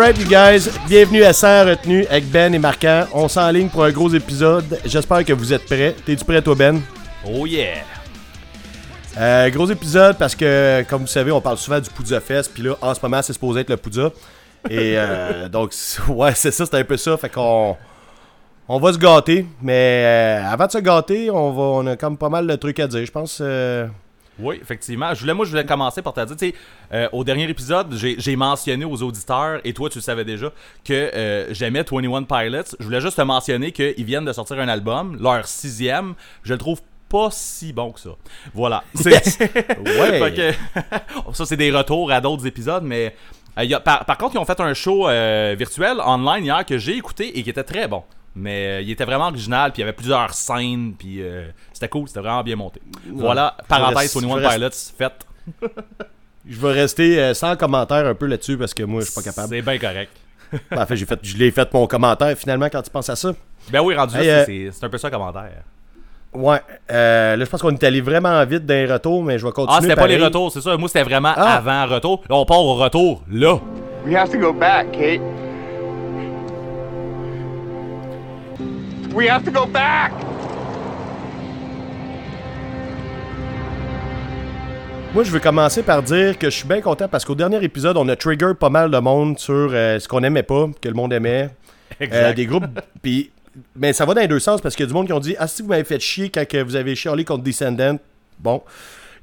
Alright, you guys, bienvenue à 100 retenue avec Ben et Marquant. On s'enligne pour un gros épisode. J'espère que vous êtes prêts. T'es-tu prêt, toi, Ben? Oh yeah! Euh, gros épisode parce que, comme vous savez, on parle souvent du Poudza Fest. Puis là, en ce moment, c'est supposé être le Poudza. Et euh, donc, ouais, c'est ça, c'est un peu ça. Fait qu'on on va se gâter. Mais euh, avant de se gâter, on, va, on a comme pas mal de trucs à dire. Je pense. Oui, effectivement. Je voulais, moi, je voulais commencer par te dire, tu sais, euh, au dernier épisode, j'ai mentionné aux auditeurs, et toi, tu le savais déjà, que euh, j'aimais 21 Pilots. Je voulais juste te mentionner qu'ils viennent de sortir un album, leur sixième. Je le trouve pas si bon que ça. Voilà. C'est- Ouais. Que- ça, c'est des retours à d'autres épisodes, mais. euh, il y a- par, par contre, ils ont fait un show virtuel online hier que j'ai écouté et qui était très bon. Mais euh, il était vraiment original, puis il y avait plusieurs scènes, puis euh, c'était cool, c'était vraiment bien monté. Voilà, parenthèse 21 reste- Pilots faite. Je vais rester euh, sans commentaire un peu là-dessus parce que moi, je suis pas capable. C'est bien correct. En fait, j'ai fait, je l'ai fait mon commentaire finalement quand tu penses à ça. Ben oui, rendu là, Hey, euh, c'est- c'est un peu ça, commentaire. Ouais. euh, là, je pense qu'on est allé vraiment vite dans les retours, mais je vais continuer. Ah, c'était pas les retours, c'est ça. Moi, c'était vraiment Ah. avant retour. Là, on part au retour, là. We have to go back, Kate. We have to go back! Moi, je veux commencer par dire que je suis bien content parce qu'au dernier épisode, on a trigger pas mal de monde sur euh, ce qu'on aimait pas, que le monde aimait. Euh, Exact. des groupes. Puis, mais ça va dans les deux sens parce qu'il y a du monde qui ont dit Ah, si vous m'avez fait chier quand que vous avez chialé contre Descendant. Bon.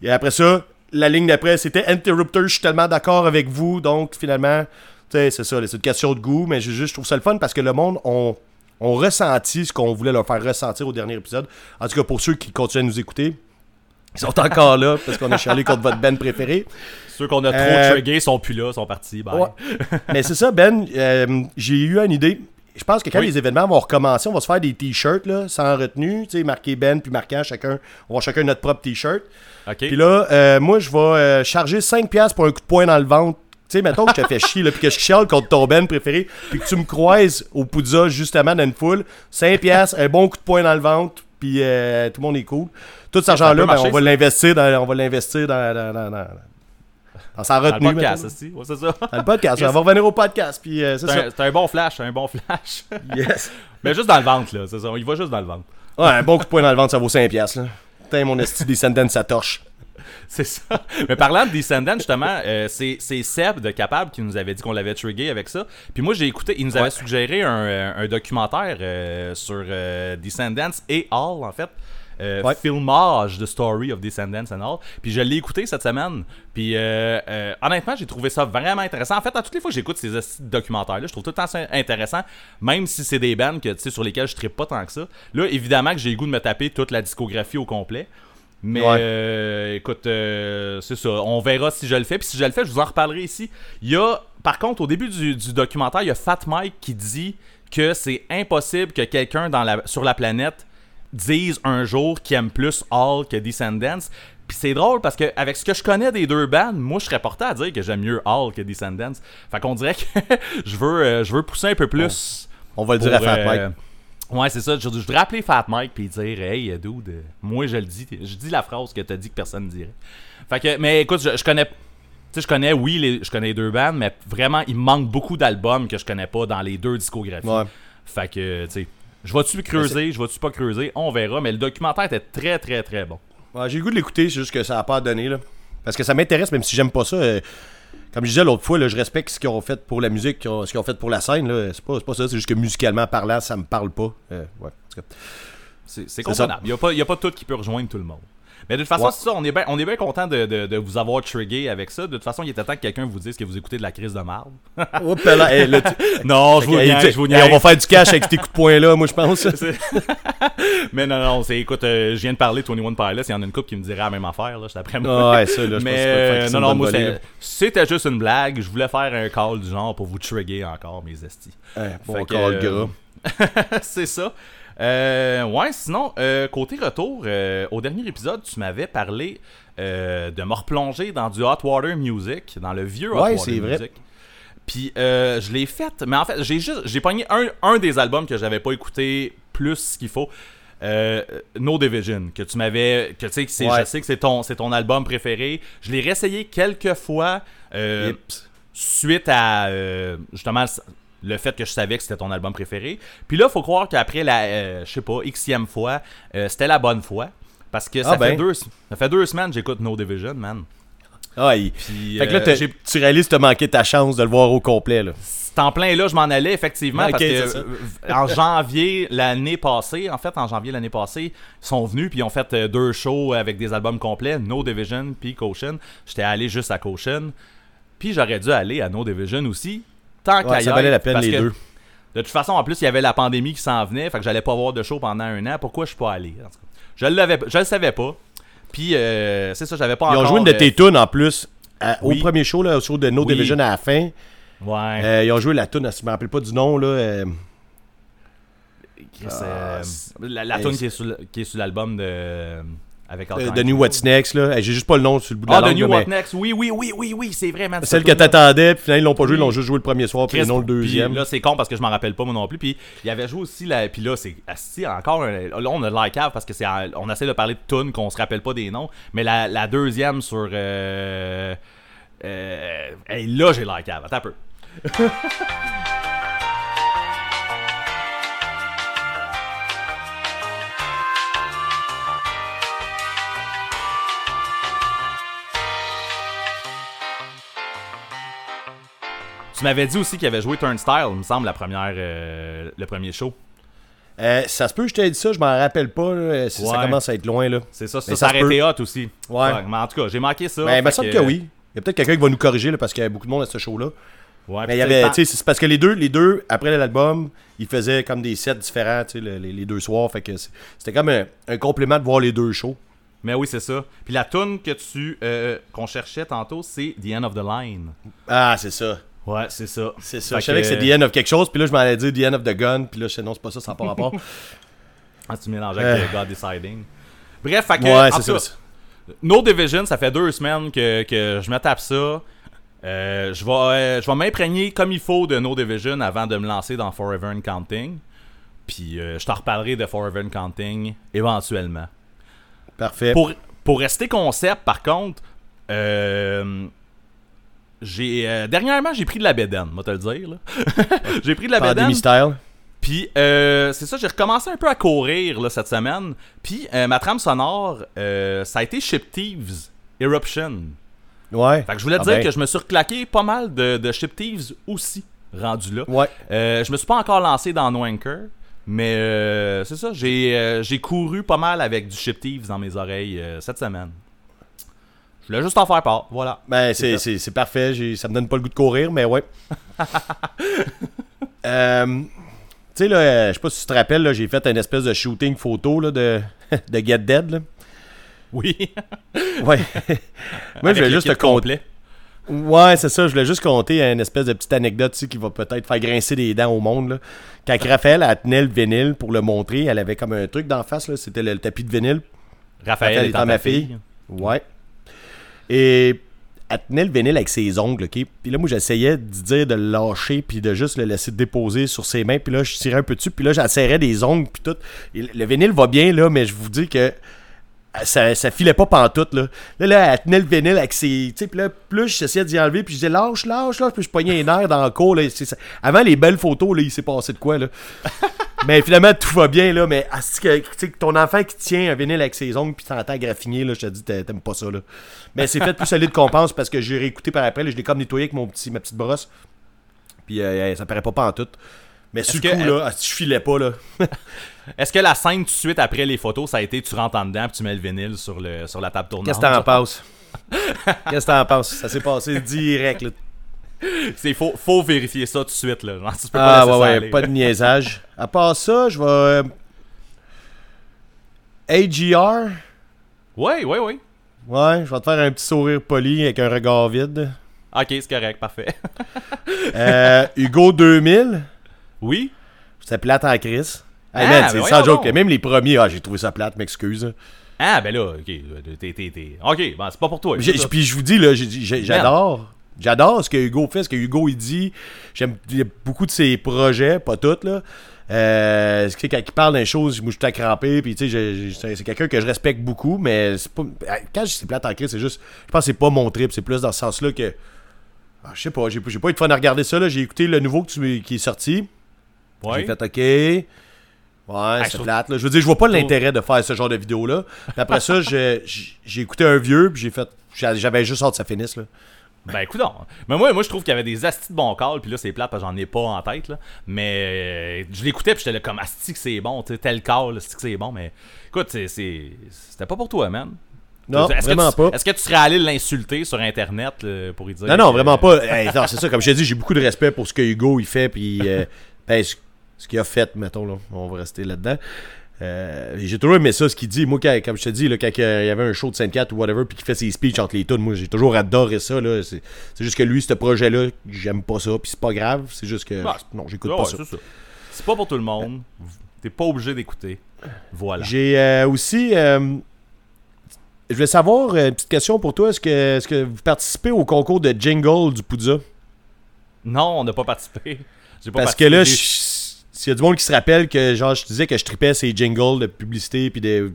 Et après ça, la ligne d'après, c'était Interrupter, je suis tellement d'accord avec vous. Donc, finalement, tu sais, c'est ça, c'est une question de goût. Mais je, juste, je trouve ça le fun parce que le monde ont, ont ressenti ce qu'on voulait leur faire ressentir au dernier épisode. En tout cas, pour ceux qui continuent à nous écouter, ils sont encore là parce qu'on a chialé contre votre band préféré. Ceux qu'on a trop Euh, trigués sont plus là, sont partis. Bye. Ouais. Mais c'est ça, Ben. euh, j'ai eu une idée. Je pense que quand Oui. les événements vont recommencer, on va se faire des t-shirts là, sans retenue, tu sais, marqué Ben puis marquant chacun. On va chacun notre propre t-shirt. OK. Puis là, euh, moi, je vais euh, charger 5$ pour un coup de poing dans le ventre. Sais, mettons que je te fais chier, là, puis que je chiale contre ton Ben préféré, puis que tu me croises au Poudza, justement, dans une foule. 5$, un bon coup de poing dans le ventre, puis euh, tout le monde est cool. Tout cet argent-là, ben, on va l'investir dans, on va l'investir dans, dans, dans, dans, dans sa Dans le retenue. podcast, aussi. Ouais, c'est ça. Dans le podcast. On va revenir au podcast, puis euh, c'est un, bon flash, un bon flash. Yes. Mais juste dans le ventre, là, c'est ça. Il va juste dans le ventre. Ouais, un bon coup de poing dans le ventre, ça vaut 5$. piastres, Là. Putain, mon esti descendant, ça torche. C'est ça. Mais parlant de Descendant, justement, euh, c'est c'est Seb de Capable qui nous avait dit qu'on l'avait trigué avec ça. Puis moi, j'ai écouté, il nous avait Ouais. suggéré un, euh, un documentaire euh, sur euh, Descendants et All, en fait. Euh, Ouais. filmage de Story of Descendants and All. Puis je l'ai écouté cette semaine. Puis euh, euh, honnêtement, j'ai trouvé ça vraiment intéressant. En fait, à toutes les fois que j'écoute ces documentaires-là, je trouve tout le temps ça intéressant, même si c'est des bands que, sur lesquelles je ne pas tant que ça. Là, évidemment que j'ai le goût de me taper toute la discographie au complet. Mais Ouais. euh, écoute, euh, c'est ça. On verra si je le fais. Puis si je le fais, je vous en reparlerai ici. Il y a, par contre, au début du, du documentaire, il y a Fat Mike qui dit que c'est impossible que quelqu'un dans la, sur la planète dise un jour qu'il aime plus Hall que Descendants. Puis c'est drôle parce que avec ce que je connais des deux bands, moi je serais porté à dire que j'aime mieux Hall que Descendants. Fait qu'on dirait que je veux euh, je veux pousser un peu plus. On va le dire à Fat Mike. Ouais, c'est ça. Je, je voudrais appeler Fat Mike puis dire Hey, euh, dude, euh, moi je le dis. Je dis la phrase que t'as dit que personne ne dirait. Fait que, mais écoute, je, je connais. Tu sais, je connais, oui, les, je connais les deux bands, mais vraiment, il me manque beaucoup d'albums que je connais pas dans les deux discographies. Ouais. Fait que, tu sais, je vais-tu creuser, je vais-tu pas creuser, on verra. Mais le documentaire était très, très, très bon. Ouais, j'ai le goût de l'écouter, c'est juste que ça n'a pas donné. Là. Parce que ça m'intéresse, même si j'aime pas ça. euh, comme je disais l'autre fois, là, je respecte ce qu'ils ont fait pour la musique, ce qu'ils ont fait pour la scène. là. C'est pas, c'est pas ça, c'est juste que musicalement parlant, ça me parle pas. Euh, ouais. C'est c'est comprenable. Il n'y a, a pas tout qui peut rejoindre tout le monde. Mais de toute façon, Ouais. c'est ça, on est bien bien content de, de- de vous avoir trigué avec ça. De toute façon, il était temps que quelqu'un vous dise que vous écoutez de la crise de marde. Oups, là, hey, là, tu- non, je vous Hey, niaise, tu- je vous hey, niaise. on va faire du cash avec ces coups de poing là, moi je pense. Mais non, non, c'est, écoute, euh, je viens de parler de 21 Pilots, il y en a une couple qui me dirait la même affaire, là, après moi. Ah ouais, ça, là, je pense Mais pas euh, fait que non, non, moi, c'était juste une blague. Je voulais faire un call du genre pour vous trigger encore, mes estis. bon Fait que, call, euh, gras. c'est ça. Euh, ouais, sinon, euh, côté retour, euh, au dernier épisode, tu m'avais parlé de me replonger dans du Hot Water Music, dans le vieux Hot Ouais, Water vrai. Music. Puis euh, je l'ai fait, mais en fait, j'ai juste j'ai pogné un, un des albums que j'avais pas écouté plus qu'il faut. Euh, no Division, que tu m'avais. que tu sais, Ouais. je sais que c'est ton, c'est ton album préféré. Je l'ai réessayé quelques fois. euh, suite à justement le fait que je savais que c'était ton album préféré. Puis là, faut croire qu'après la, euh, je sais pas, xème fois, euh, c'était la bonne fois. Parce que ça, Ah fait ben. deux, ça fait deux semaines que j'écoute No Division, man. Ah, il- Puis, Fait que là, euh, tu réalises que t'as manqué ta chance de le voir au complet, là. C'est en plein là, je m'en allais effectivement parce que en janvier l'année passée, en fait en janvier l'année passée, ils sont venus puis ils ont fait euh, deux shows avec des albums complets, No Division puis Caution. J'étais allé juste à Caution. Puis j'aurais dû aller à No Division aussi. Tant qu'à Ouais, ça valait la peine, les deux. De toute façon, en plus, il y avait la pandémie qui s'en venait, fait que j'allais pas voir de show pendant un an. Pourquoi je suis pas allé en tout cas? Je l'avais je le savais pas. Puis euh, c'est ça, j'avais pas Ils ont joué une de euh, tes tunes en plus. à- oui. Au premier show, là, au show de No Oui. Division à la fin. Ouais. Euh, ils ont joué la tune, je me rappelle pas du nom, là. euh, c'est- la la tune qui est sur l'album de avec de New. What's Next, là. J'ai juste pas le nom sur le bout de Ah, la de langue, New là, What mais Next. Oui, oui, oui, oui, oui, c'est vrai, man. Celle que t'attendais, puis finalement, ils l'ont pas joué, ils l'ont juste joué le premier soir, puis non le puis deuxième. Là, c'est con parce que je m'en rappelle pas moi non plus. Puis il avait joué aussi la. Puis là, c'est asti, encore. un- Là, on a de la cave parce que c'est. On essaie de parler de tunes qu'on se rappelle pas des noms. Mais la, la deuxième sur. Euh, euh, hey, là, j'ai la cave. Attends un peu. Tu m'avais dit aussi qu'il avait joué Turnstile, il me semble, la première, euh, le premier show. Euh, ça se peut, je t'ai dit ça, je m'en rappelle pas, là, euh, si ça commence à être loin, là. C'est ça, ça, Mais ça ça été hot aussi. Ouais. mais en tout cas, j'ai manqué ça. Ben, il me semble que oui. Il y a peut-être quelqu'un qui va nous corriger, là, parce qu'il y a beaucoup de monde à ce show-là. Ouais, Mais il y avait, c'est parce que les deux, les deux, après l'album, ils faisaient comme des sets différents, les, les deux soirs. Fait que c'était comme un, un complément de voir les deux shows. Mais oui, c'est ça. Puis la tune que tu euh, qu'on cherchait tantôt, c'est The End of the Line. Ah, c'est ça. Ouais, c'est ça. C'est ça. Fait Je savais que, que- c'était The End of quelque chose, puis là, je m'en allais dire The End of the Gun, puis là, je sais, non, c'est pas ça, ça n'a pas rapport. Ah, tu mélanges avec Euh. euh, God Deciding. Bref, fait que, ouais, c'est ça. No Division, ça fait deux semaines que, que je me tape ça. Euh, je vais, je vais m'imprégner comme il faut de No Division avant de me lancer dans Forever and Counting. Puis euh, je t'en reparlerai de Forever and Counting éventuellement. Parfait. Pour, pour rester concept, par contre, euh, j'ai euh, dernièrement j'ai pris de la bédaine, moi te le dire. là. j'ai pris de la. Pandémie style. Puis euh, c'est ça, j'ai recommencé un peu à courir là, cette semaine. Puis euh, ma trame sonore, ça a été Ship Thieves Eruption. Ouais. Fait que je voulais te Ah dire ben. que je me suis reclaqué pas mal de, de Ship Thieves aussi, rendu là. Ouais. Je me suis pas encore lancé dans No Anchor, mais c'est ça, j'ai couru pas mal avec du Ship Thieves dans mes oreilles cette semaine. Je voulais juste en faire part, voilà. Ben, C'est parfait. Ça me donne pas le goût de courir, mais ouais. Euh, tu sais, là, je sais pas si tu te rappelles, là, j'ai fait une espèce de shooting photo là, de, de Get Dead. Là. Oui. Ouais. Moi, je Avec le juste te compter. complet. Ouais, c'est ça. Je voulais juste compter une espèce de petite anecdote tu sais, qui va peut-être faire grincer des dents au monde. Là. Quand Raphaël elle tenait le vinyle pour le montrer, elle avait comme un truc d'en face. C'était le, le tapis de vinyle. Raphaël, Raphaël étant ma fille. fille. Ouais. Et elle tenait le vinyle avec ses ongles, ok? Puis là, moi, j'essayais de dire de le lâcher, puis de juste le laisser déposer sur ses mains. Puis là, je tirais un peu dessus, puis là, j'asserrais des ongles, puis tout. Le vinyle va bien, là, mais je vous dis que ça, ça filait pas pantoute, là. Là, là, elle tenait le vinyle avec ses... Tu sais, puis là, plus j'essayais d'y enlever, puis je disais, lâche, lâche, lâche, puis je pognais les nerfs dans le cours, là. Ça. Avant les belles photos, là, il s'est passé de quoi, là? mais finalement, tout va bien, là. Mais asti que, ton enfant qui tient un vinyle avec ses ongles, puis t'entends graffiner, là, je te dis, t'a- t'aimes pas ça, là. Mais c'est fait plus solide qu'on pense, parce que j'ai réécouté par après, là, je l'ai comme nettoyé avec mon petit, ma petite brosse. Puis euh, ça paraît pas pantoute. Mais sur le coup, que- là, asti, je filais pas, là. Est-ce que la scène tout de suite après les photos, ça a été tu rentres en dedans puis tu mets le vinyle sur, le, sur la table tournante? Qu'est-ce que t'en penses? Qu'est-ce que t'en penses? Ça s'est passé direct, là. C'est faut, faut vérifier ça tout de suite là. Genre, tu peux pas Ah ouais, ouais, aller, pas de niaisage. À part ça, je vais... euh, AGR. Ouais, ouais, ouais. Ouais, je vais te faire un petit sourire poli avec un regard vide. Ok, c'est correct, parfait. Euh, Hugo 2000. oui. C'était plate en crise. Hey Ah, man, ben c'est sans joke. donc. Même les premiers, ah, j'ai trouvé ça plate, m'excuse. Ah ben là, ok, t'es, t'es, t'es- Ok, ben c'est pas pour toi. C'est. Puis je vous dis, là, j'adore. J'adore ce que Hugo fait, ce que Hugo il dit. J'aime il y a beaucoup de ses projets, pas toutes, là. Euh, sais, quand il parle d'un chose, moi je suis tout à cramper, puis tu sais, c'est c'est quelqu'un que je respecte beaucoup, mais c'est pas. Quand je c'est plate en crise, c'est juste. Je pense que c'est pas mon trip, c'est plus dans ce sens-là que. Ah, je sais pas, j'ai j'ai pas eu de fun à regarder ça. là. J'ai écouté le nouveau que tu- qui est sorti. Ouais. J'ai fait OK. Ouais, c'est plate. là. Je veux dire, je vois pas l'intérêt de faire ce genre de vidéo-là. Après ça, j'ai j'ai écouté un vieux, puis j'ai fait. j'a- J'avais juste hâte que ça finisse. Là. Ben écoute Mais moi, moi je trouve qu'il y avait des astis de bon calls, puis là c'est plate parce que j'en ai pas en tête là. Mais euh, je l'écoutais puis j'étais là comme asti que c'est bon, tu sais, tel call, asti que c'est bon, mais écoute, c'était pas pour toi, man. Non, vraiment tu- pas. Est-ce que tu serais allé l'insulter sur internet là, pour lui dire Non, non, vraiment pas. Hey, c'est ça, comme je t'ai dit, j'ai beaucoup de respect pour ce que Hugo il fait, puis euh, ben, ce, qu'il a fait, mettons, là. On va rester là-dedans. Euh, j'ai toujours aimé ça, ce qu'il dit. Moi, quand- comme je te dis, là, quand il y avait un show de Sainte-Cat ou whatever, puis qu'il fait ses speeches entre les tunes, moi, j'ai toujours adoré ça. là. C'est juste que lui, ce projet-là, j'aime pas ça, puis c'est pas grave. C'est juste que. Bah, non, j'écoute Ouais, pas ouais, ça. c'est ça. C'est pas pour tout le monde. T'es pas obligé d'écouter. Voilà. J'ai euh, aussi. euh, je voulais savoir, une petite question pour toi. Est-ce que, est-ce que vous participez au concours de jingle du Poudza? Non, on n'a pas participé. J'ai pas Parce que là, je- s'il y a du monde qui se rappelle que genre je disais que je tripais ces jingles de publicité puis des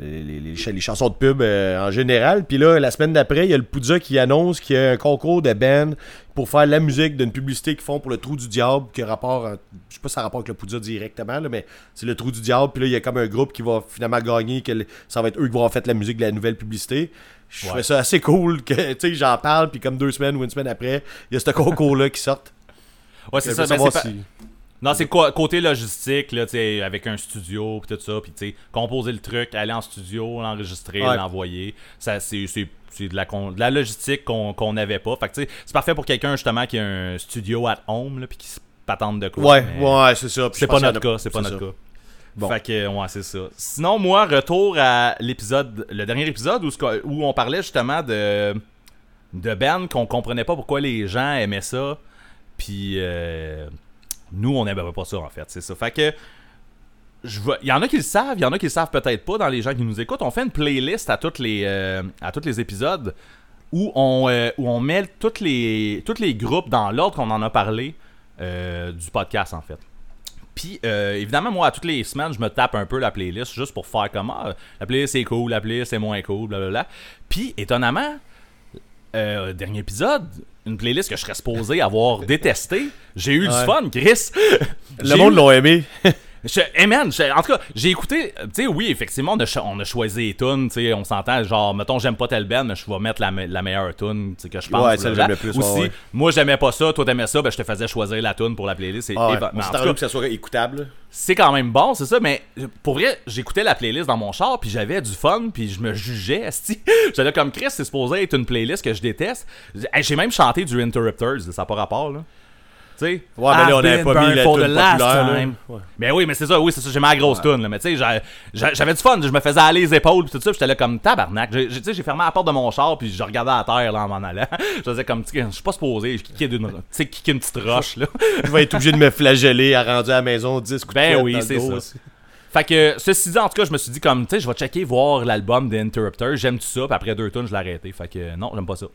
les, les- les ch- les chansons de pub euh, en général. Puis là, la semaine d'après, il y a le Poudza qui annonce qu'il y a un concours de band pour faire la musique d'une publicité qu'ils font pour le Trou du Diable, qui a rapport, je sais pas si ça a rapport avec le Poudza directement, là, mais c'est le Trou du Diable. Puis là, il y a comme un groupe qui va finalement gagner, que ça va être eux qui vont avoir fait la musique de la nouvelle publicité. Je trouvais ça assez cool que, tu sais, j'en parle, puis comme deux semaines ou une semaine après, il y a ce concours-là qui sort. Ouais, c'est ça. pas- si- Non, c'est quoi côté logistique, là, avec un studio, pis tout ça, puis tu sais, composer le truc, aller en studio, l'enregistrer, Ouais. l'envoyer. Ça, c'est, de la, con- de la logistique qu'on, n'avait pas. Fait que c'est parfait pour quelqu'un justement qui a un studio at home, là, puis qui se patente de quoi. Ouais, ouais, c'est ça. Puis C'est pas notre cas, c'est pas notre ça. cas. Bon. Fait que, ouais, c'est ça. Sinon, moi, retour à l'épisode, le dernier épisode où on parlait justement de, de Ben, qu'on comprenait pas pourquoi les gens aimaient ça. Puis, euh, nous, on n'aimait pas ça, en fait. C'est ça. Fait que, il y en a qui le savent, il y en a qui le savent peut-être pas dans les gens qui nous écoutent. On fait une playlist à tous les, euh, tous les épisodes où on, euh, où on met tous les, tous les groupes dans l'ordre qu'on en a parlé euh, du podcast, en fait. Puis, euh, évidemment, moi, à toutes les semaines, je me tape un peu la playlist juste pour faire comme ah, la playlist c'est cool, la playlist c'est moins cool, blablabla. Puis, étonnamment, euh, dernier épisode, une playlist que je serais supposé avoir détestée, j'ai eu Ouais. du fun, Chris. Le J'ai monde eu- l'a aimé. je, hey man, je- en tout cas, j'ai écouté. Tu sais, oui, effectivement, on a, cho- on a choisi les tunes. Tu sais, on s'entend. Genre, mettons, j'aime pas tel band, mais je vais mettre la, me- la meilleure tune tu sais, que je pense. Ouais, celle que j'aime le plus, Aussi, ouais. moi, j'aimais pas ça. Toi, t'aimais ça. Ben, je te faisais choisir la tune pour la playlist. Et, Ah ouais, et- mais on en s'est tout arrangé cas, que ça soit écoutable. c'est quand même bon, c'est ça, mais euh, pour vrai, j'écoutais la playlist dans mon char, puis j'avais du fun, puis je me jugeais, là comme Chris, c'est supposé être une playlist que je déteste. J'ai même chanté du Interrupters, ça n'a pas rapport, là. Tu sais? Ouais, mais là, on n'avait pas mis la tune populaire, là. Ouais. Mais oui, mais c'est ça, oui, c'est ça, j'ai ma grosse tune, là. Mais tu sais, j'a- j'a- j'avais du fun, je me faisais aller les épaules, puis tout ça, puis j'étais là comme tabarnak. Tu sais, j'ai fermé la porte de mon char, puis je regardais à terre, là, en m'en allant. je faisais comme, tu sais, je suis pas supposé, je kickais kicker une petite roche, là. Je vais être obligé de me flageller à rendu à la maison 10 coups de Ben oui, c'est ça. aussi. Fait que, ceci dit, en tout cas, je me suis dit comme, tu sais, je vais checker, voir l'album des Interrupters. J'aime tout ça, puis après deux tonnes, je l'ai arrêté. Fait que, non, j'aime pas ça.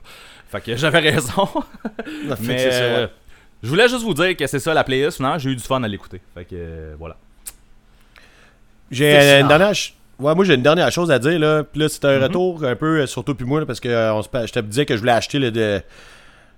Fait que j'avais raison. Mais je voulais juste vous dire que c'est ça la playlist. Finalement, j'ai eu du fun à l'écouter. Fait que, euh, voilà. J'ai une dernière Ouais, moi j'ai une dernière chose à dire là. Puis là, c'est un Mhm. retour un peu euh, sur toi puis moi là, parce que euh, on se pa- je te disais que je voulais acheter le, de-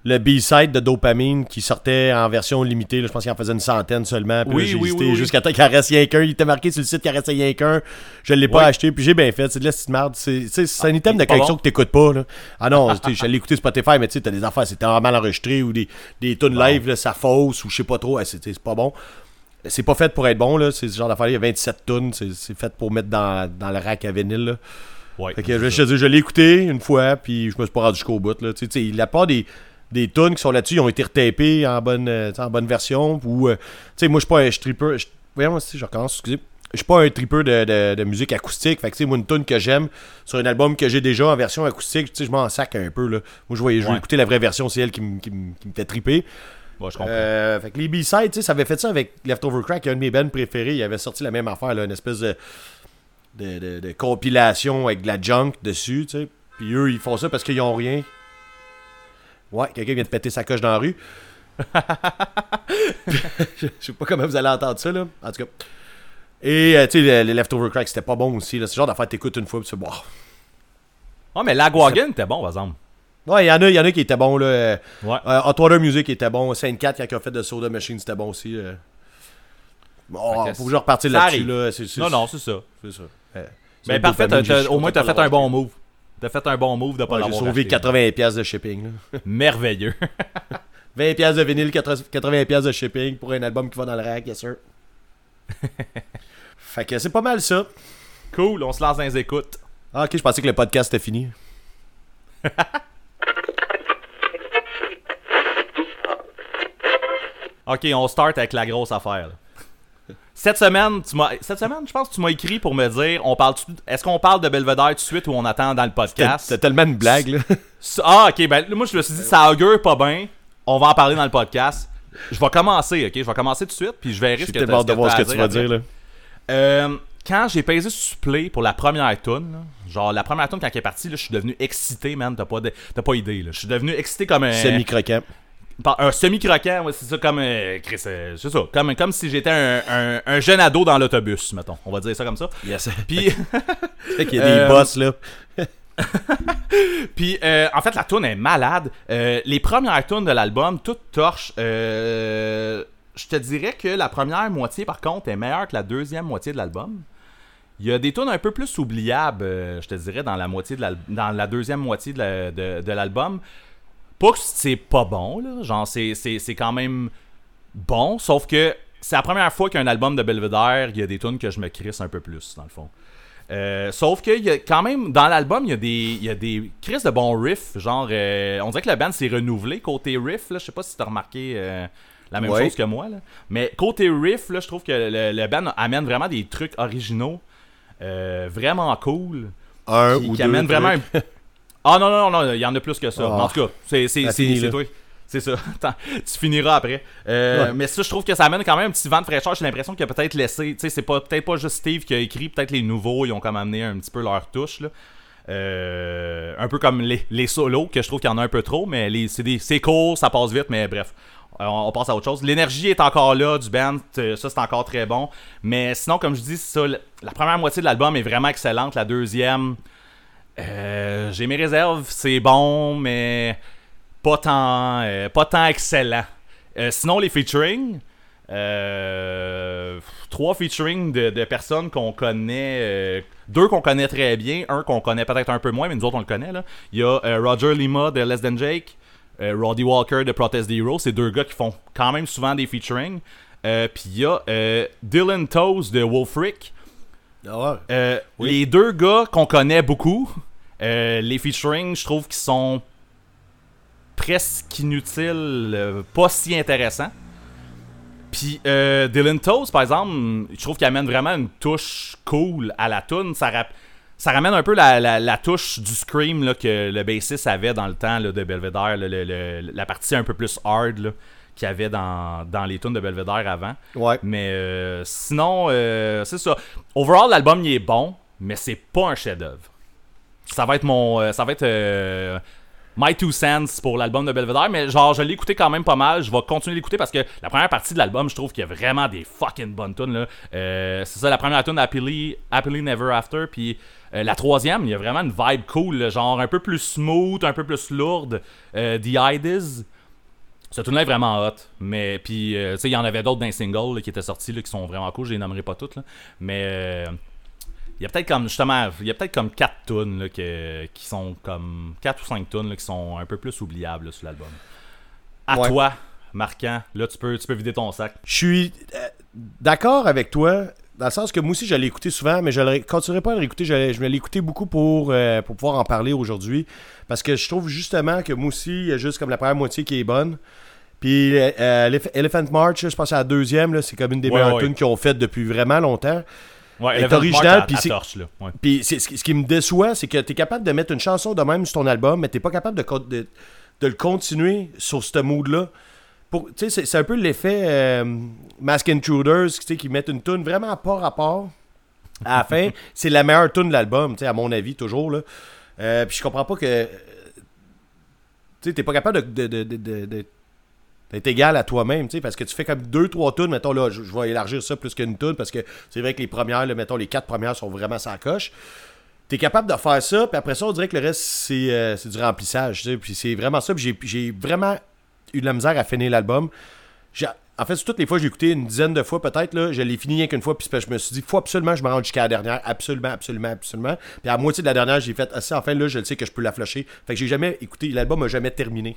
le B-side de Dopamine qui sortait en version limitée. là. Je pense qu'il en faisait une centaine seulement. Puis Oui, j'ai oui, hésité oui, jusqu'à temps qu'il en reste rien qu'un. Il était marqué sur le site qu'il en restait rien qu'un. Je l'ai pas acheté. Puis j'ai bien fait. C'est de la petite merde. C'est un item il de collection bon. que t'écoutes pas. Là. Ah non, allé écouter Spotify, mais tu sais, t'as des affaires, tellement mal enregistré ou des, des tunes live, là, ça fausse ou je sais pas trop. Ah, c'est pas bon. C'est pas fait pour être bon, là. C'est ce genre d'affaire. Il y a 27 tonnes. C'est fait pour mettre dans, dans le rack à vinyle, là. Ouais. Fait que je, je, l'ai écouté une fois, puis je me suis pas rendu jusqu'au bout. Là. Tu sais, tu sais, la part des, des tunes qui sont là-dessus, ils ont été retapés en bonne, euh, en bonne version. Ou, euh, tu sais, moi, je suis pas un stripper. Voyons, si je recommence, excusez. Je suis pas un tripper de, de, de musique acoustique. Fait que, tu sais, moi, une tune que j'aime sur un album que j'ai déjà en version acoustique, tu sais, je m'en sac un peu. Là. Moi, je, voyais, je Ouais. écouter la vraie version, c'est elle qui, me- fait triper. Ouais, je comprends. Euh, fait que les B-sides, tu sais, ça avait fait ça avec Leftover Crack, un de mes bands préférés. Il avait sorti la même affaire, là, une espèce de, de, de- de compilation avec de la junk dessus, tu sais. Puis eux, ils font ça parce qu'ils ont rien. Ouais, quelqu'un vient de péter sa coche dans la rue. Je sais pas comment vous allez entendre ça, là. En tout cas. Et, euh, tu sais, les Leftover Crack, c'était pas bon aussi. là. C'est genre d'affaire t'écoutes une fois, puis tu bon. Ouais, mais Lagwagon était bon, par exemple. Ouais, il y en a, y en a qui étaient bons là. Euh, Ouais. euh, Hot Water Music était bon. Saint 4 quand ils ont fait de Soda Machine, c'était bon aussi. euh. Bon, faut que je repartir là-dessus là. Non, non, c'est ça. c'est ça. Euh, Ben c'est parfait, au moins t'as fait un bon move. T'as fait un bon move de pas Ouais, j'ai l'avoir sauvé acheté. 80$ piastres de shipping. Merveilleux. 20$ piastres de vinyle, 80$ piastres de shipping pour un album qui va dans le rack, yes sir. fait que c'est pas mal ça. cool, on se lance dans les écoutes. Ah, ok, je pensais que le podcast était fini. Ok, on start avec la grosse affaire. là. Cette semaine, tu m'as, cette semaine, je pense que tu m'as écrit pour me dire, on parle, est-ce qu'on parle de Belvedere tout de suite ou on attend dans le podcast? c'était tellement une blague, là. Ah, ok, ben moi je me suis dit, ça augure pas bien. On va en parler dans le podcast. Je vais commencer, ok? Je vais commencer tout de suite, puis je verrai ce que de voir ce que tu vas après. dire, là. Euh, quand j'ai pesé sur play pour la première tune, genre la première tune quand elle est partie, là, je suis devenu excité, man. T'as pas, de- pas idée, là. Je suis devenu excité comme un. Semi-croquant. Un semi-croquant, ouais, c'est ça, comme. euh, Chris, euh, c'est ça. Comme, comme si j'étais un, un- un jeune ado dans l'autobus, mettons. On va dire ça comme ça. Yes. Puis. Fait qu'il y a des Euh, boss, là. Puis, euh, en fait, la tune est malade. Euh, les premières tunes de l'album, toutes torches. Euh, je te dirais que la première moitié, par contre, est meilleure que la deuxième moitié de l'album. Il y a des tunes un peu plus oubliables, je te dirais, dans la moitié de dans la deuxième moitié de la- de- de l'album. Pas que c'est pas bon, là. Genre, c'est- quand même bon, sauf que c'est la première fois qu'un album de Belvedere, il y a des tunes que je me crisse un peu plus, dans le fond. Euh, sauf que y a quand même dans l'album il y a des il y a des crises de bons riffs genre euh, on dirait que la band s'est renouvelée côté riff là je sais pas si t'as remarqué euh, la même Ouais. chose que moi là mais côté riff là je trouve que le, le band amène vraiment des trucs originaux vraiment cool Un qui, ou qui deux. amène vraiment un... ah non non non il y en a plus que ça. Ah. En tout cas c'est toi. C'est ça. Tu finiras après. Euh, Ouais. mais ça je trouve que ça amène quand même un petit vent de fraîcheur. J'ai l'impression qu'il a peut-être laissé tu sais c'est pas peut-être pas juste Steve qui a écrit peut-être les nouveaux ils ont comme amené un petit peu leur touche là. Euh, un peu comme les, les solos que je trouve qu'il y en a un peu trop mais les c'est des- c'est court ça passe vite mais bref. Euh, on, on passe à autre chose. L'énergie est encore là du band ça c'est encore très bon. Mais sinon comme je dis ça la première moitié de l'album est vraiment excellente. La deuxième euh, j'ai mes réserves, c'est bon, mais pas tant, euh, pas tant excellent. Euh, sinon, les featuring, trois featuring de, de personnes qu'on connaît, deux qu'on connaît très bien, un qu'on connaît peut-être un peu moins, mais nous autres on le connaît. Là. Il y a Roger Lima de Less Than Jake, Roddy Walker de Protest the Hero, c'est deux gars qui font quand même souvent des featuring. Puis il y a Dylan Toes de Wolfric. Ouais. Euh, Les deux gars qu'on connaît beaucoup, euh, les featuring, je trouve qu'ils sont presque inutiles, euh, pas si intéressants. Puis euh, Dylan Toes, par exemple, je trouve qu'il amène vraiment une touche cool à la tune. Ça, ramène un peu la, la- la touche du scream là, que le bassiste avait dans le temps là, de Belvedere, là, le- le- la partie un peu plus hard qu'il y avait dans, dans les tunes de Belvedere avant. Ouais. Mais euh, sinon, euh, c'est ça. Overall, l'album il est bon, mais c'est pas un chef-d'œuvre. Ça va être mon, euh, ça va être euh, my two cents pour l'album de Belvedere, mais genre je l'ai écouté quand même pas mal. Je vais continuer d'écouter parce que la première partie de l'album, je trouve qu'il y a vraiment des fucking bonnes tunes là. Euh, c'est ça, la première tune Happily, Happily Never After, puis la troisième, il y a vraiment une vibe cool, genre un peu plus smooth, un peu plus lourde. The Ides. Ce tune là est vraiment hot. Mais puis, tu sais, il y en avait d'autres singles là, qui étaient sortis qui sont vraiment cool. Je les nommerai pas toutes. Mais il y a peut-être comme, justement, il y a peut-être comme 4 tunes là, que- qui sont comme 4 ou 5 tunes là, qui sont un peu plus oubliables là, sur l'album. À Ouais. toi, Marquant, là, tu peux, tu peux vider ton sac. Je suis euh, d'accord avec toi, dans le sens que moi aussi, je l'ai écouté souvent, mais je ne continuerai pas à le réécouter. Je, l'ai- je vais l'écouter beaucoup pour, euh, pour pouvoir en parler aujourd'hui. Parce que je trouve justement que moi aussi, il y a juste comme la première moitié qui est bonne. Puis euh, Elephant March, je pense à la deuxième, c'est comme une des Ouais, meilleures ouais. tunes qu'ils ont faites depuis vraiment longtemps. Ouais, est à- puis. Ouais. Ce qui me déçoit, c'est que tu es capable de mettre une chanson de même sur ton album, mais tu pas capable de, de, de le continuer sur ce mood-là. C'est un peu l'effet euh, Mask Intruders, tu sais, qui mettent une tune vraiment pas rapport. À la fin, c'est la meilleure tune de l'album, à mon avis, toujours. Là. Euh, puis je comprends pas que. Tu sais, t'es pas capable de- d'être égal à toi-même, tu sais, parce que tu fais comme deux, trois tunes, mettons, là, je, vais élargir ça plus qu'une tune, parce que c'est vrai que les premières, là, mettons, les quatre premières sont vraiment sans coche. T'es capable de faire ça, puis après ça, on dirait que le reste, c'est euh, du remplissage. tu sais. Puis c'est vraiment ça. Puis j'ai- vraiment eu de la misère à finir l'album. En fait, toutes les fois, j'ai écouté une dizaine de fois peut-être. là Je l'ai fini rien qu'une fois, puis je me suis dit, faut absolument je me rende jusqu'à la dernière. Absolument, absolument, absolument. Puis à la moitié de la dernière, j'ai fait, ah, ça, enfin, là, je le sais que je peux la flasher. Fait que j'ai jamais écouté, l'album a jamais terminé.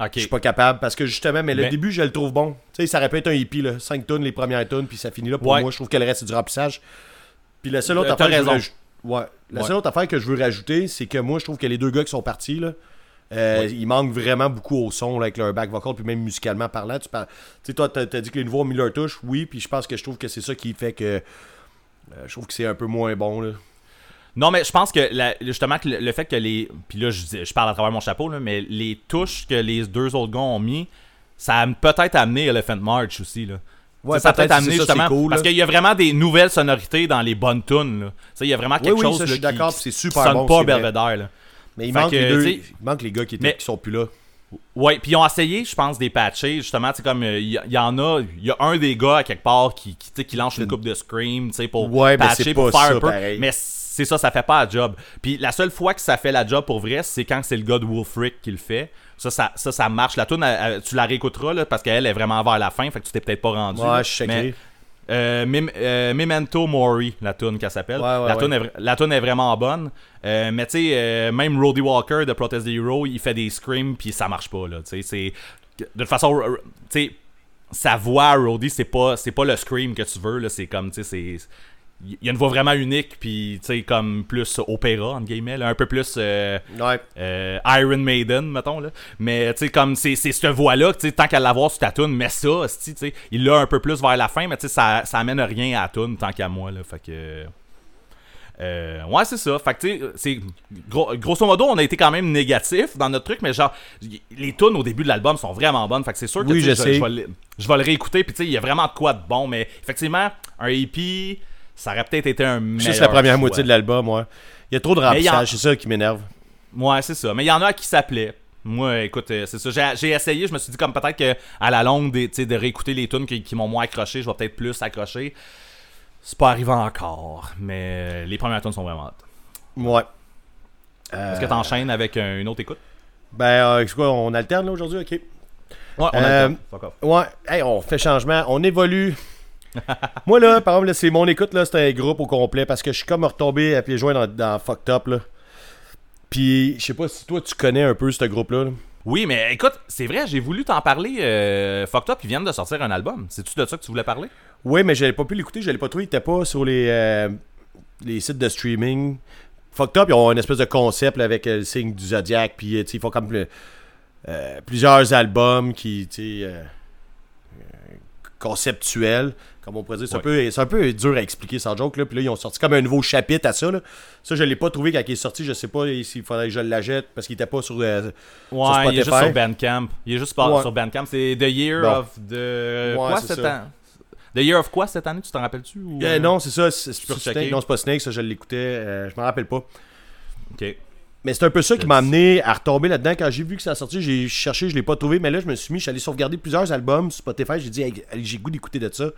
Ok. Je suis pas capable parce que justement, mais le Mais- début, je le trouve bon. Tu sais, ça aurait pu être un hippie, là. 5 tonnes, les premières tonnes, puis ça finit là. Pour Ouais. moi, je trouve que le reste, c'est du remplissage. Puis la seule autre Euh, t'as affaire que je veux raison. raj- Ouais. La Ouais. seule autre affaire que je veux rajouter, c'est que moi, je trouve que les deux gars qui sont partis, là, euh, Ouais. ils manquent vraiment beaucoup au son là, avec leur back vocal, puis même musicalement parlant. Tu parles- sais, toi, t'as t'as dit que les nouveaux ont mis leur touche, oui, puis je pense que je trouve que c'est ça qui fait que. euh, je trouve que c'est un peu moins bon, là. Non, mais je pense que la- justement que le, le fait que les. Puis là, je, je parle à travers mon chapeau, là, mais les touches que les deux autres gars ont mis, ça a peut-être amené Elephant March aussi. Là. Ouais, ça a peut-être, amené ça, justement. cool, parce qu'il y a vraiment des nouvelles sonorités dans les bonnes tunes. Tu Il y a vraiment quelque oui, chose ça, je là, suis qui, qui super sonne bon, pas. Belvedere. Là. Mais il Fait manque, que, les deux, tu il manque les gars qui, étaient, Mais- qui sont plus là. Ouais, puis ils ont essayé, je pense, des patchés. Justement, c'est comme il y, y en a, il y a un des gars à quelque part qui, qui, tu qui lance une coupe de scream, tu sais, pour Ouais, patcher, pour faire un peu. pareil. Mais c'est ça, ça fait pas la job. Puis la seule fois que ça fait la job pour vrai, c'est quand c'est le gars de Wolfric qui le fait. Ça, ça, ça, ça marche. La tune, tu la réécouteras là, parce qu'elle est vraiment vers la fin, fait que tu t'es peut-être pas rendu. Ouais, là. je suis Mais, euh, Mem- euh, Memento Mori, la tune qu'elle s'appelle. Ouais, ouais, la, tune est, vra- la tune est vraiment bonne. Euh, mais tu sais, même Roddy Walker de Protest the Hero, il fait des screams puis ça marche pas. Là, tu sais, c'est de toute façon, tu sais, sa voix, Roddy, c'est pas, c'est pas le scream que tu veux. Là, c'est comme, tu sais, c'est. Il y a une voix vraiment unique, puis tu sais, comme plus opéra, entre guillemets, là, un peu plus. euh, Ouais. euh, Iron Maiden, mettons, là. Mais, tu sais, comme c'est c'est cette voix-là, que, tu sais, tant qu'à l'avoir sur ta tune, mais ça, esti, tu sais, il l'a un peu plus vers la fin, mais tu sais, ça, ça amène rien à la tune tant qu'à moi, là. Fait que. Euh, ouais, c'est ça. Fait que, tu sais, c'est. gros- grosso modo, on a été quand même négatif dans notre truc, mais genre, y- les tunes au début de l'album sont vraiment bonnes. Fait que c'est sûr que Oui, tu sais, je je, vais le, je vais le réécouter, puis tu sais, il y a vraiment de quoi de bon, mais effectivement, un EP, ça aurait peut-être été un meilleur. Juste la première choix. moitié de l'album, ouais. Il y a trop de remplissage, c'est ça qui m'énerve. Ouais, c'est ça. Mais il y en a qui plaît. Moi, écoute, euh, c'est ça. J'ai, essayé, je me suis dit comme peut-être que à la longue, sais, de réécouter les tunes qui, qui m'ont moins accroché, je vais peut-être plus accrocher. C'est pas arrivé encore, mais euh, les premières tunes sont vraiment hot. Ouais. Est-ce que t'enchaînes avec une autre écoute? Ben, euh, quoi, on alterne là aujourd'hui, ok? Ouais, on Euh, temps. Fuck off. Ouais, hey, on fait changement, on évolue. Moi là, par exemple, c'est mon écoute là, c'est un groupe au complet parce que je suis comme retombé à pieds joints dans, dans Fucked Up là. Puis, je sais pas si toi tu connais un peu ce groupe-là. là. Oui, mais écoute, c'est vrai, j'ai voulu t'en parler. Euh, Fucked Up, ils viennent de sortir un album. C'est-tu de ça que tu voulais parler? Oui, mais j'avais pas pu l'écouter, je l'ai pas trouvé, il était pas sur les, euh, les sites de streaming. Fucked Up, ils ont une espèce de concept là, avec euh, le signe du Zodiac, puis euh, tu sais, ils font comme plusieurs albums qui, tu sais, conceptuels, comme on pourrait dire. C'est un, Ouais. peu- c'est un peu dur à expliquer sans joke, là. Puis là, ils ont sorti comme un nouveau chapitre à ça, là. Ça, je l'ai pas trouvé quand il est sorti, je sais pas s'il faudrait que je l'achète parce qu'il était pas sur... euh, Ouais, Sur il est juste sur Bandcamp. Il est juste pas Ouais. sur Bandcamp. C'est The Year Bon. of the. quoi ça. année The Year of quoi cette année Tu t'en rappelles-tu ou... euh, non, c'est ça, c'est checker. Snake. Non, c'est pas Snake, ça, je l'écoutais, euh, je m'en rappelle pas. Ok. Mais c'est un peu ça qui m'a amené à retomber là-dedans. Quand j'ai vu que ça a sorti, j'ai cherché, je l'ai pas trouvé. Mais là, je me suis mis, je suis allé sauvegarder plusieurs albums sur Spotify. J'ai dit, Hey, allez, j'ai goût d'écouter de ça.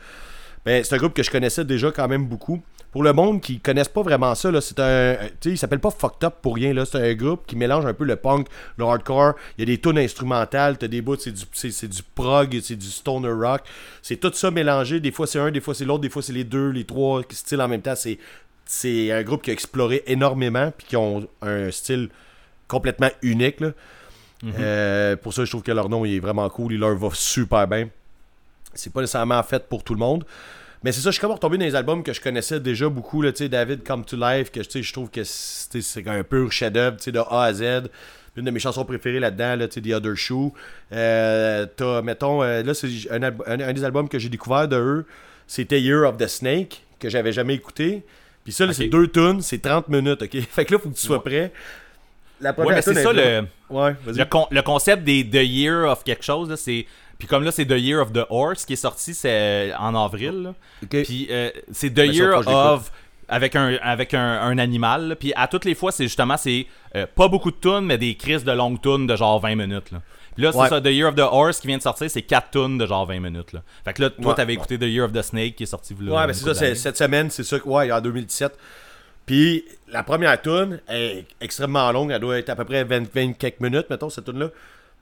Ben, c'est un groupe que je connaissais déjà quand même beaucoup. Pour le monde qui connaissent pas vraiment ça, là, c'est un. Tu sais, il s'appelle pas Fucked Up pour rien. là. C'est un groupe qui mélange un peu le punk, le hardcore. Il y a des tunes instrumentales, t'as des bouts, c'est du, c'est du prog, c'est du stoner rock. C'est tout ça mélangé. Des fois c'est un, des fois c'est l'autre, des fois c'est les deux, les trois styles en même temps. C'est, c'est un groupe qui a exploré énormément puis qui ont un style complètement unique. là. Euh, pour ça, je trouve que leur nom il est vraiment cool. Il leur va super bien. C'est pas nécessairement fait pour tout le monde. Mais c'est ça, je suis comme retombé dans les albums que je connaissais déjà beaucoup. Là, David Come to Life, que je trouve que c'est un pur chef-d'œuvre de A à Z. Une de mes chansons préférées là-dedans, là, The Other Shoe. Euh, mettons, euh, là, c'est un- un des albums que j'ai découvert de eux, c'était Year of the Snake, que j'avais jamais écouté. Puis ça, c'est deux tunes, c'est 30 minutes, ok? Fait que là, faut que tu sois prêt. La Ouais, première mais c'est tune ça le. Ouais. Le, con- le concept des The Year of quelque chose, là, c'est. Puis comme là, c'est The Year of the Horse qui est sorti c'est euh, en avril. là. Ok. Puis euh, c'est The Ben, Year of. Avec un, avec un, un animal. là. Puis à toutes les fois, c'est justement, c'est euh, pas beaucoup de tunes, mais des crises de longues tunes de genre 20 minutes. Là. Là, c'est Ouais. ça, The Year of the Horse qui vient de sortir, c'est 4 tunes de genre 20 minutes. Là. Fait que là, toi, Ouais. t'avais écouté The Year of the Snake qui est sorti là. Ouais, une ben c'est ça, cette semaine, c'est ça, ouais, en 2017. Puis la première tune est extrêmement longue, elle doit être à peu près 20, 20 quelques minutes, mettons, cette tune là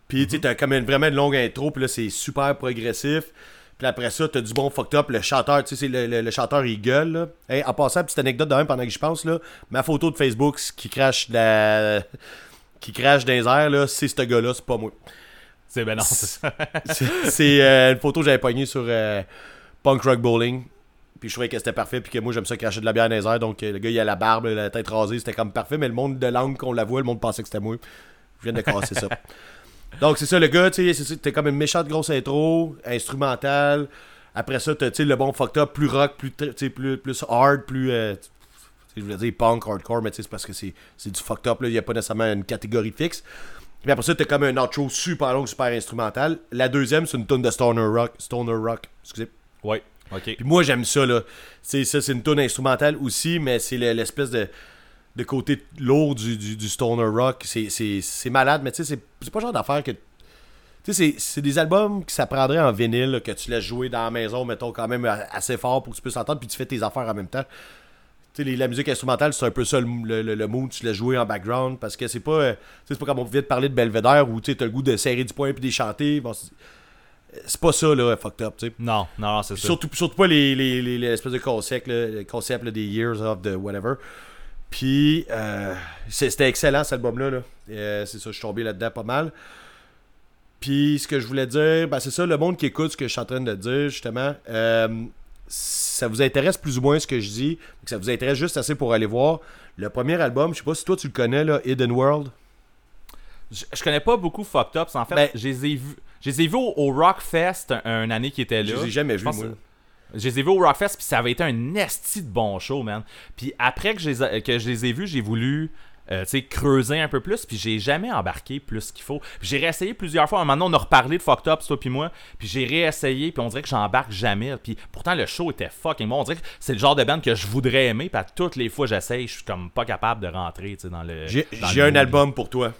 Puis tu sais, t'as comme une, vraiment une longue intro, puis là, c'est super progressif. Puis après ça, t'as du bon fucked up. Le chanteur, tu sais, le, le- le chanteur, il gueule. Là. Hey, en passant, petite anecdote de même pendant que je pense, là, ma photo de Facebook qui crache la... qui crache dans les airs, là, c'est ce gars-là, c'est pas moi. C'est ben non, c'est ça. C'est c'est, euh, une photo que j'avais pognée sur euh, Punk Rock Bowling. Puis je trouvais que c'était parfait, puis que moi j'aime ça cracher de la bière dans les airs. Donc euh, le gars il a la barbe, la tête rasée, c'était comme parfait. Mais le monde de l'angle qu'on la voit, le monde pensait que c'était moi. Je viens de casser ça. Donc c'est ça, le gars, tu sais, t'es comme une méchante grosse intro, instrumentale. Après ça, t'as le bon fucked up, plus rock, plus, plus, plus hard, plus. euh, je voulais dire punk, hardcore, mais tu sais, c'est parce que c'est c'est du fucked up, là. Il n'y a pas nécessairement une catégorie fixe. Puis après ça, t'as comme un outro super long, super instrumental. La deuxième, c'est une tonne de Stoner Rock. Stoner Rock, excusez. Ouais, ok. Puis moi, j'aime ça, là. C'est ça, c'est une tonne instrumentale aussi, mais c'est le- l'espèce de, de côté lourd du, du, du Stoner Rock. C'est- malade, mais tu sais, c'est pas le genre d'affaire que. Tu sais, c'est- des albums que ça prendrait en vinyle, là, que tu laisses jouer dans la maison, mettons, quand même assez fort pour que tu puisses entendre, puis tu fais tes affaires en même temps. Tu sais, les- la musique instrumentale, c'est un peu ça le, le, mood, tu laisses jouer en background, parce que c'est pas, euh, c'est pas comme on vient de parler de Belvedere où tu as le goût de serrer du poing puis de chanter. Bon, c'est pas ça, là, fucked up, tu sais. Non, non, c'est ça. Surtout, surtout pas les, les, les, les espèces de concepts, là, concept là, des Years of the whatever. Puis, euh, c'était excellent cet album-là. Là. Euh, c'est ça, je suis tombé là-dedans pas mal. Puis, ce que je voulais dire, ben, c'est ça, le monde qui écoute ce que je suis en train de dire, justement. euh, ça vous intéresse plus ou moins ce que je dis, que ça vous intéresse juste assez pour aller voir. Le premier album, je sais pas si toi tu le connais, là, Hidden World. Je, je connais pas beaucoup Fucked Up. En fait, Ben- je les ai vus. Vus au, au Rockfest un, une année qui était là. Je les ai jamais vus, moi. Je les ai vus au Rockfest, puis ça avait été un esti de bon show, man. Puis après que je les, a- que je les ai vus, j'ai voulu euh, tu sais, creuser un peu plus, puis j'ai jamais embarqué plus qu'il faut. Puis j'ai réessayé plusieurs fois. Maintenant, on a reparlé de Fucked Up, toi puis moi, puis j'ai réessayé, puis on dirait que j'embarque jamais. Puis pourtant, le show était fucking bon. On dirait que c'est le genre de band que je voudrais aimer, puis à toutes les fois j'essaye, je suis comme pas capable de rentrer, tu sais, dans le. J'ai un album pour toi.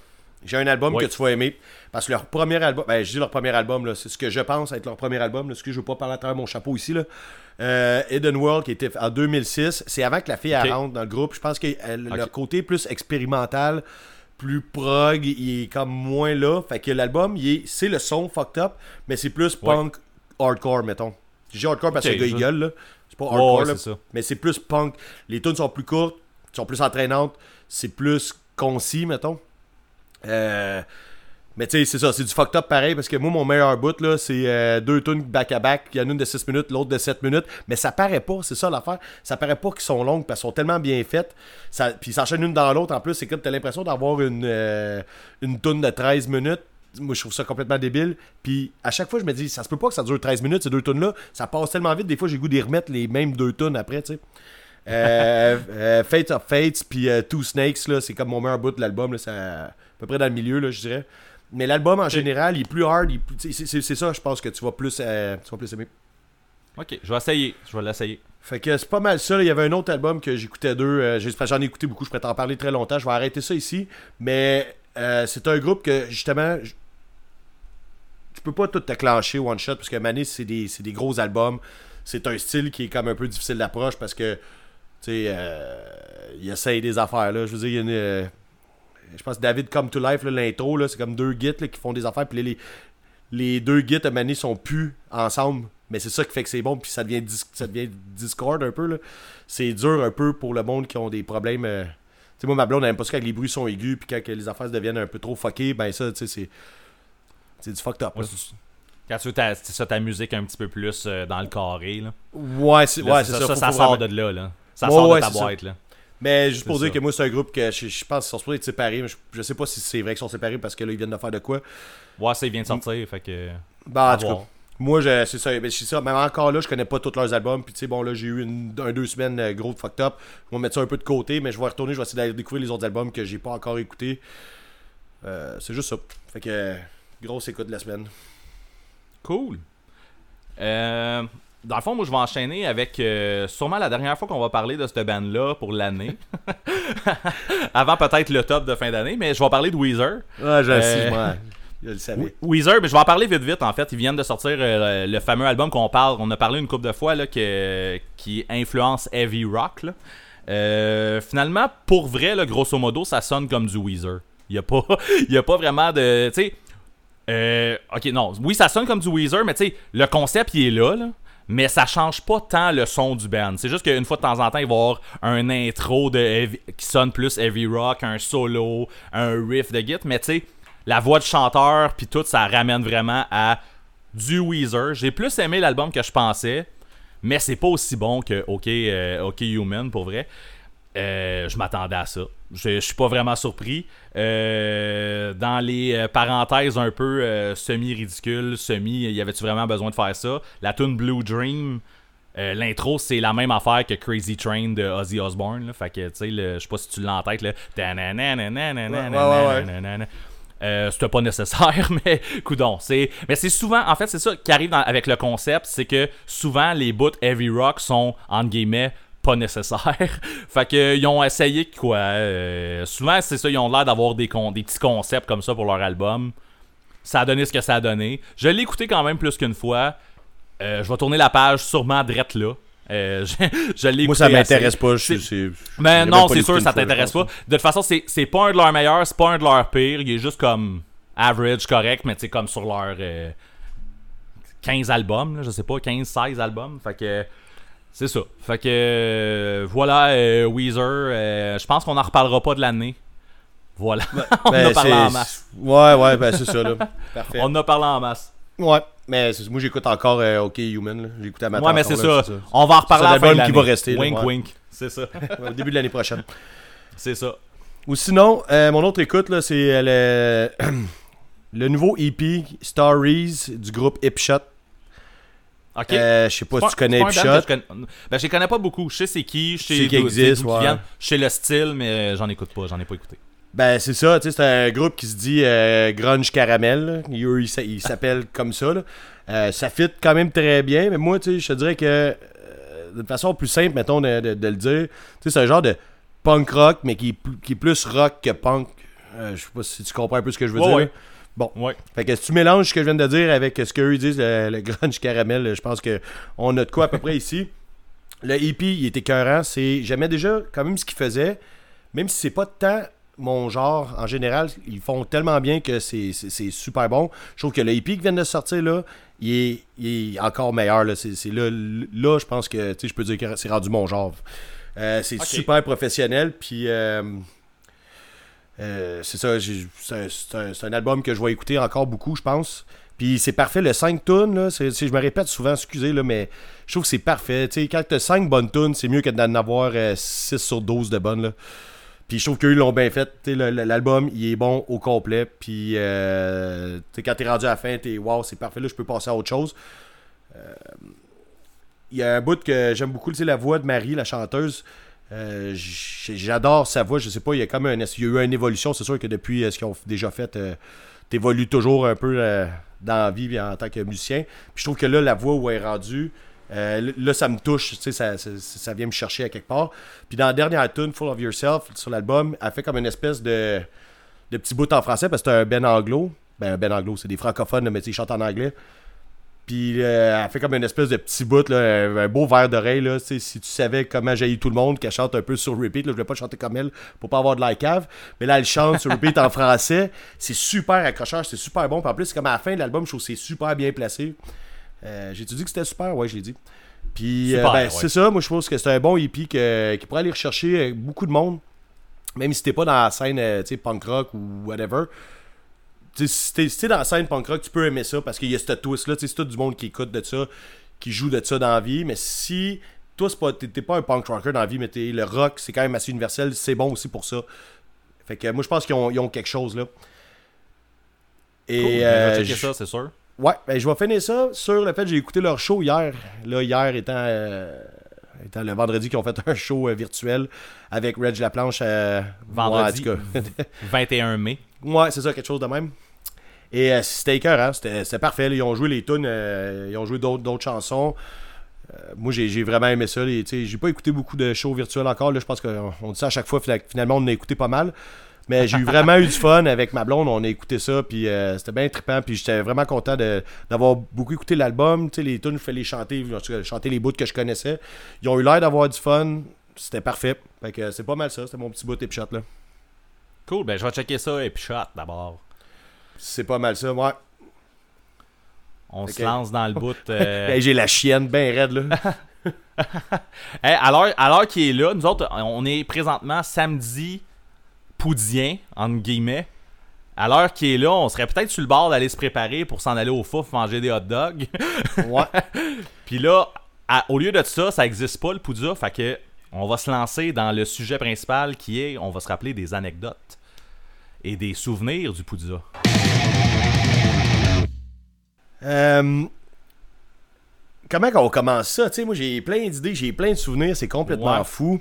J'ai un album Oui. que tu vas aimer. Parce que leur premier album, ben je dis leur premier album, là, c'est ce que je pense être leur premier album. Là, ce que je veux pas parler à travers mon chapeau ici. Là. Euh, Hidden World, qui était en 2006. C'est avant que la fille elle rentre dans le groupe. Je pense que elle- Ok. leur côté plus expérimental, plus prog, il est comme moins là. Fait que l'album, il est- c'est le son fucked up, mais c'est plus punk hardcore, mettons. Je dis hardcore parce que le gars, il gueule, là. C'est pas hardcore, là. ça. Mais c'est plus punk. Les tunes sont plus courtes, sont plus entraînantes, c'est plus concis, mettons. Euh, mais tu sais, c'est ça, c'est du fucked up pareil, parce que moi, mon meilleur bout, là, c'est euh, deux tunes back-à-back. Il y en a une de 6 minutes, l'autre de 7 minutes. Mais ça paraît pas, c'est ça l'affaire. Ça paraît pas qu'ils sont longues, parce qu'elles sont tellement bien faites. Ça, puis ils s'enchaînent une dans l'autre. En plus, c'est comme t'as l'impression d'avoir une, euh, une tune de 13 minutes. Moi, je trouve ça complètement débile. Puis à chaque fois, je me dis, ça se peut pas que ça dure 13 minutes, ces deux tunes-là. Ça passe tellement vite, des fois, j'ai goût d'y remettre les mêmes deux tunes après, tu sais. Euh, euh, Fate of Fates puis Two Snakes là, c'est comme mon meilleur bout de l'album là, à peu près dans le milieu là, je dirais. Mais l'album en général, il est plus hard, c'est ça, je pense que tu vas plus euh, tu vas plus aimer. Ok, je vais essayer. Je vais l'essayer. Fait que c'est pas mal ça. là. Il y avait un autre album que j'écoutais d'eux. euh, J'en ai écouté beaucoup. Je pourrais t'en parler très longtemps. Je vais arrêter ça ici. Mais euh, c'est un groupe que, justement, tu peux pas tout te clencher one shot parce que Manis, c'est des, des gros albums. C'est un style qui est comme un peu difficile d'approche parce que, tu sais, il essaye des affaires. là. Je veux dire, il y a une. Je pense David Come to Life, l'intro, c'est comme deux gits là, qui font des affaires. Puis les, les deux gits à Manis sont plus ensemble. Mais c'est ça qui fait que c'est bon. Puis ça devient, ça devient Discord un peu. C'est dur un peu pour le monde qui ont des problèmes. euh, Tu sais, moi, ma blonde, elle aime pas ça quand les bruits sont aigus. Puis quand les affaires deviennent un peu trop fuckées. Ben ça, tu sais, c'est. C'est du fucked up. Ouais, Quand tu veux ta, ça, ta musique un petit peu plus euh, dans le carré, là. Ouais, c'est ouais, ça, ça. ça, sort de là, là. Ça Ouais, sort de ta boîte, là. Mais juste pour dire ça. que moi, c'est un groupe que je, je pense qu'ils sont supposés être séparés. Mais je, je sais pas si c'est vrai qu'ils sont séparés parce que là, ils viennent de faire de quoi. Ouais, ça, il vient de sortir, fait que. Bah, en tout cas. Moi, je- c'est ça. Mais ça. Même encore là, je connais pas tous leurs albums. Puis, tu sais, bon, là, j'ai eu une, un deux semaines euh, gros de fucked up. Je vais mettre ça un peu de côté. Mais je vais retourner. Je vais essayer d'aller découvrir les autres albums que j'ai pas encore écoutés. Euh, c'est juste ça. Fait que, grosse écoute de la semaine. Cool. Euh, dans le fond, moi, je vais enchaîner avec euh, sûrement la dernière fois qu'on va parler de cette band-là pour l'année. Avant peut-être le top de fin d'année, mais je vais parler de Weezer. Ah, je Euh, sais, moi. Je le savais. Weezer, mais je vais en parler vite vite en fait. Ils viennent de sortir euh, le fameux album qu'on parle. On a parlé une couple de fois là, que, qui influence heavy rock. là. Euh, finalement, pour vrai, là, grosso modo, ça sonne comme du Weezer. Il n'y a, pas- y a pas vraiment de. Tu sais. euh, ok, non. Oui, ça sonne comme du Weezer, mais tu sais, le concept, il est là, là. Mais ça change pas tant le son du band. C'est juste qu'une fois de temps en temps, il va y avoir un intro de qui sonne plus heavy rock, un solo, un riff de guitare. Mais tu sais, la voix du chanteur, puis tout, ça ramène vraiment à du Weezer. J'ai plus aimé l'album que je pensais, mais c'est pas aussi bon que OK, euh, OK Human pour vrai. Euh, je m'attendais à ça je, je suis pas vraiment surpris. Euh, dans les euh, parenthèses un peu euh, semi-ridicules, semi, y avait-tu vraiment besoin de faire ça? La tune Blue Dream, l'intro, c'est la même affaire que Crazy Train de Ozzy Osbourne. Là. Fait tu sais, je sais pas si tu l'as en tête. Là. C'était pas nécessaire, mais coudon. C'est, mais c'est souvent, en fait, c'est ça qui arrive avec le concept, c'est que souvent les bouts heavy rock sont, entre guillemets, pas nécessaires. fait que ils ont essayé quoi. euh, souvent c'est ça, ils ont l'air d'avoir des, con- des petits concepts comme ça pour leur album. Ça a donné ce que ça a donné. Je l'ai écouté quand même plus qu'une fois. Euh, je vais tourner la page sûrement drette là. Euh, je je l'ai Moi, ça m'intéresse pas. je- Mais non, c'est sûr, ça t'intéresse pas. De toute façon, c'est c'est pas un de leurs meilleurs, c'est pas un de leurs pires. Il est juste comme average, correct, mais tu sais, comme sur leur euh, 15 albums, là, je sais pas, 15-16 albums. Fait que c'est ça. Fait que euh, voilà, euh, Weezer. euh, je pense qu'on en reparlera pas de l'année. Voilà. on en Ben, a parlé en masse. Ouais, ouais, ben c'est ça, là. Parfait. On en a parlé en masse. Ouais, mais moi, j'écoute encore OK Human. là. J'ai écouté à matin. Ouais, mais c'est là, ça. On va en reparler à la fin de album qui va rester, là, Wink, ouais. wink. C'est ça. Au début de l'année prochaine. C'est ça. Ou sinon, mon autre écoute, là, c'est le, le nouveau EP Stories du groupe Hipshot. Ok. Euh, je sais pas si tu connais que je connais- Ben, je les connais pas beaucoup. Je sais c'est qui, je sais d'où- existe, ouais. Je sais le style, mais j'en écoute pas. J'en ai pas écouté. Ben, c'est ça, tu sais, c'est un groupe qui se dit euh, Grunge Caramel. là. Il, il s'a- il s'appelle comme ça. là. Euh, ça fit quand même très bien, mais moi, tu sais, je te dirais que euh, de façon plus simple, mettons, de, de- de le dire, tu sais, c'est un genre de punk rock, mais qui est, plus- qui est plus rock que punk. Euh, je sais pas si tu comprends un peu ce que je veux Ouais, dire. ouais. Bon. Ouais. Fait que si tu mélanges ce que je viens de dire avec ce qu'eux ils disent, le, le grunge caramel, je pense que on a de quoi à peu près ici. Le EP, il était écœurant. C'est, j'aimais déjà quand même ce qu'ils faisaient, même si c'est pas tant mon genre en général. Ils font tellement bien que c'est, super bon. Je trouve que le EP qui vient de sortir là, il est, il est encore meilleur. Là. C'est, c'est là, là, je pense que tu sais, je peux dire que c'est rendu mon genre. Euh, c'est super professionnel. Puis. euh, euh, c'est ça, c'est un, album que je vais écouter encore beaucoup, je pense. Puis c'est parfait, le 5 tunes, je me répète souvent, excusez, là, mais je trouve que c'est parfait. Quand tu as 5 bonnes tunes, c'est mieux que d'en avoir 6 sur 12 de bonnes. Là. Puis je trouve qu'eux l'ont bien fait. L'album, il est bon au complet. Puis euh, quand t'es rendu à la fin, t'es wow, c'est parfait, là, je peux passer à autre chose. Euh, Il y a un bout que j'aime beaucoup, la voix de Marie, la chanteuse. Euh, J'adore sa voix, je sais pas, il y a comme un, il y a eu une évolution, c'est sûr que depuis euh, ce qu'ils ont déjà fait, euh, t'évolues toujours un peu euh, dans la vie en tant que musicien. Puis je trouve que là, la voix où elle est rendue, là, ça me touche, tu ça, ça, ça vient me chercher à quelque part. Puis dans la dernière tune, Full of Yourself, sur l'album, elle fait comme une espèce de, de petit bout en français parce que c'est un Ben anglo. Ben, Ben anglo, c'est des francophones, mais tu ils chantent en anglais. Puis euh, elle fait comme une espèce de petit bout, là, un, beau verre d'oreille. Là, si tu savais comment j'ai tout le monde, qu'elle chante un peu sur repeat, là, je vais pas chanter comme elle pour pas avoir de la cave. Mais là, elle chante sur repeat en français. C'est super accrocheur, c'est super bon. Puis en plus, c'est comme à la fin de l'album, je trouve que c'est super bien placé. Euh, J'ai-tu dit que c'était super? Ouais, je l'ai dit. Puis euh, ben, ouais. c'est ça, moi je pense que c'est un bon hippie que- qui pourrait aller rechercher beaucoup de monde. Même si t'es pas dans la scène punk rock ou whatever. Si t'es dans la scène punk rock, tu peux aimer ça parce qu'il y a ce twist-là. C'est tout du monde qui écoute de ça, qui joue de ça dans la vie. Mais si toi, pas- t'es t'es pas un punk rocker dans la vie, mais t'es- le rock, c'est quand même assez universel, c'est bon aussi pour ça. Fait que moi, je pense qu'ils ont, ont quelque chose là. Et Cool. Euh, je- ça, c'est sûr. Ouais, ben, je vais finir ça sur le fait que j'ai écouté leur show hier. Là, hier étant, euh, étant le vendredi qu'ils ont fait un show euh, virtuel avec Reg Laplanche. euh, Vendredi. ouais, en tout cas. 21 mai. Ouais, c'est ça, quelque chose de même. Et euh, c'était écœurant, c'était c'était parfait. Ils ont joué les tunes, euh, ils ont joué d'autres chansons. Euh, moi, j'ai vraiment aimé ça. J'ai pas écouté beaucoup de shows virtuels encore. Je pense qu'on on dit ça à chaque fois. fina- Finalement, on a écouté pas mal. Mais j'ai vraiment eu du fun avec ma blonde. On a écouté ça. Puis euh, c'était bien trippant. Puis j'étais vraiment content d'avoir beaucoup écouté l'album. Les tunes, je fais les chanter. chanter les bouts que je connaissais. Ils ont eu l'air d'avoir du fun. c'était parfait. Fait que c'est pas mal ça, c'était mon petit bout de là. Cool, ben je vais checker ça et puis shot d'abord. C'est pas mal ça, ouais. On se lance dans le bout. euh, Hey, j'ai la chienne bien raide là. Hey, à l'heure qui est là, nous autres, on est présentement samedi poudien, entre guillemets. À l'heure qui est là, on serait peut-être sur le bord d'aller se préparer pour s'en aller au fouf manger des hot dogs. ouais. Puis là, à- au lieu de ça, ça existe pas le poudja, fait que on va se lancer dans le sujet principal qui est, on va se rappeler des anecdotes et des souvenirs du poudja. Euh, comment qu'on commence ça? Tu sais, moi j'ai plein d'idées, j'ai plein de souvenirs, c'est complètement Ouais. fou.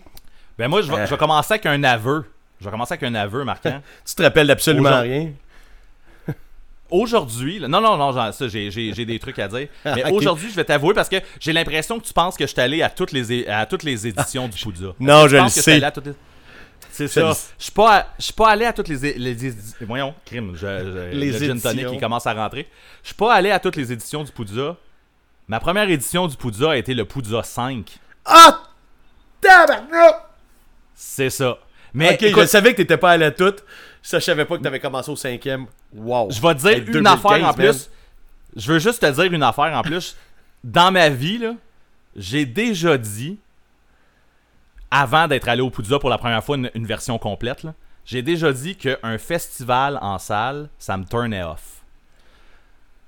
Ben moi, je vais, Euh. je vais commencer avec un aveu. Je vais commencer avec un aveu, marquant. Tu te rappelles d'absolument rien? Aujourd'hui, là- non, non, non, ça, j'ai, j'ai- j'ai des trucs à dire. Mais aujourd'hui, je vais t'avouer parce que j'ai l'impression que tu penses que je suis allé à toutes les, é- à toutes les éditions du Poudja. Non, je le pense que sais. j'étais allé à toutes les- C'est Je ça. le- Je suis pas, à- je suis pas allé à toutes les, les Voyons, crime, je, je- Les le éditions. qui commence à rentrer. Je suis pas allé à toutes les éditions du Poudja. Ma première édition du Poudja a été le Poudja 5. Ah! Tabarnak! C'est ça. Mais écoute, je savais que t'étais pas allé à tout. Ça, je savais pas que t'avais commencé au cinquième. Wow. Je vais te dire Hey, une 2015, affaire en man. plus. Je veux juste te dire une affaire en plus. Dans ma vie, j'ai déjà dit, avant d'être allé au Poudja pour la première fois, une, une version complète, j'ai déjà dit qu'un festival en salle, ça me turnait off.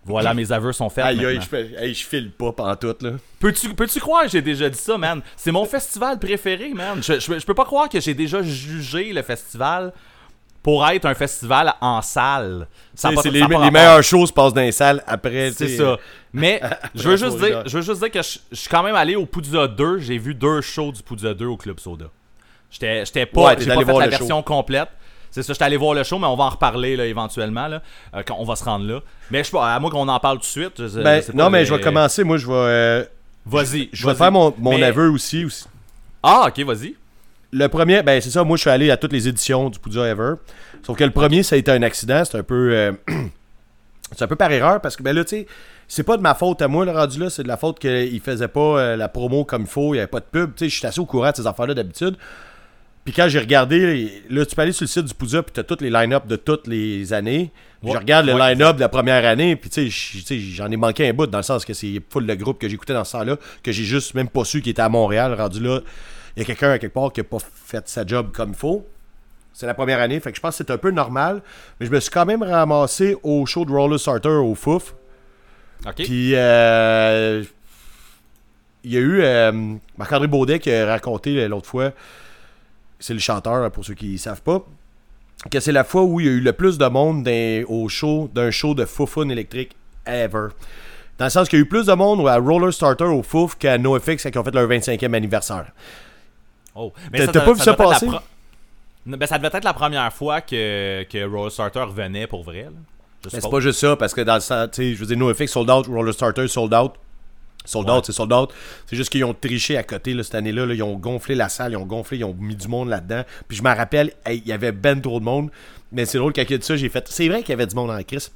Voilà, mes aveux sont faits. Aïe, aïe, je, hey, je file pas pantoute, là. Peux-tu peux croire que j'ai déjà dit ça, man? C'est mon festival préféré, man. Je, je, je peux pas croire que j'ai déjà jugé le festival pour être un festival en salle. Ça pas- ça les, meilleures choses se passent dans les salles après. C'est ça. Mais je veux, juste dire, je veux juste dire que je, je suis quand même allé au Poudja 2. J'ai vu deux shows du Poudja 2 au Club Soda. J'étais j'étais pas, Ouais, pas allé fait voir la show. version complète. C'est ça, j'étais allé voir le show, mais on va en reparler là, éventuellement. Là, euh, quand on va se rendre là. Mais je sais pas, à moi qu'on en parle tout de suite. je- Ben, je sais pas, non, mais je vais commencer. Moi, je vais, euh, Vas-y. je vais faire mon, mon aveu aussi, aussi. Ah, ok, vas-y. Le premier, ben c'est ça, moi je suis allé à toutes les éditions du Poudja Ever. Sauf que le premier, ça a été un accident, c'est un peu. euh, c'est un peu par erreur parce que, ben là, tu sais, c'est pas de ma faute à moi, le rendu là, c'est de la faute qu'il faisait pas euh, la promo comme il faut, il y avait pas de pub. Tu sais, je suis assez au courant de ces affaires-là d'habitude. Puis quand j'ai regardé, là, tu peux aller sur le site du Poudja, puis t'as toutes les line-up de toutes les années. Ouais, je regarde le line-up de la première année, puis tu sais, je- tu sais, j'en ai manqué un bout dans le sens que c'est full le groupe que j'écoutais dans ce temps-là, que j'ai juste même pas su qu'il était à Montréal, rendu là. Il y a quelqu'un à quelque part qui a pas fait sa job comme il faut. C'est la première année, fait que je pense que c'est un peu normal. Mais je me suis quand même ramassé au show de Roller Starter au Fouf. Ok. Puis, euh, il y a eu euh, Marc-André Baudet qui a raconté l'autre fois, c'est le chanteur pour ceux qui ne savent pas, que c'est la fois où il y a eu le plus de monde au show d'un show de Foufoune électrique ever. Dans le sens qu'il y a eu plus de monde à Roller Starter au Fouf qu'à NoFX ils ont fait leur 25e anniversaire. Oh. T'as- ça t'as pas vu ça passer? pro- Ben, ça devait être la première fois que, que Roller Starter revenait pour vrai. Mais c'est pas juste ça, parce que dans le sens, tu sais, je veux dire, NoFX sold out, Roller Starter sold out. Sold Ouais. out, c'est sold out. C'est juste qu'ils ont triché à côté là, cette année-là. là. Ils ont gonflé la salle, ils ont gonflé, ils ont mis du monde là-dedans. Puis je me rappelle, hey, il y avait ben trop de monde. Mais c'est drôle, quand il a dit ça, j'ai fait. C'est vrai qu'il y avait du monde en crise.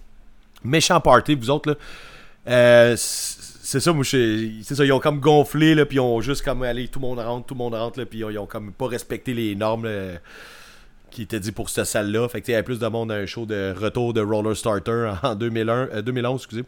Méchant party, vous autres, là. Euh, c'est ça, moi, c'est ça, ils ont comme gonflé, là, puis ils ont juste comme allé, tout le monde rentre, tout le monde rentre, là, puis ils ont, comme pas respecté les normes qui étaient dit pour cette salle-là. Fait que, il y avait plus de monde dans un show de retour de Roller Starter en 2001, euh, 2011, excusez,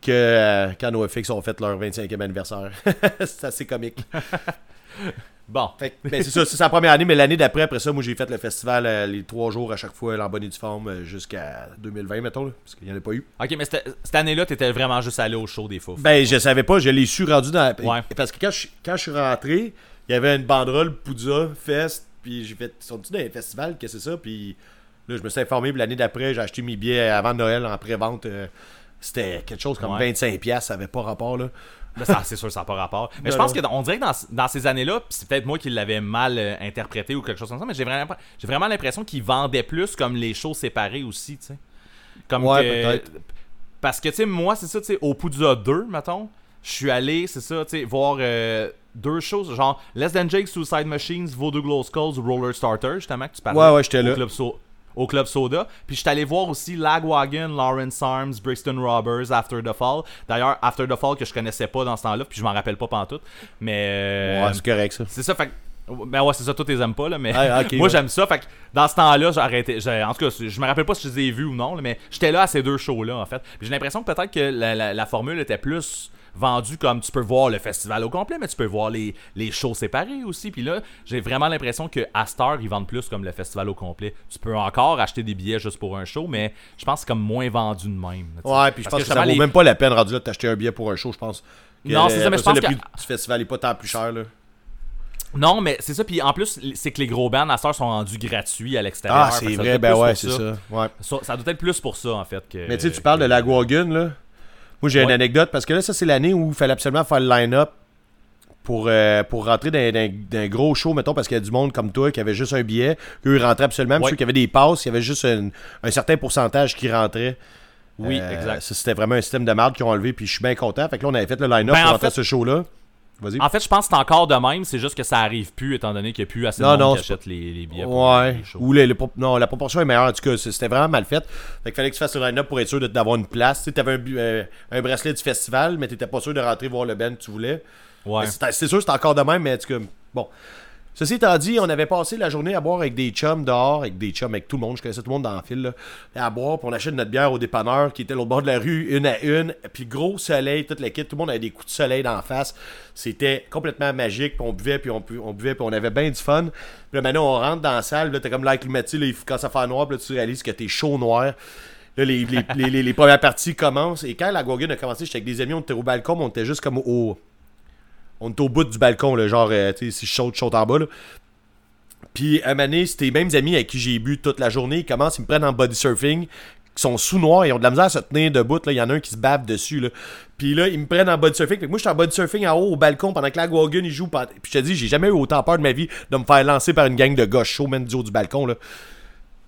que euh, quand NoFX ont fait leur 25e anniversaire. c'est assez comique. Bon. Fait ben, c'est ça, c'est sa première année, mais l'année d'après, après ça, moi j'ai fait le festival euh, les trois jours à chaque fois, en bonne et due forme, euh, jusqu'à 2020, mettons, là, parce qu'il n'y en a pas eu. Ok, mais cette, année-là, t'étais vraiment juste allé au show des fous. Ben, je savais pas, je l'ai su rendu dans. Ouais. Parce que quand je, quand je suis rentré, il y avait une banderole Poudza Fest, puis j'ai fait. Sont-tu dans un festival que c'est ça? Puis là, je me suis informé, puis l'année d'après, j'ai acheté mes billets avant Noël en pré-vente. euh, c'était quelque chose comme Ouais. 25$, ça avait pas rapport, là. Ça, c'est sûr, ça n'a pas rapport. Mais Non, je pense non. que on dirait que dans, dans ces années-là, c'est peut-être moi qui l'avais mal euh, interprété ou quelque chose comme ça, mais j'ai vraiment, j'ai vraiment l'impression qu'ils vendaient plus comme les shows séparés aussi, tu sais. Comme Ouais, que- peut-être. Parce que, tu sais, moi, c'est ça, tu sais, au Poudza 2, mettons, je suis allé, c'est ça, tu sais, voir euh, deux choses, genre Less Than Jake, Suicide Machines, Voodoo Glow Skulls, Roller Starter, justement, que tu parlais. Ouais, ouais, j'étais là. Club So- au Club Soda. Puis je suis allé voir aussi Lagwagon, Lawrence Arms, Brixton Robbers, After the Fall. D'ailleurs, After the Fall que je connaissais pas dans ce temps-là, puis je m'en rappelle pas pantoute. Mais. euh, Ouais, c'est correct, ça. c'est ça, fait Ben ouais, c'est ça, toi t'es aimes pas, là, mais Ah, moi ouais. j'aime ça. Fait que dans ce temps-là, j'ai arrêté. j'ai- En tout cas, je me rappelle pas si je les ai vus ou non, là, mais j'étais là à ces deux shows-là, en fait. J'ai l'impression que peut-être que la, la- la formule était plus vendue comme tu peux voir le festival au complet, mais tu peux voir les, les shows séparés aussi. Puis là, j'ai vraiment l'impression que à Star, ils vendent plus comme le festival au complet. Tu peux encore acheter des billets juste pour un show, mais je pense que c'est comme moins vendu de même. Ouais, puis je pense que, ça vaut les- même pas la peine rendu là de t'acheter un billet pour un show, je pense. Non, c'est ça, mais je pense le que- du festival est pas tant plus cher, là. Non, mais c'est ça. Puis en plus, c'est que les gros bands à sont rendus gratuits à l'extérieur. Ah, c'est ça vrai, ben ouais, c'est ça. Ouais. Ça, ça doit être plus pour ça, en fait. Que, Mais tu sais, tu parles de la Guagun, là. Moi, j'ai une anecdote parce que là, ça, c'est l'année où il fallait absolument faire le line-up pour, euh, pour rentrer dans, un gros show, mettons, parce qu'il y a du monde comme toi qui avait juste un billet. Eux, ils rentraient absolument. Ouais. Ceux qui avaient des passes, il y avait juste un, un certain pourcentage qui rentrait. Oui, Euh, exact. Ça, c'était vraiment un système de marde qu'ils ont enlevé. Puis je suis bien content. Fait que là, on avait fait le line-up Ben, pour en rentrer à fait- ce show-là. En fait, je pense que c'est encore de même, c'est juste que ça arrive plus, étant donné qu'il n'y a plus assez de monde non, qui achète les, les billets pour Ouais. les shows. Ou les- les pro- non, la proportion est meilleure. En tout cas, c'était vraiment mal fait. Fait qu'il fallait que tu fasses le line-up pour être sûr d'avoir une place. Tu avais un, euh, un bracelet du festival, mais tu pas sûr de rentrer voir le band que tu voulais. Ouais. C'est c'est sûr, c'est encore de même, mais en tout cas, bon. Ceci étant dit, on avait passé la journée à boire avec des chums dehors, avec des chums, avec tout le monde. Je connaissais tout le monde dans le fil. Là, à boire, puis on achète notre bière au dépanneur qui était l'autre bord de la rue, une à une. Puis gros soleil, toute la kit, tout le monde avait des coups de soleil d'en face. C'était complètement magique. Puis on buvait, puis on, buvait, puis on avait bien du fun. Puis là, maintenant, on rentre dans la salle. Là, t'as comme l'air là, il commence à faire noir. Puis là, tu réalises que t'es chaud noir. Là, les, les, premières parties commencent. Et quand la Guagun a commencé, j'étais avec des amis, on était au balcon, on était juste comme au. On était au bout du balcon, genre, euh, tu sais, si je saute, je saute en bas, là. Puis, à un moment c'était les mêmes amis avec qui j'ai bu toute la journée. Ils commencent, ils me prennent en body surfing, qui sont sous noirs, ils ont de la misère à se tenir debout. Là. Il y en a un qui se bave dessus. Là. Puis là, ils me prennent en body surfing. Fait que moi, je suis en body surfing en haut au balcon pendant que la Guagun, il joue. Puis je te dis, j'ai jamais eu autant peur de ma vie de me faire lancer par une gang de gauche chauds, même du haut du balcon. Là.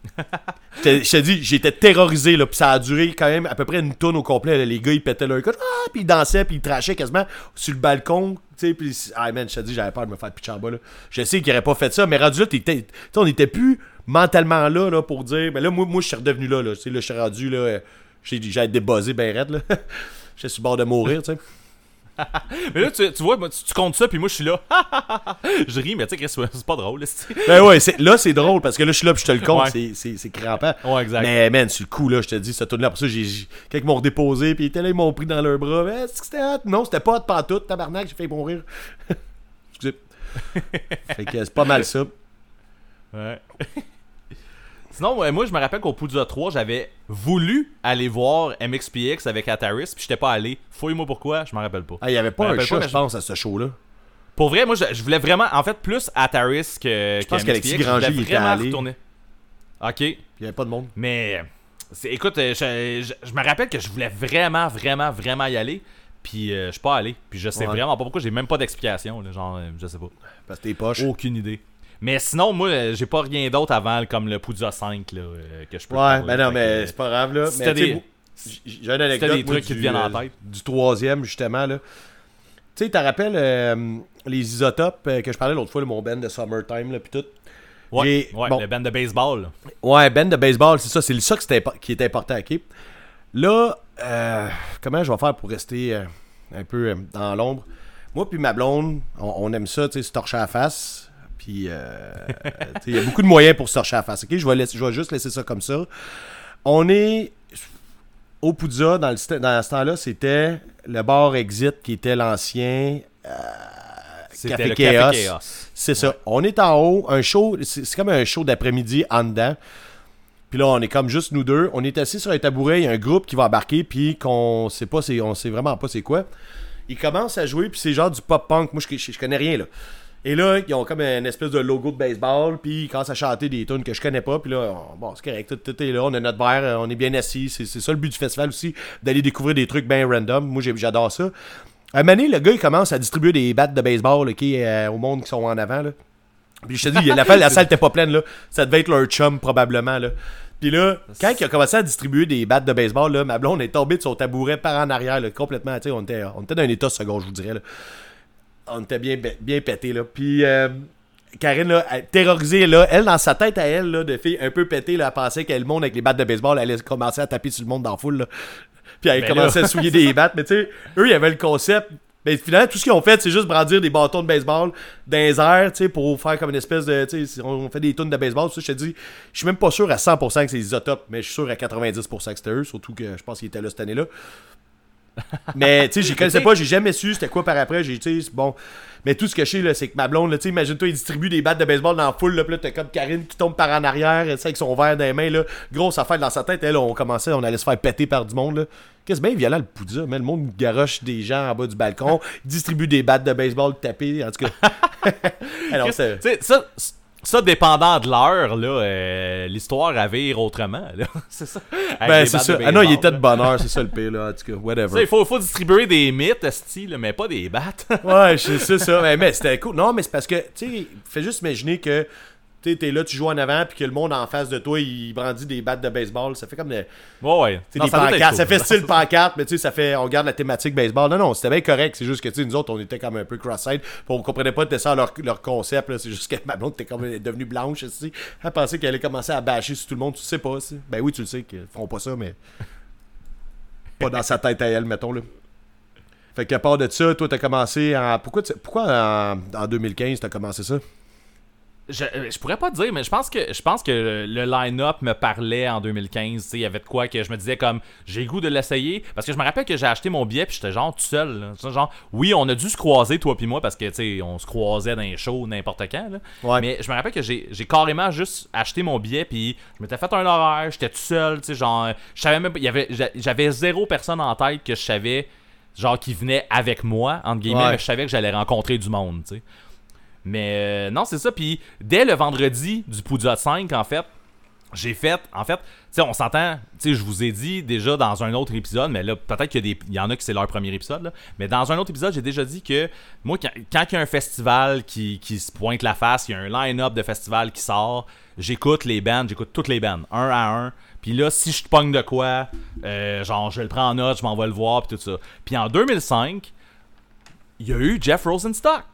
Je te dis, j'étais terrorisé, là, puis ça a duré quand même à peu près une tonne au complet. Les gars, ils pétaient leur coche, ah, puis ils dansaient, puis ils trachaient quasiment sur le balcon, tu sais, puis ah man, je te j'avais peur de me faire pitcher en bas, là. Je sais qu'ils n'auraient pas fait ça, mais rendu là, t'étais- tu sais, on était plus mentalement là, là, pour dire, mais là, moi, moi je suis redevenu là, là, tu sais, là, je suis rendu, là, euh, j'ai débuzzé ben raide, là. J'étais sur le bord de mourir, tu sais. Mais là, tu, tu vois, moi, tu, tu comptes ça, puis moi, je suis là. je ris, mais tu sais, c'est pas drôle. Ben ouais, là, c'est drôle, parce que là, je suis là, puis je te le compte, Ouais. c'est- crampant. Ouais, exact. Mais man, sur le coup, là, je te dis, ça tourne là. Pour ça, j'ai, quand ils m'ont redéposé, puis ils étaient là, ils m'ont pris dans leurs bras. Mais est-ce que c'était hot? Non, c'était pas hot pantoute, tabarnak, j'ai failli mourir. Excusez. fait que c'est pas mal ça. Ouais. Sinon, moi, je me rappelle qu'au Poudza 3, j'avais voulu aller voir MXPX avec Ataris, puis j'étais pas allé. Fouille-moi pourquoi, je m'en rappelle pas. Ah, il y avait pas un pas, mais je pense, à ce show-là. Pour vrai, moi, je, je voulais vraiment, en fait, plus Ataris que. Je pense qu'Alexis Granger, il était allé. retourner. Ok, Il y avait pas de monde. mais. c'est- Écoute, euh, je, je- je me rappelle que je voulais vraiment, vraiment, vraiment y aller. Puis euh, je suis pas allé. Puis je sais Ouais. vraiment pas pourquoi, j'ai même pas d'explication. Genre, euh, je sais pas. Parce que t'es poche. Aucune idée. Mais sinon, moi, euh, j'ai pas rien d'autre avant comme le Poudza 5 là, euh, que je peux ouais, ben non, mais c'est pas grave, là. Mais tu des- j'ai une anecdote. des moi, trucs qui te viennent en euh, tête. Du troisième, justement, là. Tu sais, t'as rappelles euh, les isotopes euh, que je parlais l'autre fois, là, mon band de Summertime, là, pis tout? Ouais, ouais bon. le band de baseball. là. Ouais, Ben de baseball, c'est ça, c'est ça que c'était impo- qui est important, ok? Là, euh, comment je vais faire pour rester un peu dans l'ombre? Moi puis ma blonde, on, on aime ça, tu sais, se torcher à la face. Puis, euh, il y a beaucoup de moyens pour se torcher à la face, ok? Je vais, laisser- je vais juste laisser ça comme ça. On est au Poudza, dans, le, dans ce temps-là, c'était le bar Exit qui était l'ancien C'était Café le Chaos. Café Chaos. c'est ça. On est en haut, un show, c'est comme un show d'après-midi en dedans. Puis là, on est comme juste nous deux. On est assis sur un tabouret, il y a un groupe qui va embarquer, puis qu'on sait pas, on sait vraiment pas c'est quoi. Ils commencent à jouer, puis c'est genre du pop-punk. Moi, je, je, je connais rien, là. Et là, ils ont comme une espèce de logo de baseball, puis ils commencent à chanter des tunes que je connais pas, puis là, on- bon, c'est correct, tout, tout est là, on a notre verre, euh, on est bien assis. C'est, ça le but du festival aussi, d'aller découvrir des trucs bien random. Moi, j'adore ça. À donné, le gars, il commence à distribuer des battes de baseball, euh, au monde qui sont en avant, là. Puis je te dis, la, salle était pas pleine, là. Ça devait être leur chum, probablement, là. Puis là, quand il a commencé à distribuer des battes de baseball, là, ma blonde est tombée de son tabouret par en arrière, complètement. On était, on était dans un état second, je vous dirais, là. On était bien, bien pété, là. Puis euh, Karine, là, elle- terrorisée, là, elle, dans sa tête à elle, là, de fille un peu pétée, là, elle pensait que le monde avec les battes de baseball allait commencer à taper sur le monde dans la foule, là. Puis elle Ben commençait à souiller des battes. Mais tu sais, eux, il y avait le concept Ben, finalement, tout ce qu'ils ont fait, c'est juste brandir des bâtons de baseball dans les airs, tu sais, pour faire comme une espèce de. Tu sais, on fait des tonnes de baseball. Ça, je te dis, je suis même pas sûr à 100% que c'est Isotop, mais je suis sûr à 90% que c'était eux, surtout que je pense qu'ils étaient là cette année-là. Mais, tu sais, je connaissais pas, j'ai jamais su c'était quoi par après. J'ai, tu sais, bon. Mais tout ce que je sais, c'est que ma blonde, tu sais, imagine-toi, il distribue des battes de baseball dans la foule, là, là, t'as comme Karine qui tombe par en arrière, sais, avec son verre dans les mains, là. Grosse affaire dans sa tête, elle, on commençait, on allait se faire péter par du monde, là. Qu'est-ce bien violent le poudre, mais le monde garoche des gens en bas du balcon, distribue des battes de baseball tapées, en tout cas. Alors, c'est. Tu sais, ça, ça, dépendant de l'heure, là, euh, l'histoire à vire autrement. là. c'est ça. Avec Ben, c'est ça. Ah non, il était de bonne heure, c'est ça le pire, là, en tout cas, whatever. il faut, faut distribuer des mythes, style, mais pas des battes. Ouais, c'est ça. Mais, mais c'était cool. Non, mais c'est parce que, tu sais, fais juste imaginer que tu es là, tu joues en avant, puis que le monde en face de toi, il brandit des battes de baseball. Ça fait comme des, ouais, ouais. Non, des ça pancartes. Ça fait style pancarte, mais tu sais, ça fait. On garde la thématique baseball. Non, non, c'était bien correct. C'est juste que, tu sais, nous autres, on était comme un peu cross-side. On comprenait pas de ça leur, leur concept. là. C'est juste que ma blonde était comme devenue blanche, ici. Elle pensait qu'elle allait commencer à bâcher sur tout le monde. Tu sais pas, aussi. Ben oui, tu le sais qu'ils feront pas ça, mais. pas dans sa tête à elle, mettons, là. Fait qu'à part de ça, toi, t'as commencé en. Pourquoi, pourquoi en, en 2015 t'as commencé ça? Je, je pourrais pas te dire, mais je pense que je pense que le line-up me parlait en 2015. tu sais, Il y avait de quoi que je me disais comme j'ai goût de l'essayer. Parce que je me rappelle que j'ai acheté mon billet puis j'étais genre tout seul. là. Genre, oui, on a dû se croiser, toi puis moi, parce que tu sais, on se croisait dans les shows n'importe quand. là. Ouais. Mais je me rappelle que j'ai carrément juste acheté mon billet puis je m'étais fait un horaire, j'étais tout seul, tu sais, genre je savais même j'avais zéro personne en tête que je savais genre qui venait avec moi entre guillemets, Ouais. mais je savais que j'allais rencontrer du monde, tu sais. Mais euh, non, c'est ça. Puis dès le vendredi du Poudja 5, en fait, j'ai fait. En fait, tu sais, on s'entend. Tu sais, je vous ai dit déjà dans un autre épisode, mais là, peut-être qu'il y, en a qui c'est leur premier épisode. là. mais dans un autre épisode, j'ai déjà dit que moi, quand, il y a un festival qui, qui se pointe la face, il y a un line-up de festival qui sort, j'écoute les bands, j'écoute toutes les bands, un à un. Puis là, si je te pogne de quoi, euh, genre, je le prends en note, je m'en vais le voir, puis tout ça. Puis en 2005, il y a eu Jeff Rosenstock.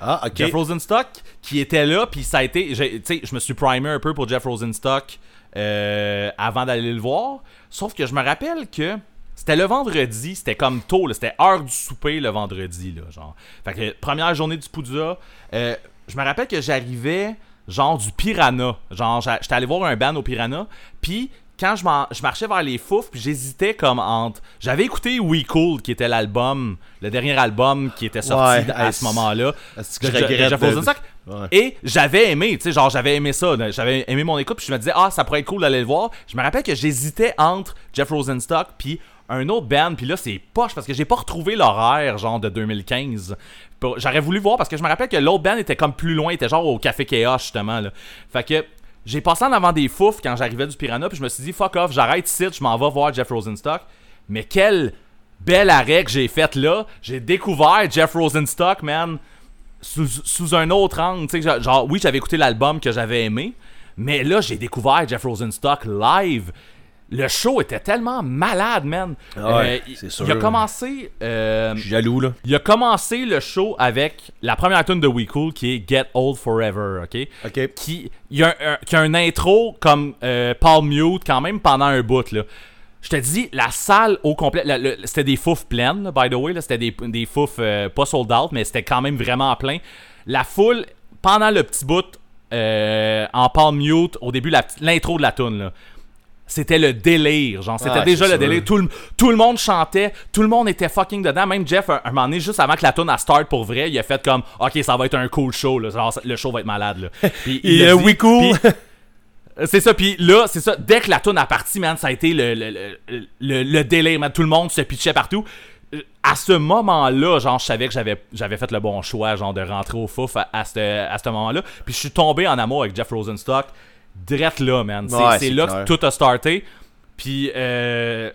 Ah. Jeff Rosenstock qui était là, puis ça a été. Tu sais, je me suis primé un peu pour Jeff Rosenstock euh, avant d'aller le voir. Sauf que je me rappelle que c'était le vendredi, c'était comme tôt, c'était heure du souper le vendredi, là, genre. Fait que première journée du Poudja, euh, je me rappelle que j'arrivais genre du Piranha. Genre, j'étais allé voir un band au Piranha, puis quand je, marchais vers les fouf, puis j'hésitais comme entre. J'avais écouté We Cool, qui était l'album, le dernier album qui était sorti Ouais, à ce moment-là. que je regrette Jeff de- Rosenstock. Ouais. Et j'avais aimé, tu sais, genre j'avais aimé ça, j'avais aimé mon écoute, puis je me disais ah ça pourrait être cool d'aller le voir. Je me rappelle que j'hésitais entre Jeff Rosenstock puis un autre band, puis là c'est poche parce que j'ai pas retrouvé l'horaire genre de 2015. Pour- J'aurais voulu voir parce que je me rappelle que l'autre band était comme plus loin, était genre au Café Chaos justement là. Fait que j'ai passé en avant des fouf quand j'arrivais du Piranha, puis je me suis dit fuck off, j'arrête ici, je m'en vais voir Jeff Rosenstock. Mais quel bel arrêt que j'ai fait là, j'ai découvert Jeff Rosenstock, man sous, un autre angle. tu sais, genre- genre, oui, j'avais écouté l'album que j'avais aimé, mais là, j'ai découvert Jeff Rosenstock live. Le show était tellement malade, man. Ah ouais, il- c'est sûr. Il a commencé. euh, Je suis jaloux, là. il a commencé le show avec la première tune de We Cool qui est Get Old Forever, ok? Ok. Qui, il y a un, un- qui a un intro comme euh, Paul Mute quand même pendant un bout, là. Je te dis, la salle au complet, c'était des fouf pleines, là, by the way, c'était des, des fouf euh, pas sold out, mais c'était quand même vraiment plein. La foule, pendant le petit bout euh, en Paul Mute, au début, l'intro de la tune, là, c'était le délire. Genre, c'était Ah, déjà le délire. Tout le, tout le monde chantait, tout le monde était fucking dedans. Même Jeff, un, un moment donné, juste avant que la tune à start pour vrai, il a fait comme Ok, ça va être un cool show. Là. Genre, le show va être malade. Là. Puis, il euh, dit, We Cool. puis- c'est ça, puis là, c'est ça. Dès que la tune a parti, man, ça a été le, le, le, le- délire, man. Tout le monde se pitchait partout. Euh, À ce moment-là, genre, je savais que j'avais, j'avais fait le bon choix, genre, de rentrer au fouf à, à ce, à ce moment-là. Puis je suis tombé en amour avec Jeff Rosenstock, direct là, man. C'est, Ouais, là clair. que tout a starté. Puis, euh,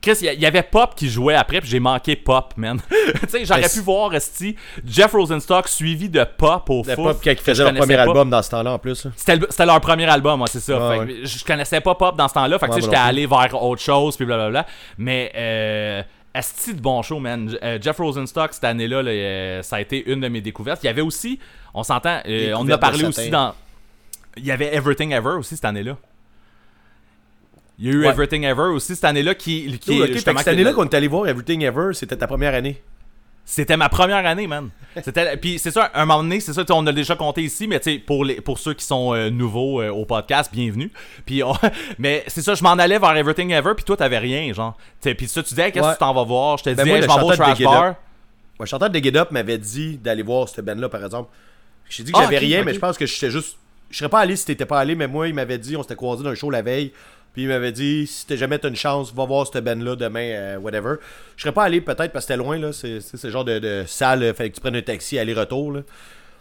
Chris, il y, avait Pop qui jouait après, puis j'ai manqué Pop, man. tu sais, j'aurais pu voir, Esti, Jeff Rosenstock suivi de Pop au fouf. pop je faisaient leur premier pas. album dans ce temps-là, en plus. C'était, le- c'était leur premier album, moi, c'est ça. Fait Je connaissais pas Pop dans ce temps-là. Fait que Ouais, j'étais allé vers autre chose, puis blablabla. Mais, euh, esti de bon show, man. Euh, Jeff Rosenstock, cette année-là, là, euh, ça a été une de mes découvertes. Il y avait aussi, on s'entend, euh, on en a parlé aussi dans. Il y avait Everything Ever aussi cette année-là. Il y a eu Ouais. Everything Ever aussi cette année-là qui, est justement cette année-là qu'on est allé voir Everything Ever, c'était ta première année. C'était ma première année, man. C'était, puis c'est ça, un moment donné, c'est ça, on a déjà compté ici, mais tu sais, pour, les, pour ceux qui sont euh, nouveaux euh, au podcast, bienvenue. Puis on- mais c'est ça, je m'en allais vers Everything Ever, puis toi, t'avais rien, genre. Puis ça, tu disais, qu'est-ce Ouais. que tu t'en vas voir? Je te Ben, disais, je m'en vais au Trash Bar. Moi, le chanteur de Get Up m'avait dit d'aller voir cette band-là, par exemple. J'ai dit que Ah, j'avais rien, mais je pense que j'étais juste. Je serais pas allé si t'étais pas allé, mais moi, il m'avait dit, on s'était croisés dans un show la veille. Puis il m'avait dit, si t'as jamais t'as une chance, va voir cette band-là demain, euh, whatever. Je serais pas allé peut-être parce que c'était loin, là. C'est ce genre de, de salle, euh, fallait que tu prennes un taxi aller-retour, là.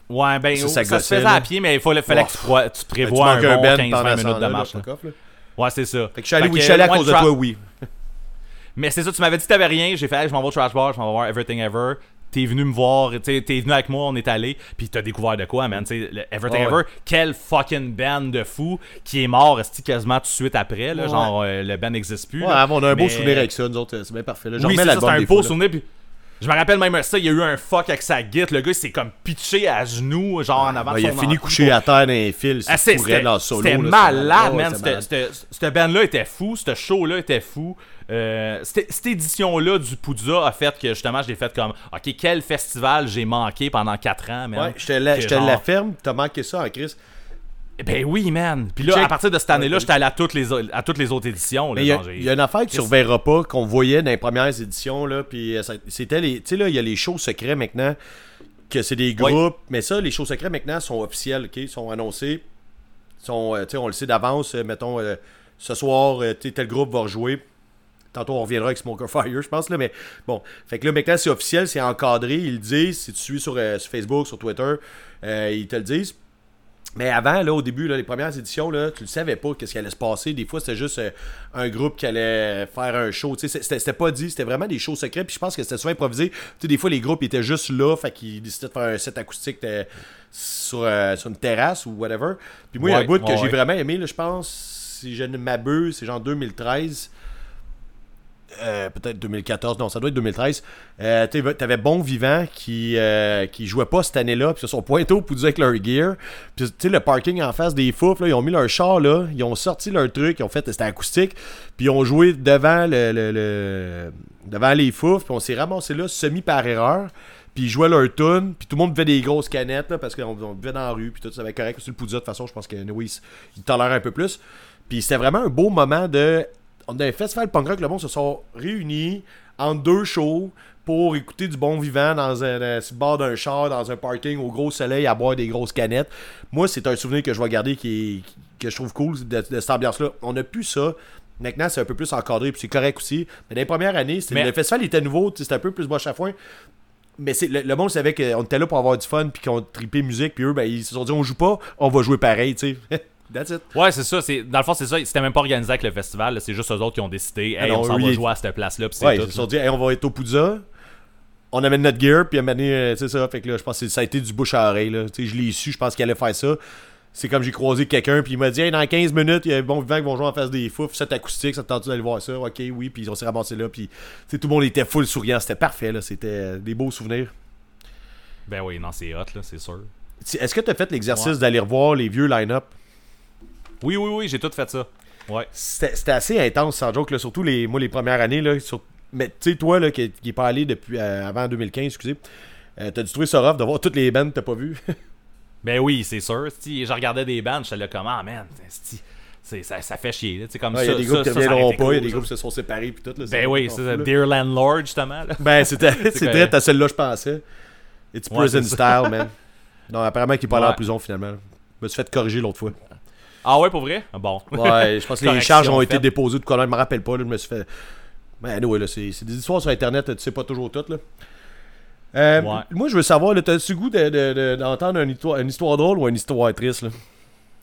Ouais, ben, Ça, ça, ça se faisait là. à pied, mais il fallait, fallait Oh. que tu, prévois un manques un bon band 15-20 pendant minutes de marche. là, là. Ouais, c'est ça. Fait que je suis allé, oui, que, je suis allé à cause de toi, oui. Mais c'est ça, tu m'avais dit que t'avais rien. J'ai fait, hey, je m'en vais au Trash Bar, je m'en vais voir Everything Ever. T'es venu me voir, t'es venu avec moi, on est allé, puis t'as découvert de quoi, man. T'sais, le Everything Ouais, ouais. Ever, quel fucking band de fou qui est mort quasiment tout de suite après. Là, Ouais. Genre, euh, le band n'existe plus. Ouais, là. on a un beau souvenir avec ça, nous autres, c'est bien parfait. Là. Oui, c'est un beau fois, souvenir. Puis je me rappelle même ça, il y a eu un fuck avec sa guite. Le gars, il s'est comme pitché à genoux, genre en avant Ouais, de il a fini couché à terre dans les fils. ah, C'était malade, man. Cette band-là était fou, ce show-là était fou. Euh, cette, édition-là du Poudza a fait que justement, je l'ai fait comme Ok, quel festival j'ai manqué pendant 4 ans, man. Ouais, je te la, Que je te genre- la ferme, t'as manqué ça en Chris. Ben oui, man. Puis là, Check. à partir de cette année-là, j'étais allé à toutes les, à toutes les autres éditions. il y, a- y une affaire que tu reverras pas, qu'on voyait dans les premières éditions, là, puis euh, c'était les... Tu sais, là, il y a les shows secrets maintenant, que c'est des groupes, mais ça, les shows secrets maintenant sont officiels, ok, sont annoncés, sont, euh, tu sais, on le sait d'avance, euh, mettons, euh, ce soir, euh, tel groupe va rejouer. Tantôt, on reviendra avec Smoker Fire, je pense, là, mais bon. Fait que là, maintenant, c'est officiel, c'est encadré, ils le disent. Si tu suis sur, sur Facebook, sur Twitter, ils te le disent. Mais avant, là, au début, là, les premières éditions, là, tu ne savais pas qu'est-ce qui allait se passer. Des fois, c'était juste euh, un groupe qui allait faire un show. C'était pas dit, c'était vraiment des shows secrets. Puis je pense que c'était souvent improvisé. Des fois, les groupes étaient juste là, fait qu'ils décidaient de faire un set acoustique euh, sur, euh, sur une terrasse ou whatever. Puis moi, il y a un bout que ouais, j'ai vraiment aimé, je pense, si je ne m'abuse, c'est genre 2013. Euh, peut-être 2014, non, ça doit être 2013. Euh, t'avais- T'avais Bon Vivant qui, euh, qui jouait pas cette année-là, puis ils sont pointés au Poudou avec leur gear. Puis tu sais, le parking en face des fouf, là, ils ont mis leur char là, ils ont sorti leur truc, ils ont fait, c'était acoustique, puis ils ont joué devant le, devant les fouf, puis on s'est ramassé là semi par erreur. Puis ils jouaient leur tune, puis tout le monde buvait des grosses canettes là, parce qu'on on buvait dans la rue, puis tout ça va être correct. C'est le Poudou de toute façon, je pense que il tolère un peu plus. Puis c'était vraiment un beau moment de. On a un festival punk rock, le monde se sont réunis en deux shows pour écouter du bon vivant dans un, euh, bord d'un char, dans un parking au gros soleil, à boire des grosses canettes. Moi, c'est un souvenir que je vais garder qui que je trouve cool de, de cette ambiance-là. On n'a plus ça. Maintenant, c'est un peu plus encadré, puis c'est correct aussi. Mais dans les premières années, Mais- le festival était nouveau, c'était un peu plus boche à foin. Mais c'est, le, le monde savait qu'on était là pour avoir du fun, puis qu'on tripait musique, puis eux, ben, ils se sont dit, on joue pas, on va jouer pareil, tu sais. That's it. Ouais, c'est ça. c'est- Dans le fond, c'est ça. C'était même pas organisé avec le festival. C'est juste eux autres qui ont décidé. Ah Hey, non, on s'en va jouer à cette place-là. Ouais, tout. ils se sont dit, hey, on va être au Poudza. On amène notre gear, puis donné, euh, c'est ça. Fait que là, je pense que ça a été du bouche à oreille. Là. Tu Je l'ai su, je pense qu'il allait faire ça. C'est comme j'ai croisé quelqu'un, puis il m'a dit, hey, dans 15 minutes, il y a un bon vivant qui vont jouer en face des fous, c'est acoustique, ça te tente d'aller voir ça? Ok, oui, puis on s'est ramassé là, puis tu tout le monde était full souriant. C'était parfait, là. C'était euh, des beaux souvenirs. Ben oui, non, c'est hot, là, c'est sûr. Tu- Est-ce que tu as fait l'exercice Ouais. d'aller revoir les vieux line-up? Oui, oui, oui, j'ai tout fait ça. Ouais. C'était assez intense, sans joke, là, surtout les, moi, les premières années. Là, sur- Mais tu sais, toi, là, qui qui est pas allé depuis euh, avant 2015, excusez, euh, t'as dû trouver ça rough de voir toutes les bands que t'as pas vues? Ben oui, c'est sûr. Si je regardais des bands, j'étais là comme, ah man, ça, ça fait chier. Il y a des groupes qui aurait reviendront pas, il y a des groupes qui se sont séparés, puis tout. Là, Ben oui, c'est. Dear Landlord, justement. Là. Ben, c'était c'est direct à celle-là, je pensais. It's prison style, man. Non, apparemment qu'il est pas allé en prison, finalement. Je me suis fait corriger l'autre fois. Ah ouais, pour vrai? Ah, Bon. Ouais, je pense que les charges ont été déposées de colonne, je me rappelle pas, là, je me suis fait. Ben, anyway, là, c'est c'est des histoires sur Internet, tu sais pas toujours toutes, là. Euh, Ouais. Moi, je veux savoir, t'as-tu goût de- de- de- d'entendre une, histoire, une histoire drôle ou une histoire triste, là?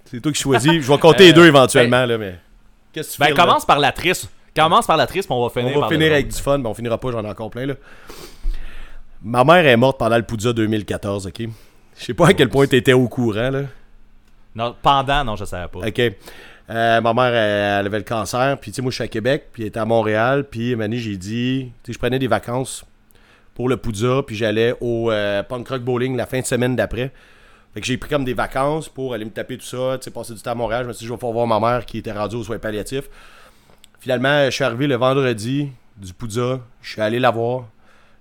C'est toi qui choisis. Je vais compter les Euh, deux éventuellement, là, mais. Qu'est-ce que tu Ben là? commence par la triste. Commence par la triste, puis on va finir On va par finir avec du fun, mais on finira pas, j'en ai encore plein là. Ma mère est morte pendant le Poudza 2014, ok? Je sais pas à quel point t'étais au courant, là. Non, pendant, non, je savais pas. Ok. Euh, ma mère, elle, avait le cancer, puis tu sais, moi je suis à Québec, puis elle était à Montréal, puis Mani, j'ai dit, tu sais, je prenais des vacances pour le Poudza, puis j'allais au euh, Punk Rock Bowling la fin de semaine d'après. Fait que j'ai pris comme des vacances pour aller me taper tout ça, tu sais, passer du temps à Montréal. Je me suis dit, je vais pouvoir voir ma mère qui était rendue aux soins palliatifs. Finalement, je suis arrivé le vendredi du Poudza, je suis allé la voir.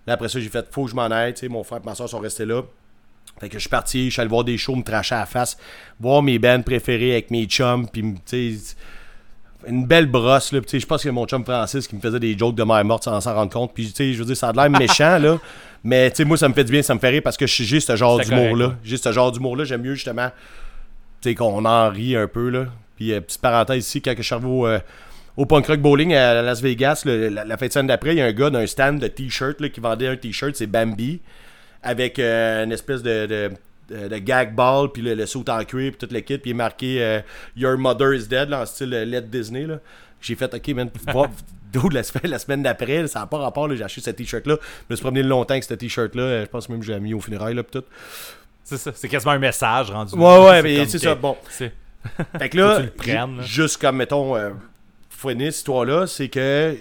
Là, après ça, j'ai fait, faut que je m'en aille. tu sais, Mon frère et ma soeur sont restés là. Fait que je suis parti, je suis allé voir des shows, me tracher à la face, voir mes bands préférés avec mes chums, puis une belle brosse, là. Je pense que mon chum Francis qui me faisait des jokes de mère morte sans s'en rendre compte. Puis, tu sais, je veux dire, ça a l'air méchant, là. Mais, tu sais, moi, ça me fait du bien, ça me fait rire parce que j'ai juste ce genre d'humour-là. Juste ce genre d'humour-là. J'aime mieux, justement, tu sais, qu'on en rit un peu, là. Puis, euh, petite parenthèse ici, quand je suis au, euh, au Punk Rock Bowling à Las Vegas, le- la, la fin de semaine d'après, il y a un gars d'un stand de t-shirt, là, qui vendait un t-shirt, c'est Bambi, avec euh, une espèce de. de gag ball, puis le, le saut en cuir, puis toute le kit, puis il est marqué euh, Your Mother is Dead, là, en style euh, Let Disney. Là. J'ai fait, ok, man, la semaine, la semaine d'après, ça n'a pas rapport, là, j'ai acheté ce t-shirt-là. Je me suis promené longtemps avec ce t-shirt-là, je pense même que j'ai mis au funérailles, là, puis tout. C'est ça. C'est quasiment un message rendu. Ouais, ouais, mais c'est ça, bon. c'est- Fait que là, prennes, juste comme, mettons, euh, cette histoire-là, c'est que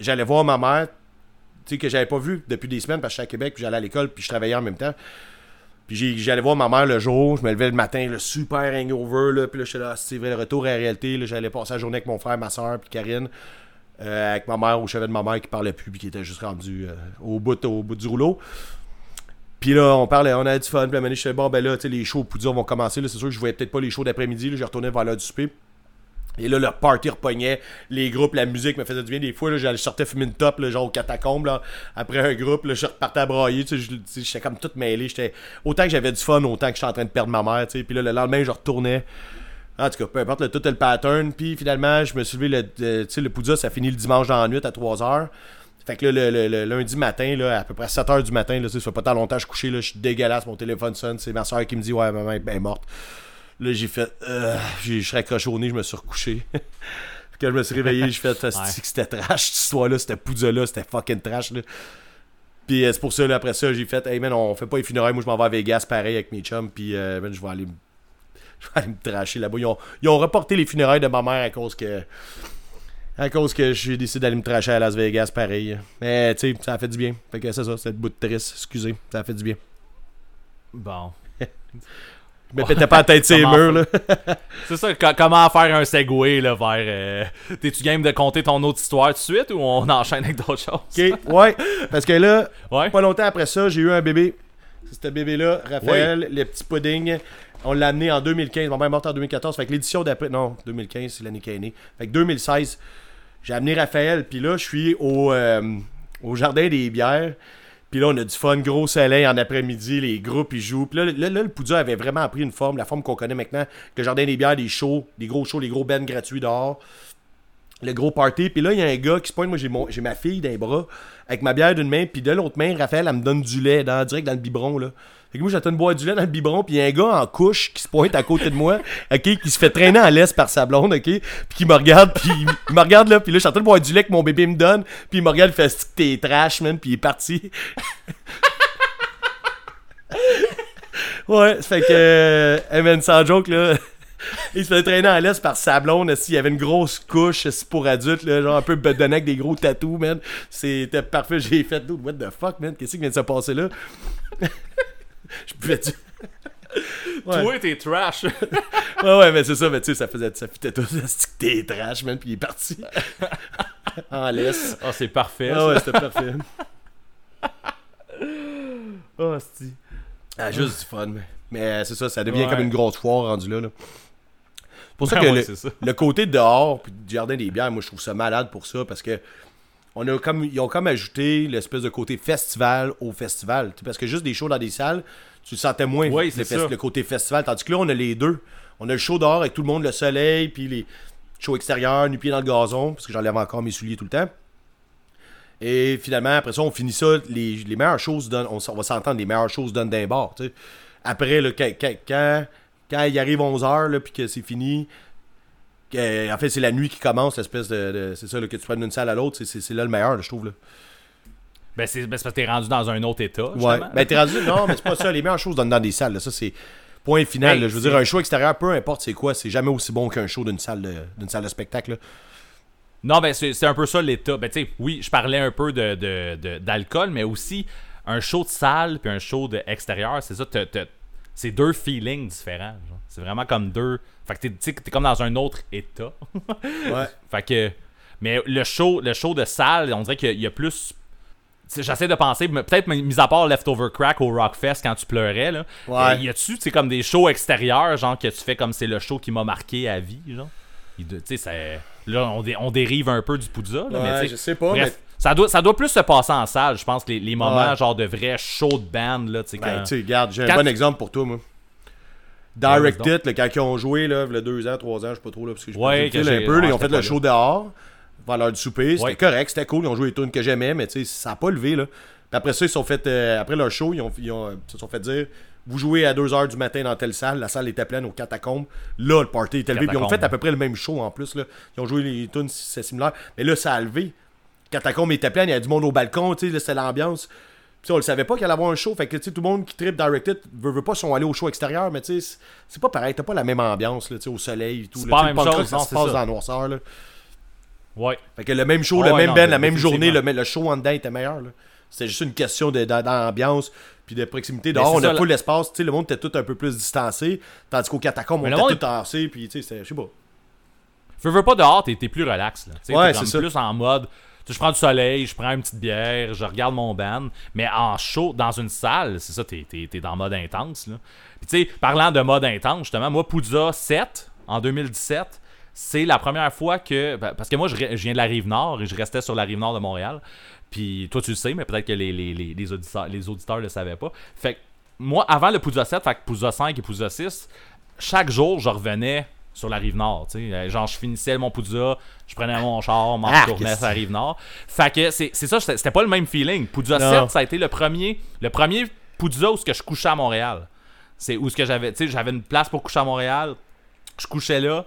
j'allais voir ma mère, sais, que j'avais pas vu depuis des semaines parce que j'étais à Québec, puis j'allais à l'école, puis je travaillais en même temps. Puis j'ai- j'allais voir ma mère le jour, je me levais le matin, le super hangover, là, puis là, j'étais là, Ah, le retour à la réalité, j'allais passer la journée avec mon frère, ma soeur, puis Karine, euh, avec ma mère, au chevet de ma mère qui parlait plus, puis qui était juste rendu euh, au, bout, du rouleau. Puis là, on parlait, on avait du fun. Puis la je disais, bon, ben là, tu sais, les shows au Poudre vont commencer. C'est sûr que je voyais peut-être pas les shows d'après-midi. là. Je retournais vers l'heure du souper. Et là, le party repognait. Les groupes, la musique me faisait du bien. Des fois, j'allais- sortais fumer une top, là, genre au catacombe. Là. Après un groupe, là, je repartais à brailler. tu sais, J'étais comme tout mêlé. Autant que j'avais du fun, autant que j'étais en train de perdre ma mère. tu sais. Puis là, le lendemain, je retournais. En tout cas, peu importe le, tout le pattern. Puis finalement, je me suis levé, le, euh, tu sais, le Poudja, ça finit le dimanche dans la nuit à 3h. Fait que là, le, le- le lundi matin, là, à peu près 7h du matin, là, ça fait pas tant longtemps que je suis couché, là, je suis dégueulasse, mon téléphone sonne, c'est ma soeur qui me dit Ouais, maman est morte. Là, j'ai fait euh, j'ai- Je suis accroché au nez, je me suis recouché. Quand je me suis réveillé, j'ai fait c'était trash, cette histoire-là, c'était Poudja-là, c'était fucking trash. Là. Puis euh, c'est pour ça, là, après ça, j'ai fait Hey man, on fait pas les funérailles, moi je m'en vais à Vegas pareil avec mes chums, puis euh, man, je vais aller me je vais aller me tracher là-bas. Ils ont, ils ont reporté les funérailles de ma mère à cause que. À cause que j'ai décidé d'aller me tracher à Las Vegas, pareil. Mais, tu sais, ça a fait du bien. Fait que c'est ça, c'est le bout de triste, excusez. Ça a fait du bien. Bon. Me pétais pas la tête Comment murs, là. C'est ça, co- comment faire un segway là, vers. euh, T'es-tu game de compter ton autre histoire tout de suite ou on enchaîne avec d'autres choses? Ok, ouais. Parce que là, Ouais. pas longtemps après ça, j'ai eu un bébé. C'est ce bébé-là, Raphaël, le petit pudding. On l'a amené en 2015. Ma mère est morte en 2014. Fait que l'édition d'après. Non, 2015, c'est l'année qu'elle est née. Fait que 2016, j'ai amené Raphaël. Puis là, je suis au, euh, au Jardin des Bières. Puis là, on a du fun, gros soleil en après-midi, les groupes ils jouent. Puis là, là, là, le Poudja avait vraiment pris une forme, la forme qu'on connaît maintenant, que Jardin des Bières, des shows, des gros shows, les gros bands gratuits dehors le gros party. Puis là, il y a un gars qui se pointe. Moi, j'ai, ma fille dans les bras avec ma bière d'une main. Puis de l'autre main, Raphaël, elle me donne du lait direct dans le biberon. Là. Fait que moi, j'attends de boire du lait dans le biberon. Puis il y un gars en couche qui se pointe à côté de moi. OK, qui se fait traîner en laisse par sa blonde. OK, puis qui me regarde. Puis il, il me regarde là. Puis là, train de boire du lait que mon bébé me donne. Puis il me regarde, il fait t'es trash, man. Puis il est parti. ouais, fait que. Euh, là. Il se fait traîner en laisse par sa blonde. S'il y avait une grosse couche pour adultes, là, genre un peu bedonnant avec des gros tatous, man. C'était parfait. J'ai fait, dude, what the fuck, man? Qu'est-ce qui vient de se passer là? Je pouvais dire. Ouais. Toi, t'es trash. ouais, ouais, mais c'est ça, mais tu sais, ça faisait. Ça fitait tout. C'est que t'es trash, man. Puis il est parti. en laisse. Ah, c'est parfait. Ah ça. ouais, c'était parfait. Ah, c'est- Ah, juste du fun, mais. Mais c'est ça, ça devient Ouais. comme une grosse foire rendu là. là. C'est pour ça Ah que ouais, le, ça. le côté dehors puis du jardin des bières, moi je trouve ça malade pour ça parce que on a comme ils ont comme ajouté l'espèce de côté festival au festival, parce que juste des shows dans des salles, tu le sentais moins Oui, le, ça. le côté festival, tandis que là on a les deux. On a le show dehors avec tout le monde, le soleil, puis les shows extérieurs, nu pieds dans le gazon, parce que j'enlève encore mes souliers tout le temps. Et finalement, après ça, on finit ça. Les, les meilleures choses donnent. On, va s'entendre, les meilleures choses donnent d'un sais. Après, là, quand, quand, quand, il arrive 11h, là, puis que c'est fini, que- en fait, c'est la nuit qui commence, l'espèce de. de- c'est ça, là, que tu prends d'une salle à l'autre. c'est- là le meilleur, je trouve. Là. Ben, c'est ben, c'est parce que t'es rendu dans un autre état. Ouais. Ben, t'es rendu. Non, mais c'est pas ça. Les meilleures choses donnent dans des salles. là. Ça, c'est. Point final. Hey, là. Je veux dire, un show extérieur, peu importe c'est quoi, c'est jamais aussi bon qu'un show d'une salle d'une salle de spectacle. là. Non, ben c'est un peu ça l'état. Ben, tu sais, oui, je parlais un peu de, de- de- d'alcool, mais aussi un show de salle puis un show de extérieur, c'est ça, c'est deux feelings différents. C'est vraiment comme deux. Fait que t'es, t'es comme dans un autre état. Ouais. fait que. Mais le show, le show de salle, on dirait qu'il y a plus. J'essaie de penser, mais peut-être mis à part Leftover Crack au Rockfest quand tu pleurais, là. Ouais. euh, y a-tu, tu comme des shows extérieurs, genre, que tu fais comme c'est le show qui m'a marqué à vie, genre? Tu sais, c'est- là, on, dé- on dérive un peu du Poudza, là, mais Ouais, tu sais, je sais pas, Bref, ça, doit, ça doit plus se passer en salle, je pense, les, les moments, Ouais. genre, de vrais shows de band, là, tu sais, Ben, quand- regarde, j'ai un Quand bon tu- exemple pour toi, moi. Ouais, Direct It, là, quand ils ont joué, là, a deux ans, trois ans, je sais pas trop, là, parce que je Ouais, que un peu, là, ils ont fait le show dehors, avant l'heure du souper, c'était correct, c'était cool, ils ont joué les tunes que j'aimais, mais tu sais, ça a pas levé, là. Puis après ça, ils sont fait, euh, après leur show, ils, ont, ils ont- ils se sont fait dire, vous jouez à 2h du matin dans telle salle, la salle était pleine aux catacombes, là, le party était levé, puis ils ont fait à peu près le même show en plus, là. Ils ont joué les tunes, c'est similaire, mais là, ça a levé. Catacombe était pleine, il y a du monde au balcon, tu sais, c'était l'ambiance. Puis on le savait pas qu'il allait avoir un show. Fait que tu sais, tout le monde qui tripe Directed veut, veut pas sont allés au show extérieur, mais tu sais, c'est- pas pareil. T'as pas la même ambiance là, tu sais, au soleil et tout. C'est pas la même chose, ça se c'est passe dans la noirceur. Là. Ouais. Fait que le même show, le même non, band, la même journée, le, le show en dedans était meilleur. là. C'était juste une question d'ambiance puis de proximité. Dehors, on a pas l'espace. Tu sais, le monde était tout un peu plus distancé. Tandis qu'au catacombe, on était tout tassé. Puis tu sais, je sais pas. Veux, veux pas dehors, t'es plus relax. Là. Ouais, t'es plus en mode. Je prends du soleil, je prends une petite bière, je regarde mon band. Mais en show, dans une salle, c'est ça, t'es t'es dans mode intense. Là. Puis tu sais, parlant de mode intense, justement, moi, Poudza 7, en 2017, c'est la première fois que. ben, Parce que moi, je, viens de la rive nord et je restais sur la rive nord de Montréal. Puis toi, tu le sais, mais peut-être que les, les, les, auditeurs, les auditeurs le savaient pas. Fait que moi, avant le Poudza 7, fait que Poudza 5 et Poudza 6, chaque jour, je revenais sur la rive nord. tu sais. Euh, Genre, je finissais mon Poudza, je prenais mon char, m'en Ah, retournais qu'est-ce- sur la rive nord. Fait que c'est c'est ça, c'était pas le même feeling. Poudza Non. 7, ça a été le premier, le premier Poudza où ce que je couchais à Montréal. C'est où ce que j'avais, tu sais, j'avais une place pour coucher à Montréal. Je couchais là.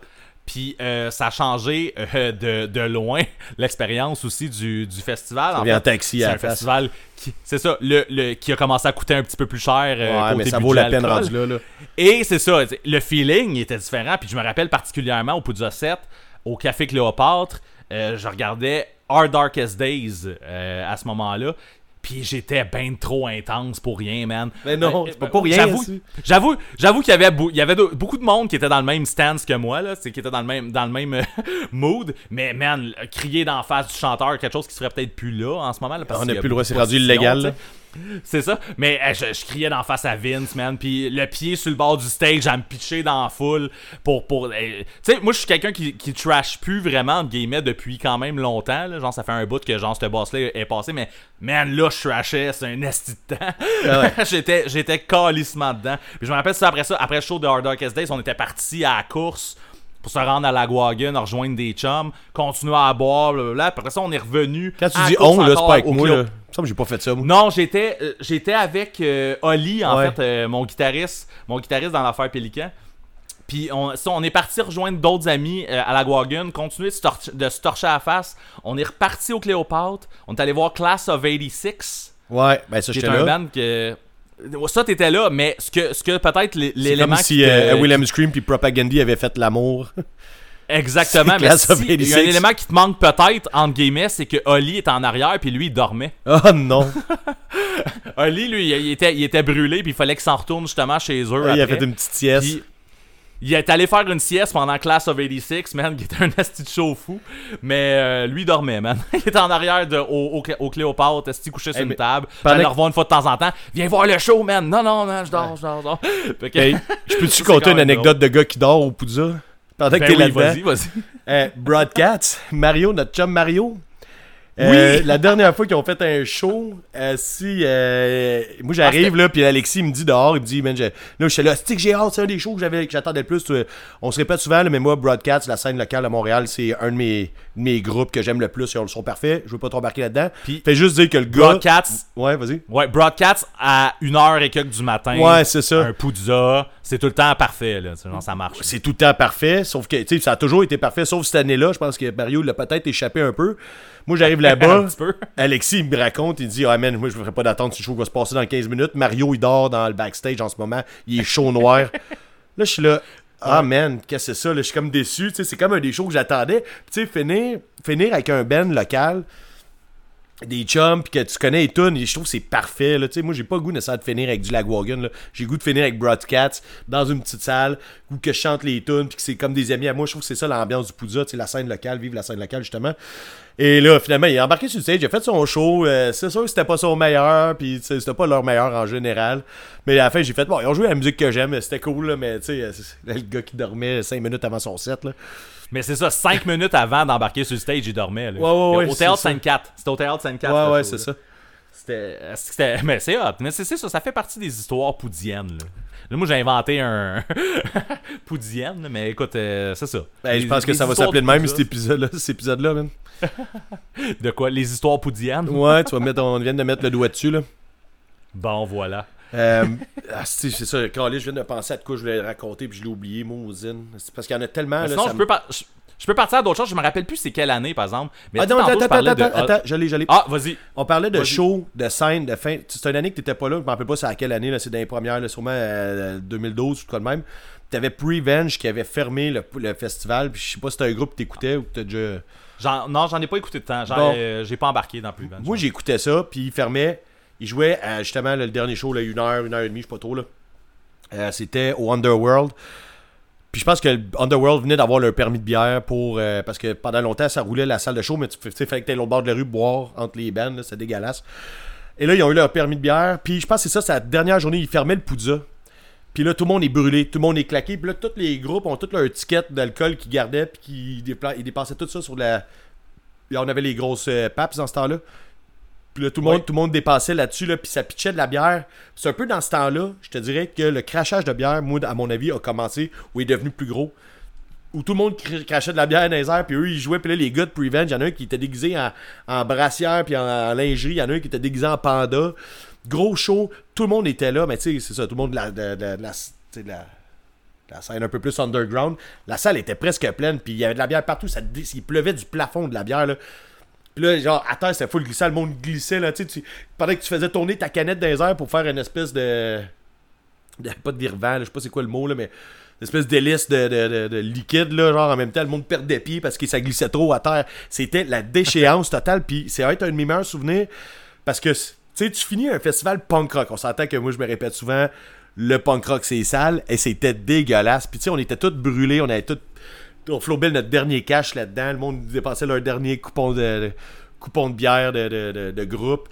Puis euh, ça a changé euh, de, de loin l'expérience aussi du, du festival. En fait, taxi c'est à un face. festival qui, c'est ça, le, le- qui a commencé à coûter un petit peu plus cher. euh, Ouais, côté mais ça vaut la peine rendu là. là. Et c'est ça, le feeling était différent. Puis je me rappelle particulièrement au Poudza 7, au Café Cléopâtre, euh, je regardais Our Darkest Days à ce moment-là. Puis j'étais ben trop intense pour rien, man. Mais non, Euh, c'est pas pour rien, J'avoue, j'avoue, j'avoue qu'il y avait, il y avait de- beaucoup de monde qui était dans le même stance que moi, là, qui était dans le même, dans le même euh, mood. Mais man, crier d'en face du chanteur, quelque chose qui serait peut-être plus là en ce moment. là, parce On n'a plus le droit, c'est rendu illégal. C'est ça. Mais euh, je, je criais d'en face à Vince, man. Puis le pied sur le bord du stage à me pitcher dans la foule pour. pour euh, tu sais, moi, je suis quelqu'un qui, qui trash plus vraiment, entre guillemets, depuis quand même longtemps. là. Genre, ça fait un bout que genre, ce boss-là est passé. Mais man, là, je trashais. C'est un esti de temps. Ah j'étais, j'étais calissement dedans. Puis je me rappelle ça après ça, après le show de Hard Darkest Days, on était parti à la course pour se rendre à la Guagun, rejoindre des chums, continuer à boire, blablabla. Puis après ça, on est revenu. Quand tu dis on, là, c'est pas avec moi. Là. Me j'ai pas fait ça, moi. non, j'étais euh, j'étais avec euh, Oli, en Ouais. fait, euh, mon guitariste, mon guitariste dans l'affaire Pélican. Puis on, ça, on est parti rejoindre d'autres amis euh, à la Guagun, continuer de se, torcher, de se torcher à la face. On est reparti au Cléopâtre. On est allé voir Class of 86, Ouais, ben ça, j'étais un là. band que. Ça, t'étais là, mais ce que, ce que peut-être l'élément. comme si euh, William Scream puis Propagandy avaient fait l'amour. Exactement, mais si- il y a un 86. élément qui te manque peut-être, entre guillemets, c'est que Oli est en arrière, puis lui, il dormait. Oh non! Oli, lui, il était, il était brûlé, puis il fallait qu'il s'en retourne justement chez eux. il a après. fait une petite sieste. Puis, il est allé faire une sieste pendant Class of 86, man, qui était un asti de show fou. Mais euh, lui dormait, man. il était en arrière de, au, au, au Cléopâtre, esti couché sur Hey, une table. pendant le que- revoir une fois de temps en temps. Viens voir le show, man. Non, non, man, je dors, je dors, je dors. Que- Hey, je peux-tu compter une anecdote de gars qui dort au Poudza? Pendant que Ben t'es oui, là-dedans. vas-y, vas-y. Euh, Broadcast, Mario, notre chum Mario. Euh, Oui. La dernière fois qu'ils ont fait un show, euh, si. euh, moi, j'arrive, Ah, là, puis Alexis me dit dehors, il me dit, man, je- là, je suis là, c'est que j'ai hâte, c'est un des shows que j'avais- que j'attendais le plus. On se répète souvent, là, mais moi, Broadcast, la scène locale à Montréal, c'est un de mes, de mes groupes que j'aime le plus. Ils sont parfaits. Je veux pas trop embarquer là-dedans. Puis- Fais juste dire que le gars. Broadcast, Ouais, vas-y. ouais, Broadcast à 1h et quelques du matin. Ouais, c'est ça. Un Poudza, c'est tout le temps parfait, là. Genre, ça marche. c'est tout le temps parfait, sauf que, tu sais, ça a toujours été parfait, sauf cette année-là. Je pense que Mario l'a peut-être échappé un peu. Moi, j'arrive là-bas. Alexis, il me raconte, il dit Ah, man, moi, je ne ferai pas d'attente si le show va se passer dans 15 minutes. Mario, il dort dans le backstage en ce moment. Il est chaud noir. là, je suis là. Ah, man, qu'est-ce que c'est ça? Là, je suis comme déçu. Tu sais, c'est comme un des shows que j'attendais. Tu sais, finir, finir avec un band local. des chums puis que tu connais et je trouve que c'est parfait là tu sais moi j'ai pas le goût nécessairement de finir avec du Lagwagon là j'ai le goût de finir avec Broadcats dans une petite salle où que je chante les tunes puis que c'est comme des amis à moi je trouve que c'est ça l'ambiance du sais la scène locale vive la scène locale justement et là finalement il est embarqué sur le stage il a fait son show euh, c'est sûr que c'était pas son meilleur puis c'était pas leur meilleur en général mais à la fin j'ai fait bon ils ont joué la musique que j'aime c'était cool là, mais tu sais euh, le gars qui dormait 5 minutes avant son set là Mais c'est ça, 5 minutes avant d'embarquer sur le stage, il dormait. Là. Ouais, ouais, ouais, Au théâtre ça. 54. C'était au théâtre 54. ouais ouais c'est ça C'était, c'était- mais c'est hot. Mais c'est ça, ça fait partie des histoires poudiennes. Là, Là, moi, j'ai inventé un poudienne, mais écoute, euh, c'est ça. Ben, je pense que ça va s'appeler de même cet épisode là cet épisode là man. De quoi? Les histoires poudiennes Ouais, tu vas mettre, on vient de mettre le doigt dessus, là. Bon, voilà. Euh, ah, c'est ça, Carlis, je viens de penser à de quoi je voulais raconter, puis je l'ai oublié, Mousine. C'est parce qu'il y en a tellement, là. sinon, je me- peux, par- je, je peux partir à d'autres choses. Je me rappelle plus c'est quelle année, par exemple. Mais Ah non, attends, attends, attends, de- attends, je l'ai, je l'ai. Ah, vas-y. On parlait de show, de scène, de fin. C'est une année que t'étais pas là, je me rappelle pas c'est à quelle année, c'est dans les premières, là, sûrement euh, 2012 ou quoi de même. T'avais Prevenge qui avait fermé le, le festival, puis je sais pas si c'était un groupe que t'écoutais ou que t'as déjà. Non, j'en ai pas écouté de temps. Bon. euh, j'ai pas embarqué dans plus Venge. Moi, j'écoutais ça, puis il fermait. Il jouait à, justement là, le dernier show, là, une heure, une heure et demie, je sais pas trop. là. Euh, C'était au Underworld. Puis je pense que Underworld venait d'avoir leur permis de bière pour. euh, parce que pendant longtemps, ça roulait la salle de show, mais tu tu fallait que t'aies l'autre bord de la rue boire entre les bandes, c'est dégueulasse. Et là, ils ont eu leur permis de bière. Puis je pense que c'est ça, c'est la dernière journée, ils fermaient le Poudza. Puis là, tout le monde est brûlé, tout le monde est claqué. Puis là, tous les groupes ont toutes leur étiquette d'alcool qu'ils gardaient, puis dépla- ils dépensaient tout ça sur la. Là, on avait les grosses euh, papes dans ce temps-là. Puis là, tout le monde, Ouais. tout le monde dépassait là-dessus, là, puis ça pitchait de la bière. C'est un peu dans ce temps-là, je te dirais que le crachage de bière, moi, à mon avis, a commencé ou est devenu plus gros. Où tout le monde cr- crachait de la bière dans les airs, puis eux, ils jouaient. Puis là, les gars de Prevenge, il y en a un qui était déguisé en, en brassière, puis en, en lingerie. Il y en a un qui était déguisé en panda. Gros show, tout le monde était là, mais tu sais, c'est ça, tout le monde de la, de, de- de la, scène un peu plus underground. La salle était presque pleine, puis il y avait de la bière partout. Ça, il pleuvait du plafond de la bière, là. Puis là, genre, à terre, c'était full glissant, le monde glissait, là, tu sais, pendant que tu faisais tourner ta canette dans les airs pour faire une espèce de... de- pas de virevent, là, je sais pas c'est quoi le mot, là, mais une espèce d'hélice de, de, de- de liquide, là, genre, en même temps, le monde perdait pied parce que ça glissait trop à terre. C'était la déchéance totale, puis c'est un de mes meilleurs souvenirs, parce que, tu sais, tu finis un festival punk rock, on s'entend que moi, je me répète souvent, le punk rock, c'est sale, et c'était dégueulasse, puis tu sais, on était tous brûlés, on avait tous on flobait notre dernier cash là-dedans. Le monde dépensait leur dernier coupon de, coupon de bière de, de- de- groupe.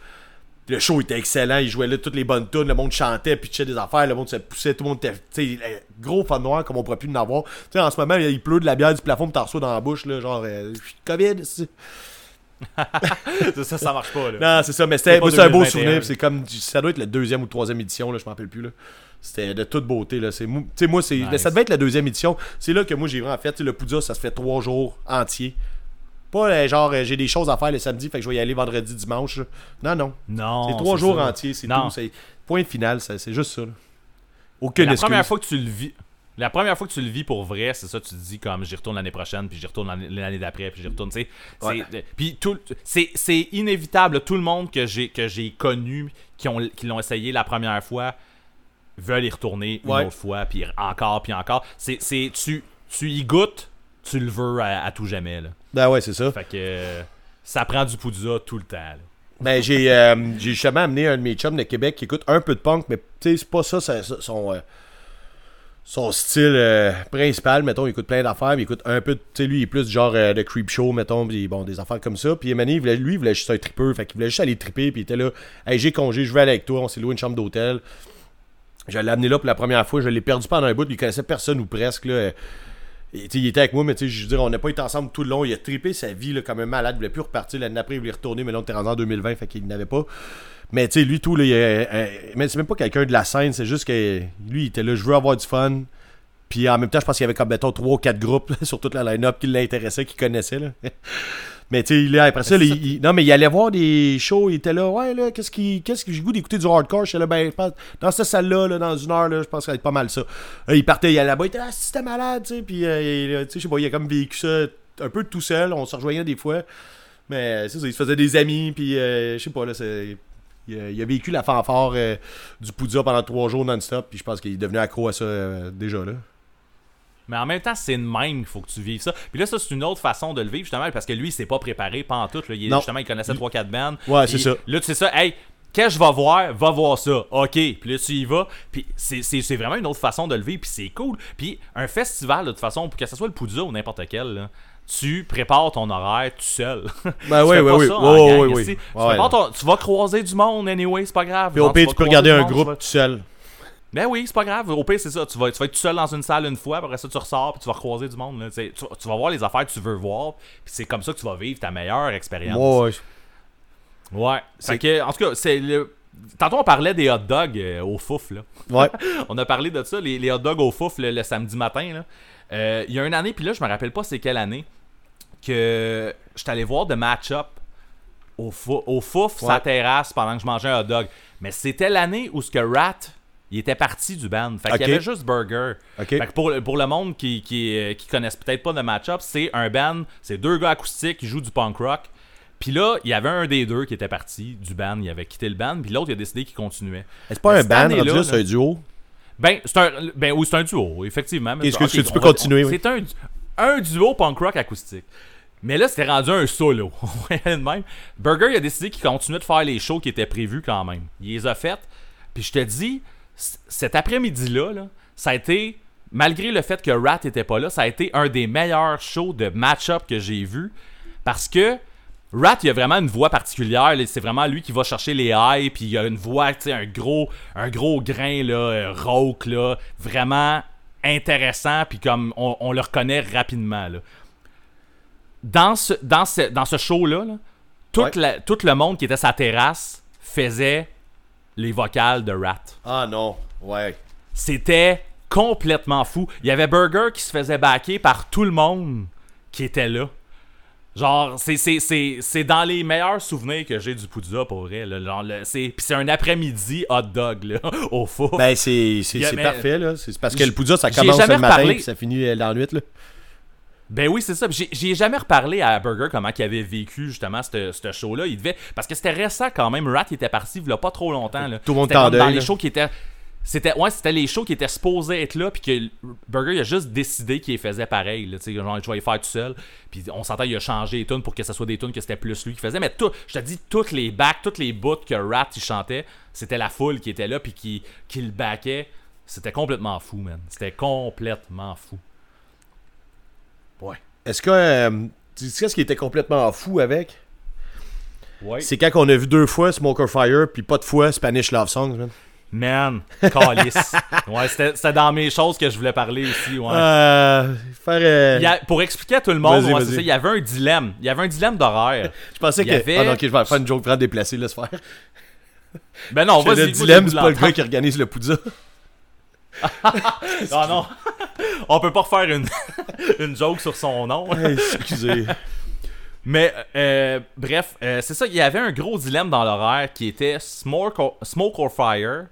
Le show était excellent. Ils jouaient là toutes les bonnes tunes. Le monde chantait, pitchait des affaires. Le monde se poussait. Tout le monde était. Euh, gros fan noir comme on pourrait plus en avoir. En ce moment, il pleut de la bière du plafond, t'en reçois dans la bouche. Là, genre, euh, COVID. ça, ça marche pas, là. Non, c'est ça. Mais C'est c'était un beau 2021, souvenir. C'est comme. Ça doit être la deuxième ou troisième édition. Là, je m'en rappelle plus. Là. C'était de toute beauté. Là. C'est, mou- moi, c'est, Nice. ça devait être la deuxième édition. C'est là que moi, j'ai vraiment fait. Le Poudja, ça se fait trois jours entiers. Pas euh, genre, euh, j'ai des choses à faire le samedi, fait que je vais y aller vendredi, dimanche. là. Non, non. Non. c'est trois jours ça. entiers, c'est tout. C'est point final, c'est juste ça. Aucune la excuse. première fois que tu le vis. La première fois que tu le vis pour vrai, c'est ça, tu te dis comme j'y retourne l'année prochaine, puis j'y retourne l'année d'après, puis j'y retourne, tu sais. Puis tout, c'est, inévitable, tout le monde que j'ai, que j'ai connu, qui l'ont essayé la première fois, veulent y retourner une Ouais. autre fois, puis encore, puis encore. C'est, c'est, tu, tu y goûtes, tu le veux à, à tout jamais, là. Ben ouais, c'est ça. Fait que euh, ça prend du poudza tout le temps, là. Ben, j'ai, euh, j'ai justement amené un de mes chums de Québec qui écoute un peu de punk, mais tu sais, c'est pas ça, ça- ça- son, euh, son style euh, principal. Mettons, il écoute plein d'affaires, mais il écoute un peu, tu sais, lui, il est plus genre de creep show, mettons, puis bon, des affaires comme ça. Puis Emmanuel, il voulait, lui, il voulait juste un tripeur, fait qu'il voulait juste aller triper, puis il était là, hey, j'ai congé, je vais aller avec toi, on s'est loué une chambre d'hôtel. Je l'ai amené là pour la première fois, je l'ai perdu pendant un bout, il connaissait personne ou presque, là. Il était avec moi, mais je veux dire, on n'a pas été ensemble tout le long. Il a trippé sa vie là, comme un malade. Il voulait plus repartir. L'année après, il voulait retourner, mais là, on était rendu en 2020, fait qu'il n'avait pas. Mais tu lui, tout, là, il, euh, euh, mais c'est même pas quelqu'un de la scène, c'est juste que lui, il était là, je veux avoir du fun. Puis en même temps, je pense qu'il y avait comme, mettons, 3 ou 4 groupes sur toute la line-up qui l'intéressaient, qui connaissaient. Mais tu sais, après ça, là, il, il- non, mais il allait voir des shows, il était là, ouais, là, qu'est-ce qui, qu'est-ce que j'ai goût d'écouter du hardcore? Je suis là, ben, dans cette salle-là, là, dans une heure, là, je pense que ça va être pas mal ça. Là, il partait, il allait là-bas, il était, ah, si c'était malade, tu sais, puis, euh, il- tu sais, je sais pas, il a comme vécu ça un peu tout seul, on se rejoignait des fois. Mais c'est ça, il se faisait des amis, puis euh, je sais pas, là, c'est. Il a, il a vécu la fanfare euh, du Poudja pendant trois jours non-stop, puis je pense qu'il est devenu accro à ça euh, déjà là. Mais en même temps, c'est de même qu'il faut que tu vives ça. Puis là, ça, c'est une autre façon de le vivre, justement, parce que lui, il s'est pas préparé, pas en tout. Là. Il, Non. justement, il connaissait 3-4 bands. Ouais, c'est ça. Là, tu sais ça, hey, qu'est-ce que je vais voir, va voir ça. OK. Puis là, tu y vas. Puis c'est, vraiment une autre façon de le vivre, puis c'est cool. Puis un festival, de toute façon, pour que ce soit le Poudza ou n'importe quel, là, tu prépares ton horaire tout seul. Ben oui, oui, oui. ici. ouais. Tu, Ouais, prépares ouais. ton- tu vas croiser du monde, anyway, c'est pas grave. Puis au pire, tu peux regarder un groupe tout seul. Ben oui, c'est pas grave. Au pire, c'est ça. Tu vas, tu vas être tout seul dans une salle une fois, après ça, tu ressors, puis tu vas recroiser du monde. là. Tu, vas voir les affaires que tu veux voir, puis c'est comme ça que tu vas vivre ta meilleure expérience. Ouais, ouais. Fait que, en tout cas, c'est le. Tantôt, on parlait des hot dogs euh, au fouf, là. Ouais. On a parlé de ça, les, les hot dogs au fouf le, le samedi matin, là. Euh, Il y a une année, puis là, je me rappelle pas c'est quelle année, que j'étais allé voir de match-up au, fou- au fouf, Ouais. sa terrasse, pendant que je mangeais un hot dog. Mais c'était l'année où ce que Rat, il était parti du band. Fait qu'il y avait juste Burger. Fait que pour, le- pour le monde qui, qui, euh, qui connaissent peut-être pas de match-up, c'est un band, c'est deux gars acoustiques qui jouent du punk rock. Puis là, il y avait un des deux qui était parti du band, il avait quitté le band, puis l'autre il a décidé qu'il continuait. C'est pas un band, rendu c'est un duo? Ben, c'est un, ben oui, c'est un duo, effectivement. Excuse, ok, tu peux va- continuer, oui. C'est un, un duo punk rock acoustique. Mais là, c'était rendu un solo. Même. Burger, il a décidé qu'il continuait de faire les shows qui étaient prévus quand même. Il les a faites. Puis je te dis, cet après-midi-là, là, ça a été, malgré le fait que Rat était pas là, ça a été un des meilleurs shows de match-up que j'ai vu. Parce que Rat, il a vraiment une voix particulière. C'est vraiment lui qui va chercher les highs. Puis il a une voix, tu sais, un gros, un gros grain, là, euh, rauque, là. Vraiment intéressant. Puis comme on, on le reconnaît rapidement, là. Dans ce, dans ce, dans ce show-là, là, toute Ouais. la- tout le monde qui était sa terrasse faisait les vocales de Rat. Ah non. Ouais. C'était complètement fou. Il y avait Burger qui se faisait backer par tout le monde qui était là. Genre, c'est, dans les meilleurs souvenirs que j'ai du Poudza pour vrai. Là. Genre, c'est, puis c'est un après-midi hot dog là, au four. Ben, c'est parfait, là. C'est parce que le poudre, ça commence le matin puis ça finit euh, dans la nuit, là. Ben oui, c'est ça. J'ai, jamais reparlé à Burger comment il avait vécu justement ce show-là. Il devait. Parce que c'était récent quand même. Rat il était parti il y a pas trop longtemps. Là. Tout le monde comme dans les shows qui étaient. C'était, ouais, c'était les shows qui étaient supposés être là, puis que Burger il a juste décidé qu'il les faisait pareil. Là, genre, je vais les faire tout seul. Puis on s'entend, il a changé les tunes pour que ce soit des tunes que c'était plus lui qui faisait. Mais tout, je te dis, toutes les backs, toutes les bouts que Rat il chantait, c'était la foule qui était là, puis qui, qui le backait. C'était complètement fou, man. C'était complètement fou. Est-ce que. euh, tu sais ce qui était complètement fou avec? Ouais. C'est quand on a vu deux fois Smoker Fire puis pas de fois Spanish Love Songs, man. Man, calice. ouais, c'était dans mes choses que je voulais parler aussi. Ouais. Euh. Faire. euh, Il y a- pour expliquer à tout le monde, ouais, ça, il y avait un dilemme. Il y avait un dilemme d'horaire. Je pensais il que. y avait- Ah non, ok, je vais faire une joke vraiment déplacée, laisse faire. Ben non, vas-y. le dilemme, c'est pas le gars qui organise le poudre. l'entendre. Ah non. On peut pas refaire une, une joke sur son nom. Excusez. Mais euh, bref, euh, c'est ça, il y avait un gros dilemme dans l'horaire qui était Smoke or, Smoke or Fire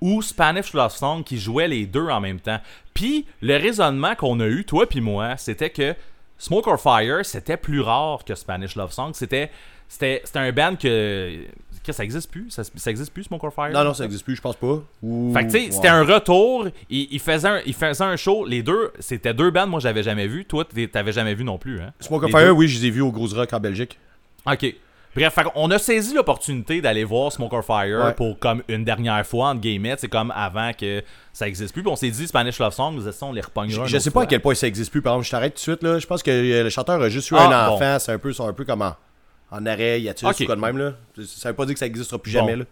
ou Spanish Love Song qui jouaient les deux en même temps. Puis le raisonnement qu'on a eu, toi puis moi, c'était que Smoke or Fire, c'était plus rare que Spanish Love Song. C'était c'était un band que ça existe plus, ça, ça existe plus Smoke or Fire? Non, non, ça existe plus, je pense pas. Fait que tu sais, c'était un retour. Il, il faisait un, il faisait un show. Les deux, c'était deux bands, moi j'avais jamais vu. Toi, t'avais jamais vu non plus, hein? Smoker Les Fire, deux. oui, je les ai vus au Gros Rock en Belgique. Ok. Bref, on a saisi l'opportunité d'aller voir Smoke or Fire Ouais. pour comme une dernière fois, entre guillemets. C'est comme avant que ça existe plus. Puis on s'est dit Spanish Love Song, nous on les repognera. Je, sais pas à quel point ça existe plus. Par exemple, je t'arrête tout de suite. Là. Je pense que euh, le chanteur a juste eu Ah, un bon. enfant. C'est un peu, c'est un peu comme en, arrêt, y a-t-il Ok. ou quoi de même. Là? Ça veut pas dire que ça existera plus Bon. jamais. Là.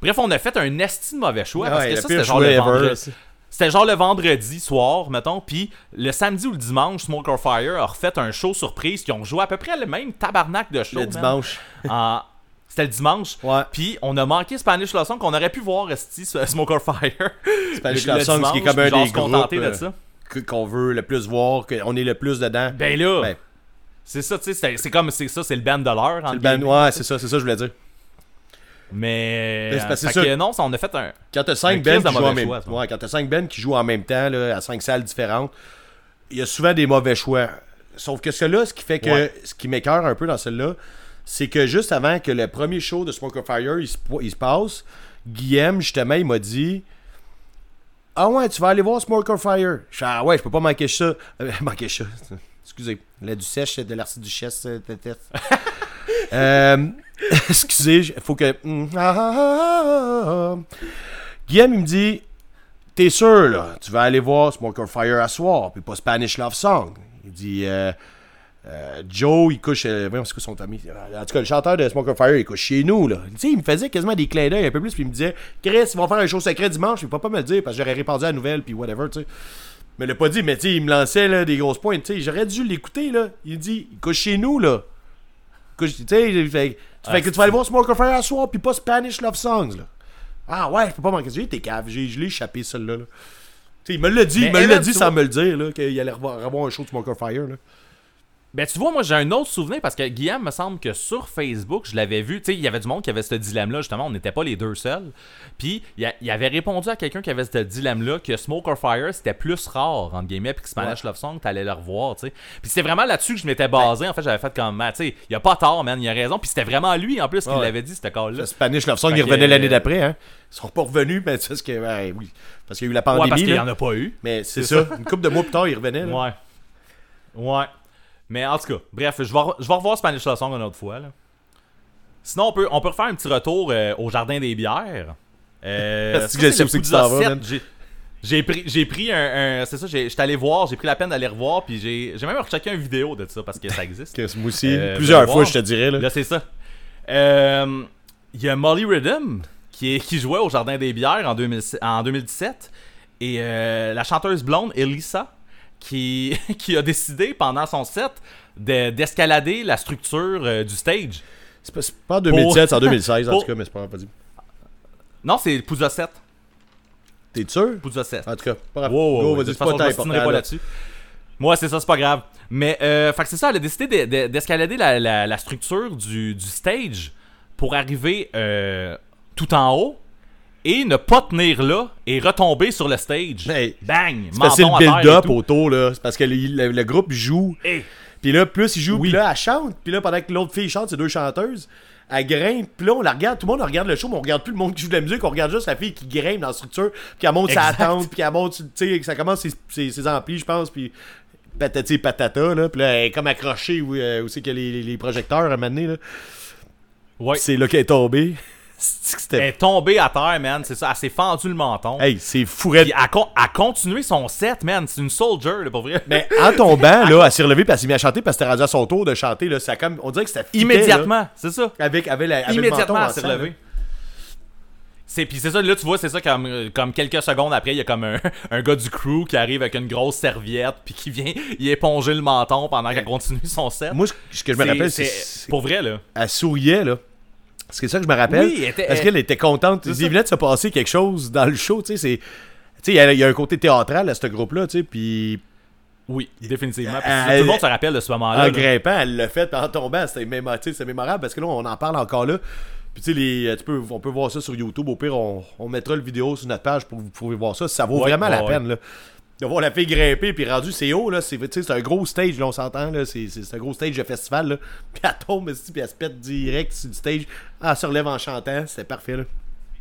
Bref, on a fait un esti de mauvais choix. parce que ça, c'était genre, le vendredi- c'était genre le vendredi soir, mettons. Puis le samedi ou le dimanche, Smoke or Fire a refait un show surprise qui ont joué à peu près le même tabarnak de show. Le man. dimanche. En- C'était le dimanche. Ouais. Puis on a manqué Spanish Love Song qu'on aurait pu voir Esti Smoke or Fire. Spanish Songs, qui est comme un des groupes de ça. euh, qu'on veut le plus voir, qu'on est le plus dedans. Ben là, Ben, c'est ça, tu sais, c'est- comme c'est ça, c'est le band de l'heure. c'est le band- guillemets. ouais, c'est ça, c'est ça que je voulais dire. Mais Mais c'est parce que non, ça, on a fait un. Quand t'as Un 5 crise bands qui jouent en même choix, ouais, quand bands qui jouent en même temps là, à 5 salles différentes, il y a souvent des mauvais choix. Sauf que celui-là, ce qui fait que Ouais. ce qui m'écœure un peu dans celle-là, c'est que juste avant que le premier show de Smoke of Fire il se, il se passe, Guillaume justement il m'a dit Ah ouais, tu vas aller voir Smoke or Fire. Je fais, ah ouais, je peux pas manquer ça. Euh, manquer ça. Excusez. La du sèche de l'archiduchesse. euh, euh, excusez, il faut que. Mm, ah, ah, ah. Guillaume, il me dit T'es sûr, là, tu vas aller voir Smoke or Fire à soir, puis pas Spanish Love Song. Il dit euh, euh, Joe, il couche. Euh, c'est quoi son ami? En tout cas, le chanteur de Smoke or Fire, il couche chez nous, là. Il me faisait quasiment des clins d'œil un peu plus, puis il me disait Chris, ils vont faire un show secret dimanche, il faut pas me le dire, parce que j'aurais répondu à la nouvelle, puis whatever, tu sais. Mais il l'a pas dit, mais tu sais, il me lançait là, des grosses pointes, tu sais. J'aurais dû l'écouter, là. Il dit Il couche chez nous, là. Couche- Tu sais, il fait, tu fais que tu vas aller voir Smoke or Fire à soir, puis pas Spanish Love Songs, là. Ah ouais, je peux pas manquer. J'ai été cave, je l'ai échappé, celle-là. Là. Tu sais, il me l'a dit, Mais il me l'a dit sans me le dire, là, qu'il allait revoir, revoir un show de Smoke or Fire, là. Ben, tu vois, moi, j'ai un autre souvenir parce que Guillaume me semble que sur Facebook, je l'avais vu. Tu sais, il y avait du monde qui avait ce dilemme-là, justement. On n'était pas les deux seuls. Puis, il, avait répondu à quelqu'un qui avait ce dilemme-là que Smoke or Fire, c'était plus rare, entre guillemets, puis que Spanish Love Song, t'allais le revoir, tu sais. Puis, c'est vraiment là-dessus que je m'étais basé. En fait, j'avais fait comme, ah, tu sais, il a pas tort, man, il a raison. Puis, c'était vraiment lui, en plus, qui Ouais. l'avait dit, ce call-là. Spanish Love Song, Fait il revenait l'année d'après, hein. Ils sont pas revenus, mais c'est parce que, ouais, oui. Parce qu'il y a eu la pandémie, parce qu'il y là. en a pas eu. Mais c'est C'est ça. Une couple de mois plus tard, il revenait, là. Ouais. Ouais. Mais en tout cas, bref, je vais, je vais revoir Spanish Song une autre fois. Là. Sinon, on peut, on peut refaire un petit retour euh, au Jardin des Bières. Euh, ça, que je c'est sais le où c'est que tu Poudza t'en vas, 7. man? J'ai- pris, j'ai pris un, un- c'est ça, j'ai- j'étais allé voir, j'ai pris la peine d'aller revoir, puis j'ai, j'ai même rechecké une vidéo de ça parce que ça existe. Que moi aussi, Euh, plusieurs fois, je te dirais, là. Là, c'est ça. Euh, Il y a Molly Rhythm qui, est, qui jouait au Jardin des Bières en, 2000 en 2017. Et euh, la chanteuse blonde, Elisa, qui, qui a décidé pendant son set de- d'escalader la structure euh, du stage. C'est pas, pas en 2017, c'est en 2016, en tout cas, mais c'est pas grave, vas-y. Non, c'est Pouza 7. T'es sûr? Pouza 7. En tout cas, pas grave. Wow, wow, Go, vas-y, De toute façon, pas je pas là-dessus. Moi, c'est ça, c'est pas grave. Mais, euh, fait que c'est ça, elle a décidé de- de- d'escalader la, la- la structure du, du stage pour arriver euh, tout en haut et ne pas tenir là et retomber sur le stage. Hey, Bang! C'est parce que le build-up autour, là. C'est parce que le, le- le groupe joue. Hey, Puis là, plus il joue, Oui. puis là, elle chante. Puis là, pendant que l'autre fille chante, c'est deux chanteuses. Elle grimpe, puis là, on la regarde. Tout le monde regarde le show, mais on regarde plus le monde qui joue de la musique. On regarde juste la fille qui grimpe dans la structure. Puis elle monte sa tente, puis elle monte, tu sais, que ça commence ses, ses, ses amplis, je pense. Puis patati patata, là. Puis là, elle est comme accrochée où, euh, où c'est a les, projecteurs à un moment donné, là. ouais. C'est là qu'elle est tombée. Elle est tombée à terre, man. C'est ça. Elle s'est fendue le menton. Hey, c'est fourré. Puis elle, con- elle a continué son set, man. C'est une soldier, là, pour vrai. Mais en tombant, là, elle s'est relevée, puis elle s'est mise à chanter, parce que c'était rendu à son tour de chanter, là. Ça comme, on dirait que c'était Immédiatement, c'est ça. Avec, avec, la, avec le Immédiatement, menton elle s'est relevée. C'est puis c'est ça là tu vois c'est ça comme comme quelques secondes après il y a comme un, un gars du crew qui arrive avec une grosse serviette puis qui vient y éponger le menton pendant qu'elle continue son set. Moi, ce que je me rappelle, c'est. pour vrai là. Elle souriait, là. C'est ça que je me rappelle. Oui, elle était- parce qu'elle était contente. Il venait de se passer quelque chose dans le show, tu sais. il y a- il y, a un côté théâtral à ce groupe-là, tu sais. Puis Oui, définitivement. Elle- tout le monde se rappelle de ce moment-là. en là. grimpant, elle l'a fait. En tombant, c'était c'est mémorable parce que là, on en parle encore là. Puis tu sais, les- tu peux, on peut voir ça sur YouTube. Au pire, on, on mettra le vidéo sur notre page pour que vous pouvez voir ça. Ça vaut Ouais, vraiment la ouais, peine, là. De voir la fille grimper, puis rendu, c'est haut, là. C'est tu sais, c'est un gros stage, là, on s'entend, là. C'est c'est un gros stage de festival, là. Puis elle tombe, puis elle se pète direct sur le stage. Ah, elle se relève en chantant. C'était parfait, là.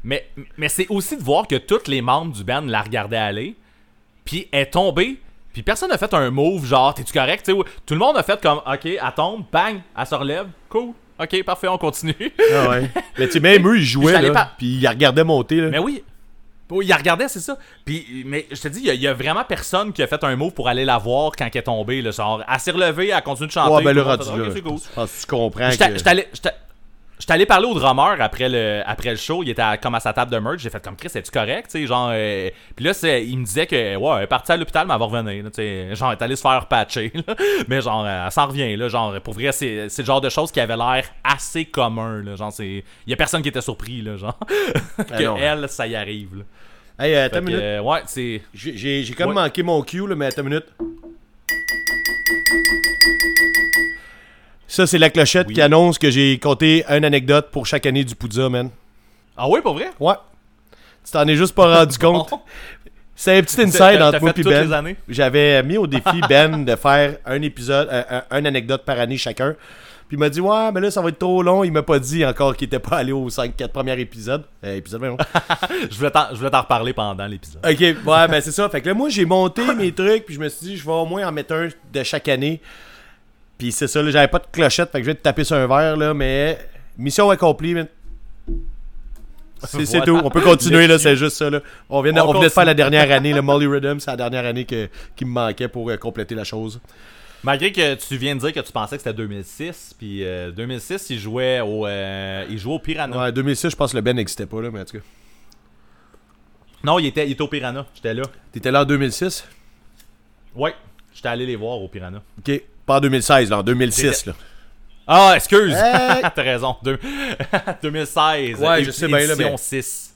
Mais, mais c'est aussi de voir que tous les membres du band la regardaient aller, puis elle est tombée, puis personne n'a fait un move genre t'es-tu correct, tout le monde a fait comme ok, elle tombe, bang, elle se relève, cool, ok, parfait, on continue. Ah ouais. Mais tu sais, même eux, ils jouaient, là. pas- Puis ils la regardaient monter, là. mais oui. Oui, il la regardait, c'est ça. Puis, mais je te dis, il y a- il y, a vraiment personne qui a fait un move pour aller la voir quand elle est tombée. Là, genre, elle s'est relevée, elle continue de chanter. Ouais, ben le rendu là. Cool. Je pense que tu comprends J'étais que... j'étais allé- j'étais- allé parler au drummer après le, après le show. Il était à- comme à sa table de merch. J'ai fait comme Chris, es-tu correct? Tu sais, genre, euh, Puis là, c'est- il me disait que, ouais, elle est partie à l'hôpital, mais elle va revenir. là, genre, elle est allée se faire patcher. là. mais genre, euh, elle s'en revient. Là, genre, pour vrai, c'est c'est le genre de choses qui avait l'air assez commun. Là, genre, c'est. Il y a personne qui était surpris. Là, genre, que non. elle, ça y arrive. Là. Hey, euh, attends une que, minute. euh, ouais, c'est. J'ai- J'ai j'ai comme Ouais. manqué mon cue, là, mais attends une minute. Ça, c'est la clochette Oui. qui annonce que j'ai compté une anecdote pour chaque année du Poudza, man. Ah ouais, pour vrai? Ouais. Tu t'en es juste pas rendu compte. C'est un petit inside entre moi et Ben. J'avais mis au défi Ben de faire un épisode, un, un- un anecdote par année chacun. Puis il m'a dit, ouais, mais là, ça va être trop long. Il m'a pas dit encore qu'il était pas allé aux 5-4 premiers épisodes. Euh, épisode, voyons. Je voulais t'en je voulais t'en reparler pendant l'épisode. Ok, ouais, ben c'est ça. Fait que là, moi, j'ai monté mes trucs, puis je me suis dit, je vais au moins en mettre un de chaque année. Puis c'est ça, là, j'avais pas de clochette, fait que je vais te taper sur un verre, là, mais mission accomplie, man. C'est c'est Voilà. tout. On peut continuer, là, c'est juste ça, là. On vient de, On on venait de faire la dernière année, le Molly Rhythm, c'est la dernière année que, qui me manquait pour euh, compléter la chose. Malgré que tu viens de dire que tu pensais que c'était 2006, puis euh, 2006, il jouait au, euh, il jouait au Piranha. Ouais, 2006, je pense que le Ben n'existait pas, là, mais en tout cas. Non, il était, il était au Piranha. J'étais là. T'étais là en 2006? Ouais, j'étais allé les voir au Piranha. Ok. Pas en 2016, là, en 2006, là. Ah, excuse! Hey! T'as raison. Deux- 2016. Ouais, je sais bien, là, édition mais- 6.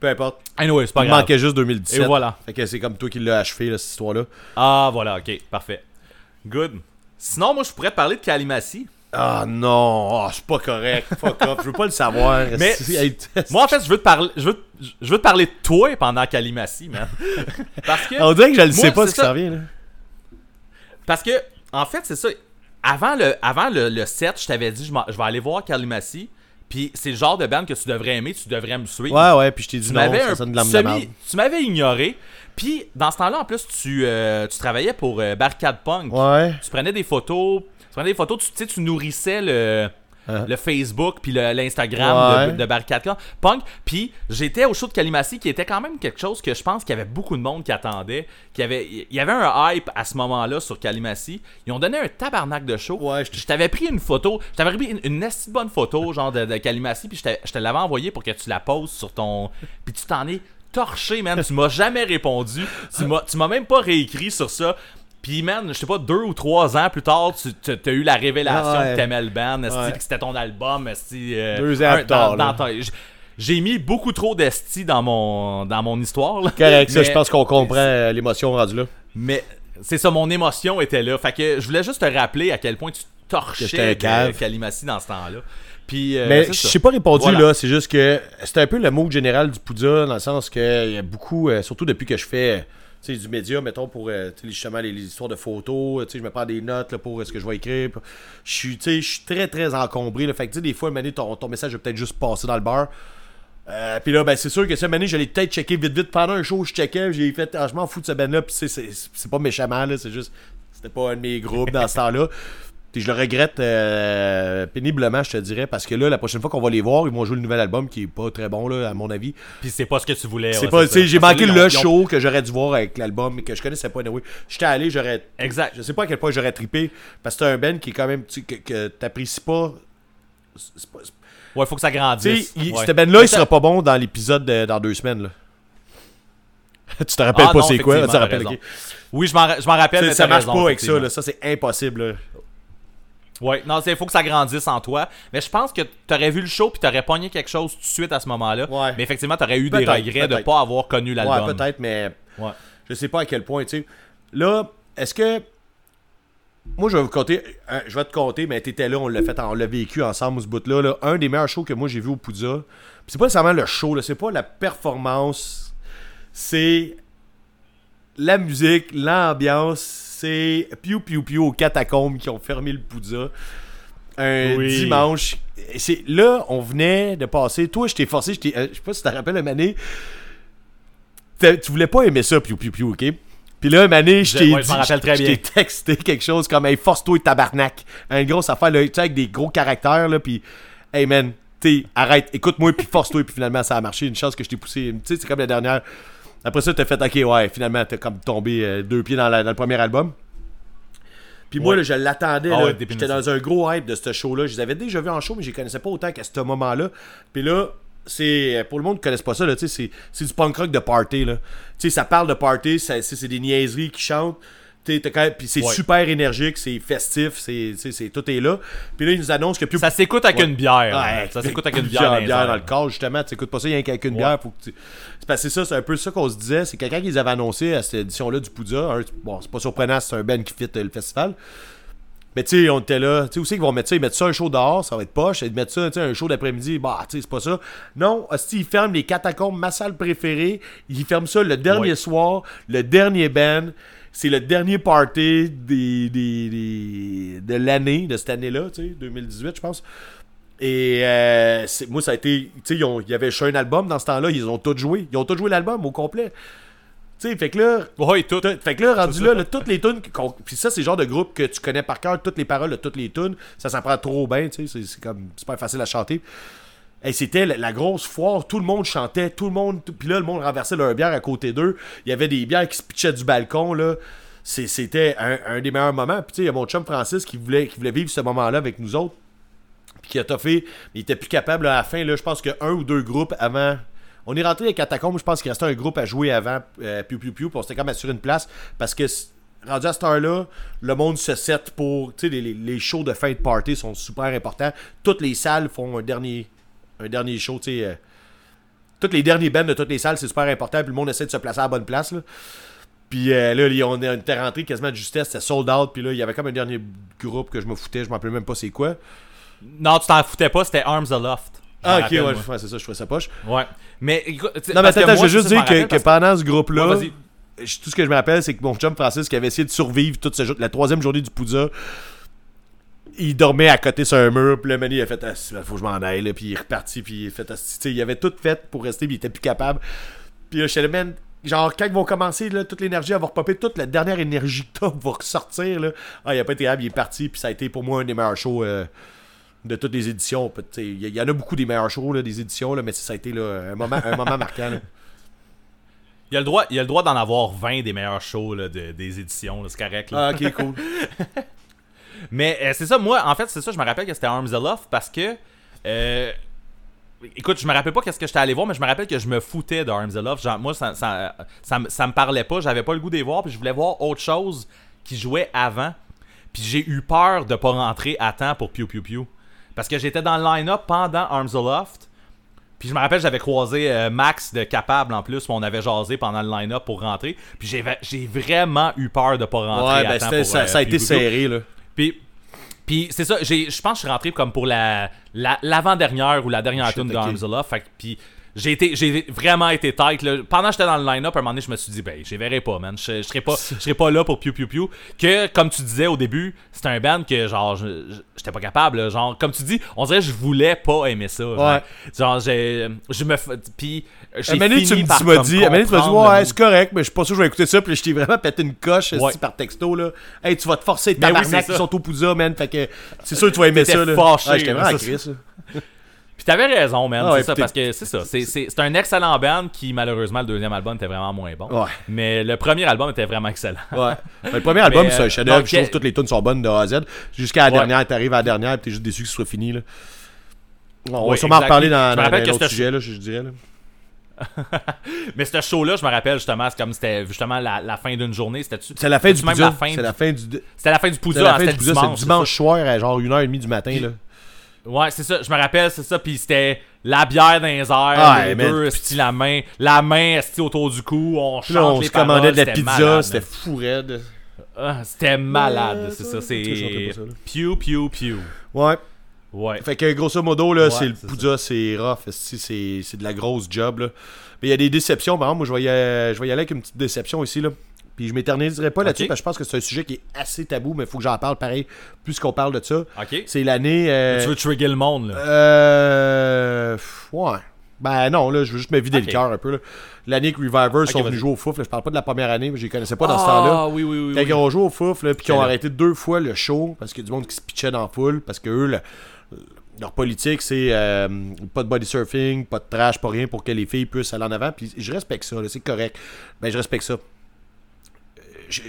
Peu importe. Anyway, c'est pas Il grave. manquait juste 2017. Et voilà. Fait que c'est comme toi qui l'as achevé, là, cette histoire-là. Ah, voilà, ok, parfait. Good. Sinon, moi, je pourrais te parler de Kalimasi. Ah non, ah, c'est pas correct. Fuck off, je veux pas le savoir. Mais- Moi, en fait, je veux te parler, je veux, te- je veux te parler de toi pendant Kalimasi, man. Parce que, on dirait que je le sais pas ce qui s'en vient. Là. parce que, en fait, c'est ça. Avant le, avant le, le set, je t'avais dit, je, vais aller voir Kalimasi. Puis c'est le genre de band que tu devrais aimer, tu devrais me suivre. Ouais, ouais, puis je t'ai dit tu non, m'avais ça sonne de la semi- tu m'avais ignoré. Puis dans ce temps-là, en plus, tu, euh, tu travaillais pour euh, Barricade Punk. Ouais. Tu prenais des photos. Tu prenais des photos, tu tu sais, tu nourrissais le. Hein? Le Facebook puis le- l'Instagram Ouais. de, de Barricade Punk. Puis j'étais au show de Kalimasi qui était quand même quelque chose que je pense qu'il y avait beaucoup de monde qui attendait. Qu'il y avait, il y avait un hype à ce moment-là sur Kalimasi. Ils ont donné un tabarnak de show. Ouais, je t'avais pris une photo. Je t'avais pris une, de bonne photo, genre de, de Kalimasi. Puis je te l'avais envoyé pour que tu la poses sur ton. Puis tu t'en es torché, man. tu m'as jamais répondu. Tu m'as, tu m'as même pas réécrit sur ça. Puis, man, je sais pas, deux ou trois ans plus tard, tu as eu la révélation Ah ouais. que t'aimais le band, Ouais. que c'était ton album, euh, Deux ans un- plus tard, dans- dans J'ai mis beaucoup trop d'esti dans mon, dans mon histoire. là. Correct, ça, je pense qu'on comprend euh, l'émotion rendue là. mais c'est ça, mon émotion était là. Fait que je voulais juste te rappeler à quel point tu torchais Kalimasi dans ce temps-là. Puis, euh, Mais c'est je sais pas répondu Voilà. là, c'est juste que c'était un peu le mood général du Poudja, dans le sens que y a beaucoup, euh, surtout depuis que je fais du média, mettons, pour euh, justement les, les histoires de photos, je me prends des notes là, pour euh, ce que je vais écrire. puis Je suis très très encombré. Là, fait que des fois, une ton, ton message va peut-être juste passer dans le bar. Euh, puis là, ben, c'est sûr que cette année, je l'ai peut-être checké vite vite. Pendant un show, je checkais, j'ai fait, ah, je m'en fous de ce band-là, puis c'est- c'est c'est pas méchamment, là, c'est juste, c'était pas un de mes groupes dans ce temps-là. Puis je le regrette euh, péniblement, je te dirais, parce que là, la prochaine fois qu'on va les voir, ils vont jouer le nouvel album qui est pas très bon, là, à mon avis. Puis c'est pas ce que tu voulais. C'est ouais, pas, j'ai manqué le show que j'aurais dû voir avec l'album, mais que je connaissais pas. Oui, j'étais allé, j'aurais. Exact. Je sais pas à quel point j'aurais trippé, parce que c'est un band qui est quand même, tu que, que t'apprécies pas. C'est pas- Ouais, faut que ça grandisse. Ouais. ce band-là, il sera pas bon dans l'épisode de- dans deux semaines, là. tu te rappelles Ah pas c'est quoi, tu te rappelles. Oui, je m'en ra- je m'en rappelle. Mais Ça marche raison, pas avec ça, là. Ça, c'est impossible, là. Ouais, non, il faut que ça grandisse en toi. Mais je pense que t'aurais vu le show puis t'aurais pogné quelque chose tout de suite à ce moment-là. Ouais. Mais effectivement, t'aurais eu des regrets de peut-être. pas avoir connu l'album. Ouais, peut-être, mais Ouais. je sais pas à quel point, tu sais. Là, est-ce que. Moi, je vais vous compter. euh, je vais te compter, mais t'étais là, on l'a fait, on l'a vécu ensemble, ce bout-là. Là. Un des meilleurs shows que moi j'ai vu au Poudza. C'est pas nécessairement le show, c'est pas la performance. C'est la musique, l'ambiance. C'est Piu Piu Piu aux catacombes qui ont fermé le Poudza. Un Oui. dimanche. C'est là, on venait de passer. Toi, je t'ai forcé, je t'ai- euh, je sais pas si tu te rappelles. T'as- Tu voulais pas aimer ça, Piu Piu Piu, ok? Puis là, année, je Je- t'ai ouais, je dit- rappelle très je bien. t'ai texté quelque chose comme Hey, force-toi, tabarnak. Une grosse affaire, là, tu sais, avec des gros caractères, là, puis Hey man, arrête, écoute-moi, puis force-toi, puis finalement, ça a marché. Une chance que je t'ai poussé. Tu sais, c'est comme la dernière. Après ça, t'as fait, ok, ouais, finalement, t'as comme tombé euh, deux pieds dans, la- dans le premier album. Puis moi, là, je l'attendais. Ah ouais. J'étais dans un gros hype de ce show-là. Je les avais déjà vus en show, mais je les connaissais pas autant qu'à ce moment-là. Puis là, c'est pour le monde qui connaisse pas ça, là, c'est, c'est du punk rock de party. Là. Tu sais, ça parle de party, c'est des niaiseries qui chantent. Puis c'est Ouais. super énergique, c'est festif, c'est, tout est là. Puis là, ils nous annoncent que plus Ça s'écoute avec Ouais. une bière. Ouais, ça s'écoute avec une bière, dans bière dans le corps, justement. Tu écoutes pas ça rien qu'avec une bière. Faut que tu... C'est parce que c'est ça, c'est un peu ça qu'on se disait. C'est que quand ils avaient annoncé à cette édition-là du Poudja, bon, c'est pas surprenant, c'est un band qui fit euh, le festival. Mais tu sais, on était là. Tu sais, où c'est qu'ils vont mettre ça? Ils mettent ça un show dehors, ça va être poche. Ils mettent ça, tu sais, un show d'après-midi, bah, tu sais, c'est pas ça. Non, hostie, ils ferment les catacombes, ma salle préférée. Ils ferment ça le dernier Ouais. soir, le dernier band. C'est le dernier party des, des, des- de l'année, de cette année-là, tu sais, 2018, je pense. Et euh, c'est- moi, ça a été. Tu sais, il y avait un album dans ce temps-là, ils ont tous joué. Ils ont tous joué l'album au complet. Tu sais, fait que là, Ouais, tout. Tout- Fait que là, rendu C'est là, toutes les tunes. Puis ça, c'est le genre de groupe que tu connais par cœur, toutes les paroles de toutes les tunes. Ça s'en prend trop bien, tu sais. c'est- C'est comme super facile à chanter. C'était la, grosse foire, tout le monde chantait, tout le monde. Puis là, le monde renversait leur bière à côté d'eux. Il y avait des bières qui se pitchaient du balcon, là. C'était un, des meilleurs moments. Puis tu sais, il y a mon chum Francis qui voulait, qui voulait vivre ce moment-là avec nous autres. Puis qui a toffé. Il était plus capable à la fin. Je pense que un ou deux groupes avant. On est rentré avec Catacombes, je pense qu'il restait un groupe à jouer avant euh, Piu Piu Piu, puis on s'était comme assuré une place parce que rendu à cette heure-là, le monde se set pour. Tu sais, les- les shows de fin de party sont super importants. Toutes les salles font un dernier, un dernier show, tu sais. euh, toutes les derniers bands de toutes les salles, c'est super important, puis le monde essaie de se placer à la bonne place, là. Puis euh, là, on était rentré quasiment de justesse, c'était sold out, puis là, il y avait comme un dernier groupe que je me foutais, je m'en rappelais même pas c'est quoi. Non, tu t'en foutais pas, c'était Arms Aloft. Ah, ok, rappelle, ouais, c'est ça, je trouvais ça poche. Ouais. Mais écoute, Non, mais attends, je veux juste dire que, rappelle pendant ce groupe-là, Ouais, tout ce que je me rappelle, c'est que mon chum Francis, qui avait essayé de survivre toute cette jour- la troisième journée du Poudza, il dormait à côté sur un mur, puis le mani il a fait ah, faut que je m'en aille, là, puis il est reparti, puis il a fait ah, il avait tout fait pour rester, puis il était plus capable. Puis là, je suis man, genre, quand ils vont commencer, là, toute l'énergie, elle va repopper, toute la dernière énergie que t'as va ressortir, là. Ah, il a pas été capable, il est parti, puis ça a été pour moi un des meilleurs shows euh, de toutes les éditions. Il y, en a beaucoup des meilleurs shows, là, des éditions, là, mais ça a été là, un, moment, un moment marquant. là. Il y a le droit, il a le droit d'en avoir 20 des meilleurs shows là, de- des éditions, c'est correct. là. Ah, ok, cool. Mais euh, c'est ça, moi, en fait, c'est ça, je me rappelle que c'était Arms Aloft parce que. euh, écoute, je me rappelle pas qu'est-ce que j'étais allé voir, mais je me rappelle que je me foutais d'Arms Aloft. Genre, moi, ça, ça, ça, me- ça me parlait pas, j'avais pas le goût de les voir, puis je voulais voir autre chose qui jouait avant. Puis j'ai eu peur de pas rentrer à temps pour Pew Pew Pew. Parce que j'étais dans le line-up pendant Arms Aloft. Puis je me rappelle, j'avais croisé euh, Max de Capable en plus, où on avait jasé pendant le line-up pour rentrer. Puis j'ai j'ai vraiment eu peur de pas rentrer Ouais, à ben temps pour, ça, euh, ça a été serré, là. Puis, puis c'est ça, je pense que je suis rentré comme pour la la- l'avant-dernière ou la dernière tune de Aloft. Fait que- puis j'ai été j'ai vraiment été tight. là. Pendant que j'étais dans le line-up, à un moment donné, je me suis dit, ben, je verrai pas, man. Je, je serai pas, je pas là pour Pew Pew Pew. Que, comme tu disais au début, c'était un band que, genre, j'étais pas capable. là. Genre, comme tu dis, on dirait que je voulais pas aimer ça. genre. Ouais. Genre, j'ai. Je me. Puis, j'ai fini tu me- par m'as dit, tu m'as dit, ouais, c'est correct, mais je suis pas sûr que je vais écouter ça. Puis je t'ai vraiment pété une coche Ouais. par texto, là. Hey, tu vas te forcer de oui, tabarnak qui ça. sont au Pouza, man. Fait que c'est sûr que tu vas aimer ça, là. fâché, Ouais, j'étais vraiment ça. Puis t'avais raison, man. Ah ouais, c'est ça, parce que c'est ça. C'est, un excellent band qui, malheureusement, le deuxième album était vraiment moins bon. Ouais. Mais le premier album était vraiment excellent. Ouais. Ben, le premier album, c'est un euh, chef-d'œuvre. donc, Je trouve que toutes les tunes sont bonnes de A à Z. Jusqu'à la dernière, t'arrives à la dernière, puis t'es juste déçu que ce soit fini, là. On va Oui, sûrement reparler dans, un autre sujet, là, je dirais. Mais ce show-là, je me rappelle justement, c'est comme c'était justement la, la fin d'une journée. C'était C'est la fin du même la fin C'est la fin du. C'était la fin du Pouza, hein, c'était le dimanche. dimanche soir à genre 1h30 du matin, là. Ouais, c'est ça. Je me rappelle, c'est ça. Puis c'était la bière dans les airs, Ah, les man. deux, la main, la main, esti, autour du cou. On là, chante on les se commandait de la c'était pizza, c'était fou raide. Ah, c'était malade, Ouais, c'est ça, c'est pew pew pew. Ouais. Ouais. Fait que grosso modo, là, Ouais, c'est le Pouza, c'est rough, c'est c'est de la grosse job, là. Mais il y a des déceptions, par exemple, moi, je vais y aller, je vais y aller avec une petite déception ici, là. Puis je m'éterniserai pas là-dessus parce que je pense que c'est un sujet qui est assez tabou, mais il faut que j'en parle pareil, plus qu'on parle de ça. Ok. C'est l'année. euh, Tu veux trigger le monde, là? Euh. Ouais. Ben non, là, je veux juste me vider Ok. le cœur un peu. là. L'année que Reviver sont vas-y. venus jouer au Fouf, là, je parle pas de la première année, mais je les connaissais pas dans ce temps-là. Ah, oui, oui, oui. Quand oui. ils ont joué au Fouf, là, puis qu'ils ont là. arrêté deux fois le show, parce qu'il y a du monde qui se pitchait dans la foule, parce que eux, le- leur politique, c'est euh, pas de body surfing, pas de trash, pas rien pour que les filles puissent aller en avant. Puis je respecte ça, c'est correct. Ben, je respecte ça. Euh, Je,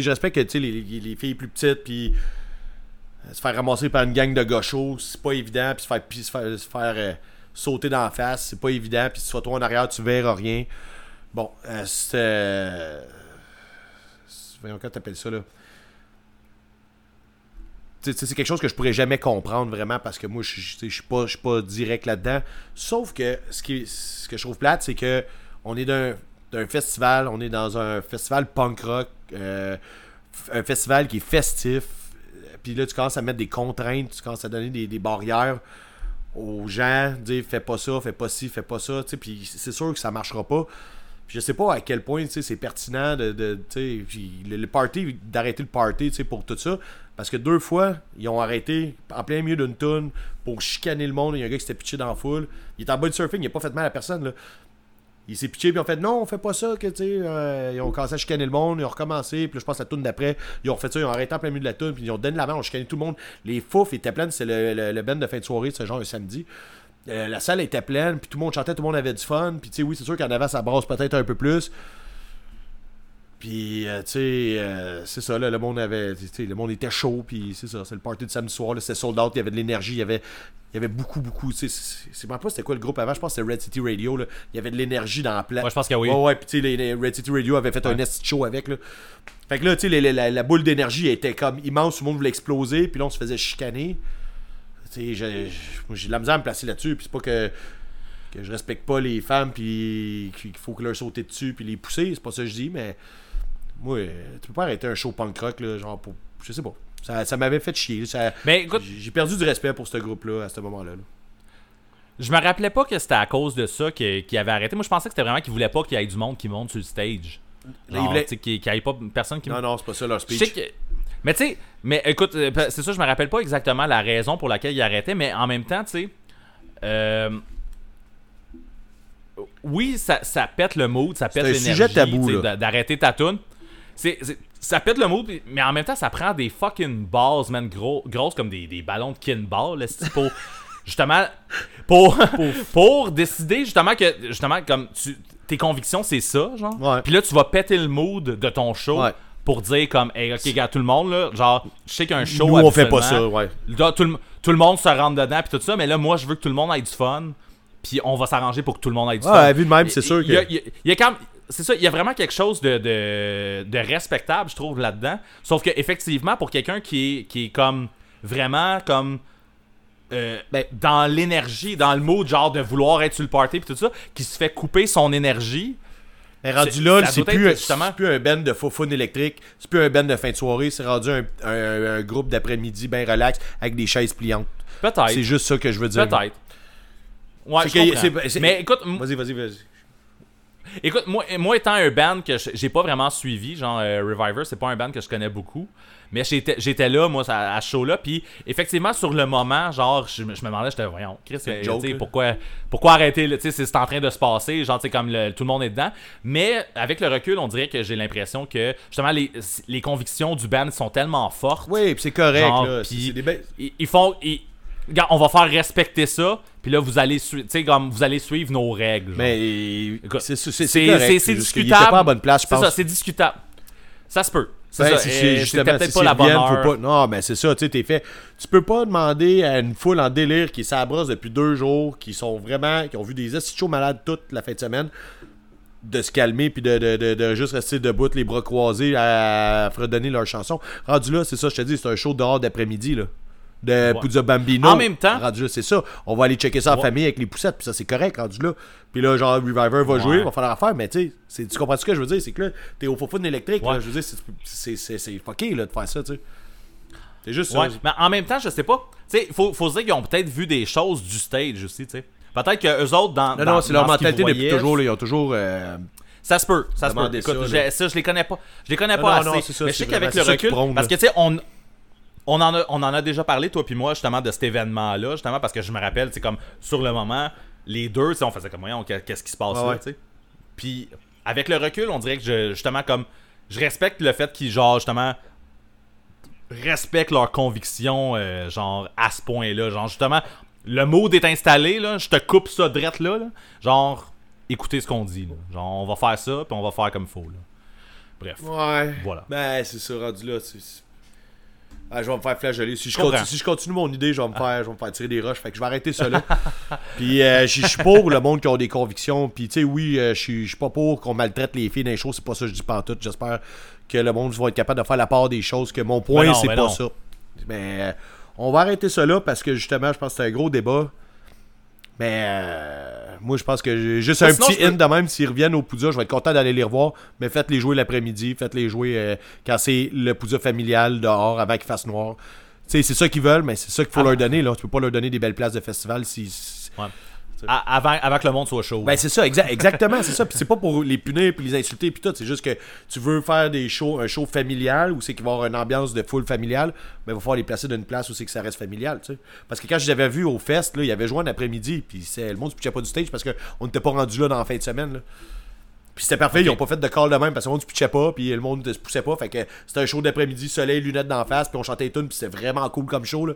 je respecte que les, les- les filles plus petites, puis euh, se faire ramasser par une gang de gauchos, c'est pas évident, puis se faire, puis se faire, se faire, sauter dans la face, c'est pas évident, puis si tu toi en arrière, tu verras rien. Bon, euh, c'est. euh, Voyons, comment t'appelles ça, là? C'est quelque chose que je pourrais jamais comprendre vraiment parce que moi, je suis pas, pas direct là-dedans. Sauf que ce, qui, ce que je trouve plate, c'est que on est d'un d'un festival, on est dans un festival punk rock, euh, un festival qui est festif. puis là, tu commences à mettre des contraintes, tu commences à donner des, des barrières aux gens, dire fais pas ça, fais pas ci, fais pas ça, puis c'est sûr que ça marchera pas. Puis je sais pas à quel point c'est pertinent de, de le, party, d'arrêter le party pour tout ça. Parce que deux fois, ils ont arrêté en plein milieu d'une tune pour chicaner le monde. Il y a un gars qui s'était pitché dans la foule. Il est en de surfing, il a pas fait mal à personne. Il s'est pitché, puis ont fait non, on fait pas ça. Que, euh, ils ont commencé à chicaner le monde, ils ont recommencé. Puis je pense la tune d'après, ils ont refait ça, ils ont arrêté en plein milieu de la tune, puis ils ont donné la main, on chicané tout le monde. Les fouf étaient pleines, c'est le, le, de fin de soirée, c'est genre un samedi. Euh, la salle était pleine, puis tout le monde chantait, tout le monde avait du fun. Puis tu sais, oui, c'est sûr qu'en avant, ça brasse peut-être un peu plus. Puis, euh, tu sais, euh, c'est ça, là, le monde avait, le monde était chaud, puis c'est ça, c'est le party de samedi soir, c'était sold out, il y avait de l'énergie, il y avait, il y avait beaucoup, beaucoup, tu sais, c'est- pas c'était quoi le groupe avant, je pense que c'était Red City Radio, là, il y avait de l'énergie dans la place. Ouais, je pense que oui. Ouais, ouais, puis tu sais, Red City Radio avait fait un nest show avec, là. Fait que là, tu sais, la, la boule d'énergie était comme immense, tout le monde voulait exploser, puis là, on se faisait chicaner. Tu sais, j'ai moi, j'ai de la misère à me placer là-dessus, puis c'est pas que que je respecte pas les femmes puis qu'il faut que leur sauter dessus puis les pousser, c'est pas ça que je dis, mais moi, euh, tu peux pas arrêter un show punk rock, là, genre pour. Je sais pas. Ça, ça m'avait fait chier. ça- Mais écoute, j'ai perdu du respect pour ce groupe-là à ce moment-là. là. je me rappelais pas que c'était à cause de ça qu'il avait arrêté. Moi, je pensais que c'était vraiment qu'il voulait pas qu'il y ait du monde qui monte sur le stage. Là, il Genre, voulait- tu sais, qu'il qu'il y ait pas personne qui Non, non, c'est pas ça leur Je speech. sais que. Mais tu sais, mais écoute, euh, c'est ça, je me rappelle pas exactement la raison pour laquelle il arrêtait, mais en même temps, tu sais. euh, oui, ça, ça pète le mood, ça pète l'énergie d'arrêter ta tune. C'est, ça pète le mood, mais en même temps, ça prend des fucking balls, man, gros, grosses comme des, des ballons de kinball, là, c'est pour justement pour, pour décider justement que justement comme tu, tes convictions c'est ça genre. Ouais. Puis là tu vas péter le mood de ton show Ouais. pour dire comme hey ok gars tout le monde là genre je sais qu'un show Nous, on fait pas ça, ouais. là, tout, le, tout le monde se rentre dedans puis tout ça mais là moi je veux que tout le monde ait du fun puis on va s'arranger pour que tout le monde ait du fun. Ouais, vu de même, c'est sûr Il y a- que. il y a- il y a quand même- c'est ça, il y a vraiment quelque chose de, de, de respectable, je trouve, là-dedans. Sauf que effectivement, pour quelqu'un qui est, qui est comme vraiment comme euh, Ben- dans l'énergie, dans le mood genre de vouloir être sur le party et tout ça, qui se fait couper son énergie. Mais rendu là, c'est plus, justement- plus un band de faux fun électrique, c'est plus un band de fin de soirée, c'est rendu un, un- un groupe d'après-midi bien relax avec des chaises pliantes. Peut-être. C'est juste ça que je veux dire. Peut-être. Ouais, je Mais écoute, Vas-y, vas-y, vas-y. Écoute, moi, moi étant un band que j'ai pas vraiment suivi, genre euh, Reviver, c'est pas un band que je connais beaucoup. Mais j'étais là, moi, à, ce show-là. Puis effectivement, sur le moment, genre, je, me- je me demandais, j'étais, voyons, Chris, euh, joke, pourquoi, pourquoi arrêter, tu sais, c'est en train de se passer, genre, tu sais, comme le- tout le monde est dedans. Mais avec le recul, on dirait que j'ai l'impression que, justement, les, les convictions du band sont tellement fortes. Oui, puis c'est correct, Genre, là. C'est des Ils, ils font. ils- on va faire respecter ça, puis là, vous allez, comme, vous suivre nos règles. genre. Mais c'est discutable. était pas à la bonne place, je C'est ça, c'est discutable. Ça se peut. C'est Ben, ça. c'est C'était justement, peut-être pas la bonne heure. pas- Non, mais c'est ça, tu sais, t'es fait. Tu peux pas demander à une foule en délire qui s'abrasse depuis deux jours, qui sont vraiment, qui ont vu des chauds malades toute la fin de semaine, de se calmer puis de, de, de, de juste rester debout, les bras croisés, à fredonner leur chanson. Rendu là, c'est ça, je te dis, c'est un show dehors d'après-midi, là. De Ouais. Puzza Bambino. En même temps- Rendu c'est ça. On va aller checker ça en Ouais. famille avec les poussettes, puis ça, c'est correct, rendu là. Puis là, genre, Reviver va Ouais. jouer, va faire leur affaire, mais tu sais, tu comprends ce que je veux dire? C'est que là, t'es au faux électrique, là, je veux dire, c'est- c'est- c'est c'est fucké, là, de faire ça, tu sais. C'est juste ça. Mais en même temps, je sais pas. Tu sais, faut, faut se dire qu'ils ont peut-être vu des choses du stage aussi, tu sais. Peut-être que eux autres, dans. Non, dans- non, c'est leur mentalité depuis voyaient, toujours, là, ils ont toujours. euh, Ça se peut, ça se peut. Écoute, ça, ça, je les connais pas. Je les connais Non, pas non, assez. non, c'est ça, mais je sais qu'avec vraiment le recul, parce que tu sais, on, on, en a, on en a déjà parlé, toi puis moi, justement, de cet événement-là, justement, parce que je me rappelle, c'est comme, sur le moment, les deux, on faisait comme, voyons, qu'est-ce qui se passe Ouais, là, tu sais. Puis, avec le recul, on dirait que, je, justement, comme, je respecte le fait qu'ils, genre, justement, respectent leurs convictions, euh, genre, à ce point-là. Genre, justement, le mode est installé, là, je te coupe ça drette là, là. Genre, écoutez ce qu'on dit, là. Genre, on va faire ça, puis on va faire comme il faut, là. Bref, Ouais. voilà. Ben, c'est ça, rendu là. c'est- Ah, je vais me faire flageoler. Si je, continue, si je continue mon idée, je vais me faire, je vais me faire tirer des roches. Fait que je vais arrêter ça là. Puis euh, je suis pour le monde qui a des convictions. Puis tu sais, oui, euh, je suis pas pour qu'on maltraite les filles dans les shows. C'est pas ça que je dis pas tout. J'espère que le monde va être capable de faire la part des choses. Que mon point, c'est pas non. ça. Mais euh, on va arrêter ça là parce que justement, je pense que c'est un gros débat. Mais euh, moi, je pense que j'ai juste un sinon, petit peux- hint de même. S'ils reviennent au Poudja, je vais être content d'aller les revoir. Mais faites-les jouer l'après-midi. Faites-les jouer euh, quand c'est le Poudja familial dehors avant qu'il fasse noir. c'est ça qu'ils veulent, mais c'est ça qu'il faut Ah. leur donner. Là. Tu peux pas leur donner des belles places de festival si. si- Ouais. À- avant, avant que le monde soit chaud. Ben c'est ça, exa- exactement, c'est ça. Puis c'est pas pour les punir puis les insulter puis tout. C'est juste que tu veux faire des shows, un show familial où c'est qu'il va y avoir une ambiance de full familiale, mais il va falloir les placer dans une place où c'est que ça reste familial, tu sais. Parce que quand je les avais vus au fest, là, il y avait joué un après-midi, puis c'est- le monde se pitchait pas du stage parce qu'on n'était pas rendu là dans la fin de semaine. Là. Puis c'était parfait, ils ont pas fait de call de même parce que le monde se pitchait pas, puis le monde se poussait pas. Fait que c'était un show d'après-midi, soleil, lunettes d'en face, puis on chantait les tunes, puis c'était vraiment cool comme show. Là.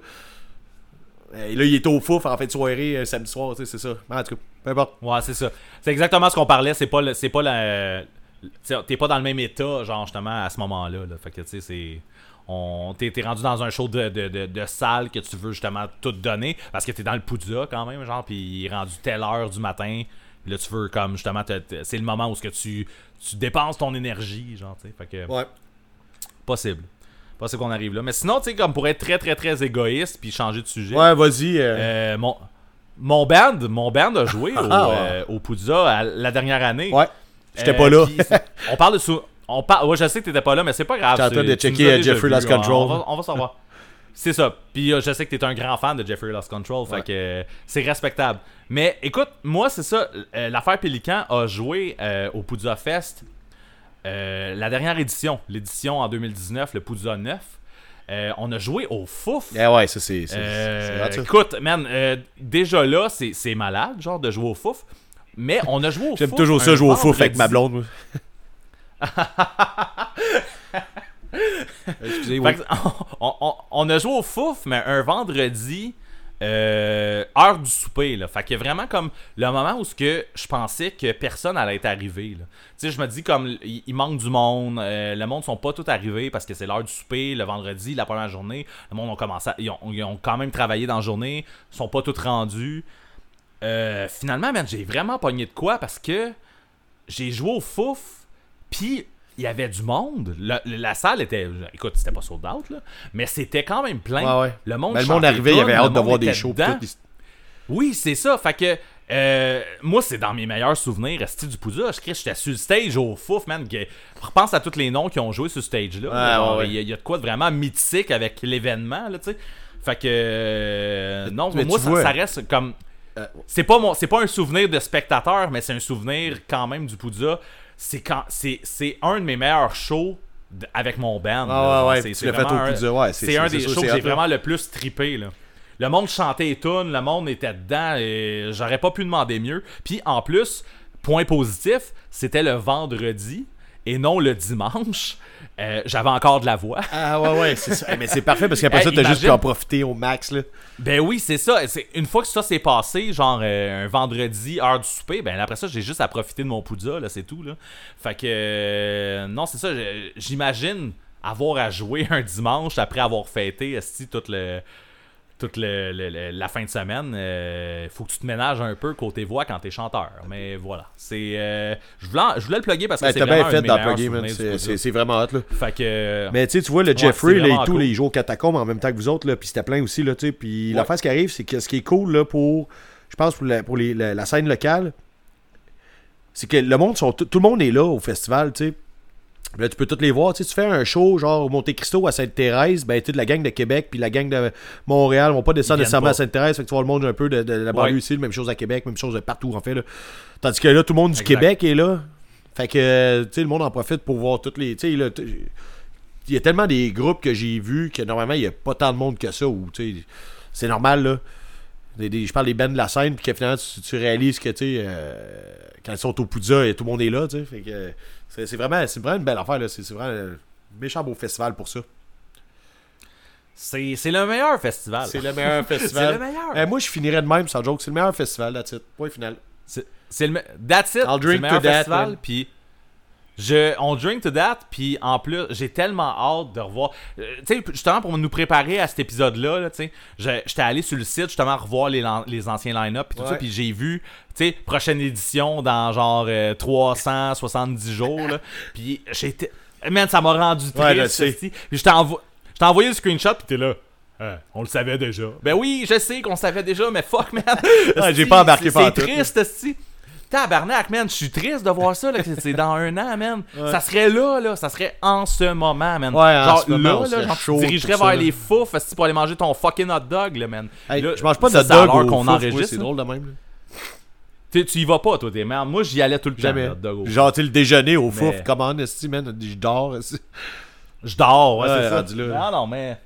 Et là, il était au fouf en fin de soirée, euh, samedi soir, tu sais, c'est ça. En tout cas, peu importe. Ouais, c'est ça. C'est exactement ce qu'on parlait. C'est pas, le- c'est pas la. T'es pas dans le même état, genre, justement, à ce moment-là. là. Fait que, tu sais, c'est. On, t'es, t'es rendu dans un show de, de, de, de salle que tu veux justement tout donner parce que t'es dans le Poudja quand même, genre, puis il est rendu telle heure du matin. Puis Là, tu veux comme justement, te- te- c'est le moment où ce que tu, tu dépenses ton énergie, genre, tu sais. Fait que, Ouais. possible. Possible qu'on arrive là. Mais sinon, tu sais, comme pour être très, très, très égoïste puis changer de sujet. Ouais, vas-y. euh, Euh, mon, mon band, mon band a joué au, Ah, ouais. euh, au la dernière année. Ouais. J'étais pas là. on parle de sou- on par- ouais, je sais que t'étais pas là, mais c'est pas grave. J'étais en train de checker, Jeffrey. Lost On- Control. On, va, on va savoir. C'est ça. Puis je sais que t'es un grand fan de Jeffrey Lost Control, fait que c'est respectable. Mais écoute, moi c'est ça. L'affaire Pélican a joué euh, au Poudza Fest euh, la dernière édition, l'édition en 2019, le Poudza 9. Euh, on a joué au Fouf. Eh ouais, ça c'est. Euh, écoute, man, déjà là, c'est malade, genre, de jouer au fouf. Mais on a joué au J'aime fouf toujours ça jouer au fouf avec ma blonde. Excusez, oui. On a joué au fouf, mais un vendredi, euh, heure du souper. Là. Fait que vraiment comme le moment où que je pensais que personne allait être arrivé. là. Tu sais, je me dis comme il, manque du monde, euh, le monde sont pas tous arrivés parce que c'est l'heure du souper, le vendredi, la première journée. Le monde ont commencé, à- ils, ont, ils ont quand même travaillé dans la journée, sont pas tous rendus. Euh, finalement, man, j'ai vraiment pogné de quoi parce que j'ai joué au fouf, puis il y avait du monde. La, la salle était. Écoute, c'était pas sold out, là, mais c'était quand même plein. Ouais, ouais. Le monde, Ben, le monde chantait arrivait, il tout, avait le hâte de monde voir des était shows. dedans. pis tout. Oui, c'est ça. Fait que. euh, moi, c'est dans mes meilleurs souvenirs, Esti du Poudja. Je crie, j'étais sur le stage au fouf, man. que- repense à tous les noms qui ont joué sur ce stage-là. Ouais, Genre, ouais, Il y, a- il y a de quoi de vraiment mythique avec l'événement, là, tu sais. Fait que. euh, non, Mais moi, tu ça, vois- ça reste comme. Euh, C'est pas, mon, c'est pas un souvenir de spectateur, mais c'est un souvenir quand même du Poudja. C'est, quand, c'est, c'est un de mes meilleurs shows d- avec mon band. Ah ouais, ouais, c'est, fait au un- Poudja, ouais. c'est un des sûr, shows que j'ai vraiment le plus trippé. Là. Le monde chantait les tunes, le monde était dedans et j'aurais pas pu demander mieux. Puis en plus, point positif, c'était le vendredi et non le dimanche. Euh, j'avais encore de la voix. Ah ouais, ouais, c'est ça. Eh, Mais c'est parfait parce qu'après Hey, ça, t'as juste pu en profiter au max, là. Ben oui, c'est ça. Une fois que ça s'est passé, genre euh, un vendredi, heure du souper, ben après ça, j'ai juste à profiter de mon poudja, là, c'est tout. Là. Fait que, euh, non, c'est ça. J'imagine avoir à jouer un dimanche après avoir fêté, toute le. Toute le- le- le- la fin de semaine, euh, faut que tu te ménages un peu côté voix quand t'es chanteur. Mais voilà, c'est, euh, je voulais, je voulais le plugger parce que Ben, c'est vraiment bien fait de mes dans meilleurs Pluggy, man. souvenirs du C'est-. C'est vraiment hot, là. Fait que, Mais tu vois, le Ouais, Jeffrey, là, et vraiment tout, cool. les jours catacombes en même temps que vous autres, là, puis c'était plein aussi, là, tu sais. Puis Ouais. l'affaire, ce qui arrive, c'est que ce qui est cool, là, pour, je pense, pour, la, pour les- la, la scène locale, c'est que le monde, sont, tout tout le monde est là au festival, tu sais. Là, tu peux toutes les voir. Tu sais, tu fais un show genre au Monte Cristo à Sainte-Thérèse, ben, tu sais, de la gang de Québec puis la gang de Montréal vont pas descendre nécessairement pas. à Sainte-Thérèse. Fait que tu vois le monde un peu de, de la banlieue ici, même chose à Québec, même chose de partout, en fait. Là. Tandis que là, tout le monde du Exact. Québec est là. Fait que, tu sais, le monde en profite pour voir toutes les. Tu sais, là, il y a tellement des groupes que j'ai vus que normalement, il n'y a pas tant de monde que ça. C'est normal, là. Des- des- je parle des bands de la scène, puis que finalement, tu, tu réalises que, tu sais, euh, quand ils sont au Poudza, tout le monde est là, tu sais. Fait que c'est c'est vraiment, c'est vraiment une belle affaire, là. C'est c'est vraiment un méchant beau festival pour ça. c'est, c'est le meilleur festival. C'est le meilleur C'est festival. le meilleur. Euh, moi, je finirais de même, sans joke. C'est le meilleur festival, that's it. Point final. C'est c'est le me- That's it. I'll c'est drink le meilleur to festival. Puis je, on drink to that. Puis en plus, j'ai tellement hâte de revoir. euh, tu sais, justement pour nous préparer à cet épisode-là, là, tu sais, je- j'étais allé sur le site justement revoir les, les anciens line-up puis tout Ouais. ça. Puis j'ai vu, tu sais, prochaine édition dans genre euh, 370 jours. là. Puis j'étais, man, ça m'a rendu triste. Ouais. Puis je t'ai envo- envoyé le screenshot. Puis t'es là. Ah, on le savait déjà. Ben oui, je sais qu'on le savait déjà, mais fuck, man. J'ai pas embarqué pantoute, C'est triste, esti. Tabarnak, man, je suis triste de voir ça, là, c'est dans un an, man. Ça serait là, là, ça serait en ce moment, man. Ouais, en genre ce moment, là, là, genre, chaud tu dirigerais ça, vers là. les fouf esti, pour aller manger ton fucking hot dog, là, man. Hey, Là, je mange pas de ça, hot dog au qu'on enregistre. C'est là. drôle de même. là. Tu, tu y vas pas, toi, t'es merde. Moi, j'y allais tout le temps, Jamais. dog Genre, tu le déjeuner au fouf, Mais- comment esti, man? Je dors. Je dors, ouais, c'est ça. là. Non, non, mais.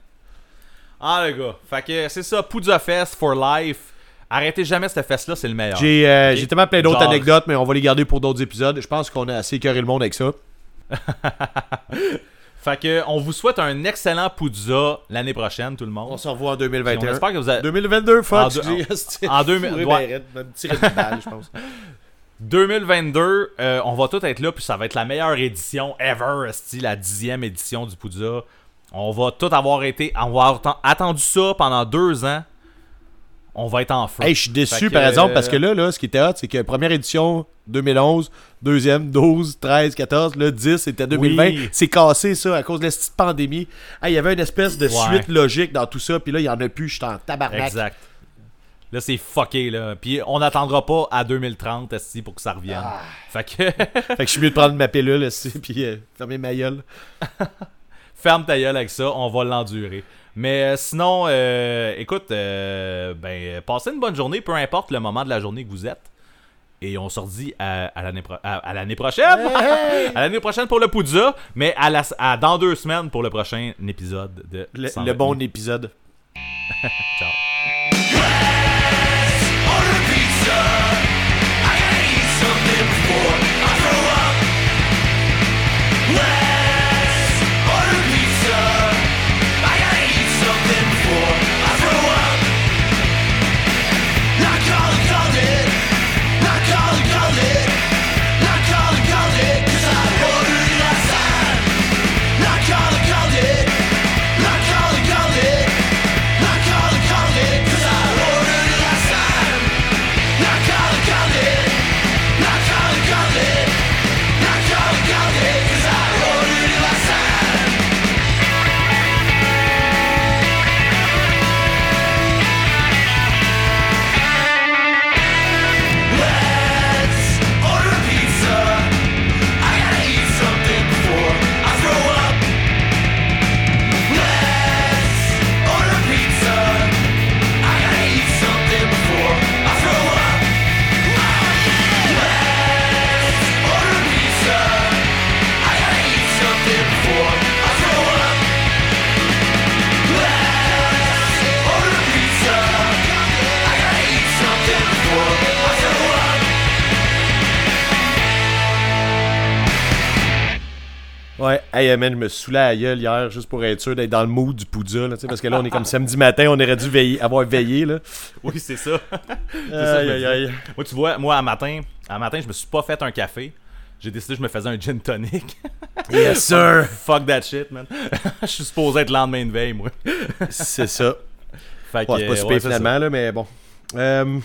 Ah, le gars. Fait que c'est ça, Poudza Fest for life. Arrêtez jamais cette fest-là, c'est le meilleur. J'ai euh, tellement plein d'autres anecdotes, mais on va les garder pour d'autres épisodes. Je pense qu'on a assez écœuré le monde avec ça. Fait que on vous souhaite un excellent Poudza l'année prochaine, tout le monde. On se revoit en Puis On 2021. espère que vous avez. 2022, En fuck. deux- en deux- Fourré ouais. ben balle, je pense. 2022, euh, on va tous être là, puis ça va être la meilleure édition ever, style la dixième édition du Poudza. On va tout avoir été, avoir atten- attendu ça pendant deux ans. On va être en feu. Hey, je suis déçu que, par exemple euh, parce que là, là, ce qui était hot, c'est que première édition 2011, deuxième 12, 13, 14, là 10 c'était 2020. Oui. C'est cassé ça à cause de la petite pandémie. Hey, Il y avait une espèce de Ouais. suite logique dans tout ça, puis là il y en a plus, je suis en tabarnak. Exact. Là, c'est fucké, là. Puis on n'attendra pas à 2030, esti, pour que ça revienne. Ah. Fait que, Fait que je suis mieux de prendre ma pilule aussi, puis euh, fermer ma gueule. ferme ta gueule avec ça, on va l'endurer. Mais euh, sinon, euh, écoute, euh, ben, passez une bonne journée, peu importe le moment de la journée que vous êtes. Et on se redit à, à l'année pro- à- à l'année prochaine. à l'année prochaine pour le Poudza, mais à la, à- dans deux semaines pour le prochain épisode de Le, bon épisode. Ciao. Ouais, hey man, je me saoulais à la gueule hier juste pour être sûr d'être dans le mood du Poudza, là, tu sais, parce que là on est comme samedi matin, on aurait dû veiller, avoir veillé là. Oui, c'est ça. Me aïe, aïe. Moi, tu vois, moi, à matin, à matin, je me suis pas fait un café. J'ai décidé que je me faisais un gin tonic. Yes sir. Fuck that shit, man. Je suis supposé être lendemain de veille, moi. C'est ça. Fait que, Ouais, c'est pas euh, super ouais, ça. finalement là, mais bon. Euh,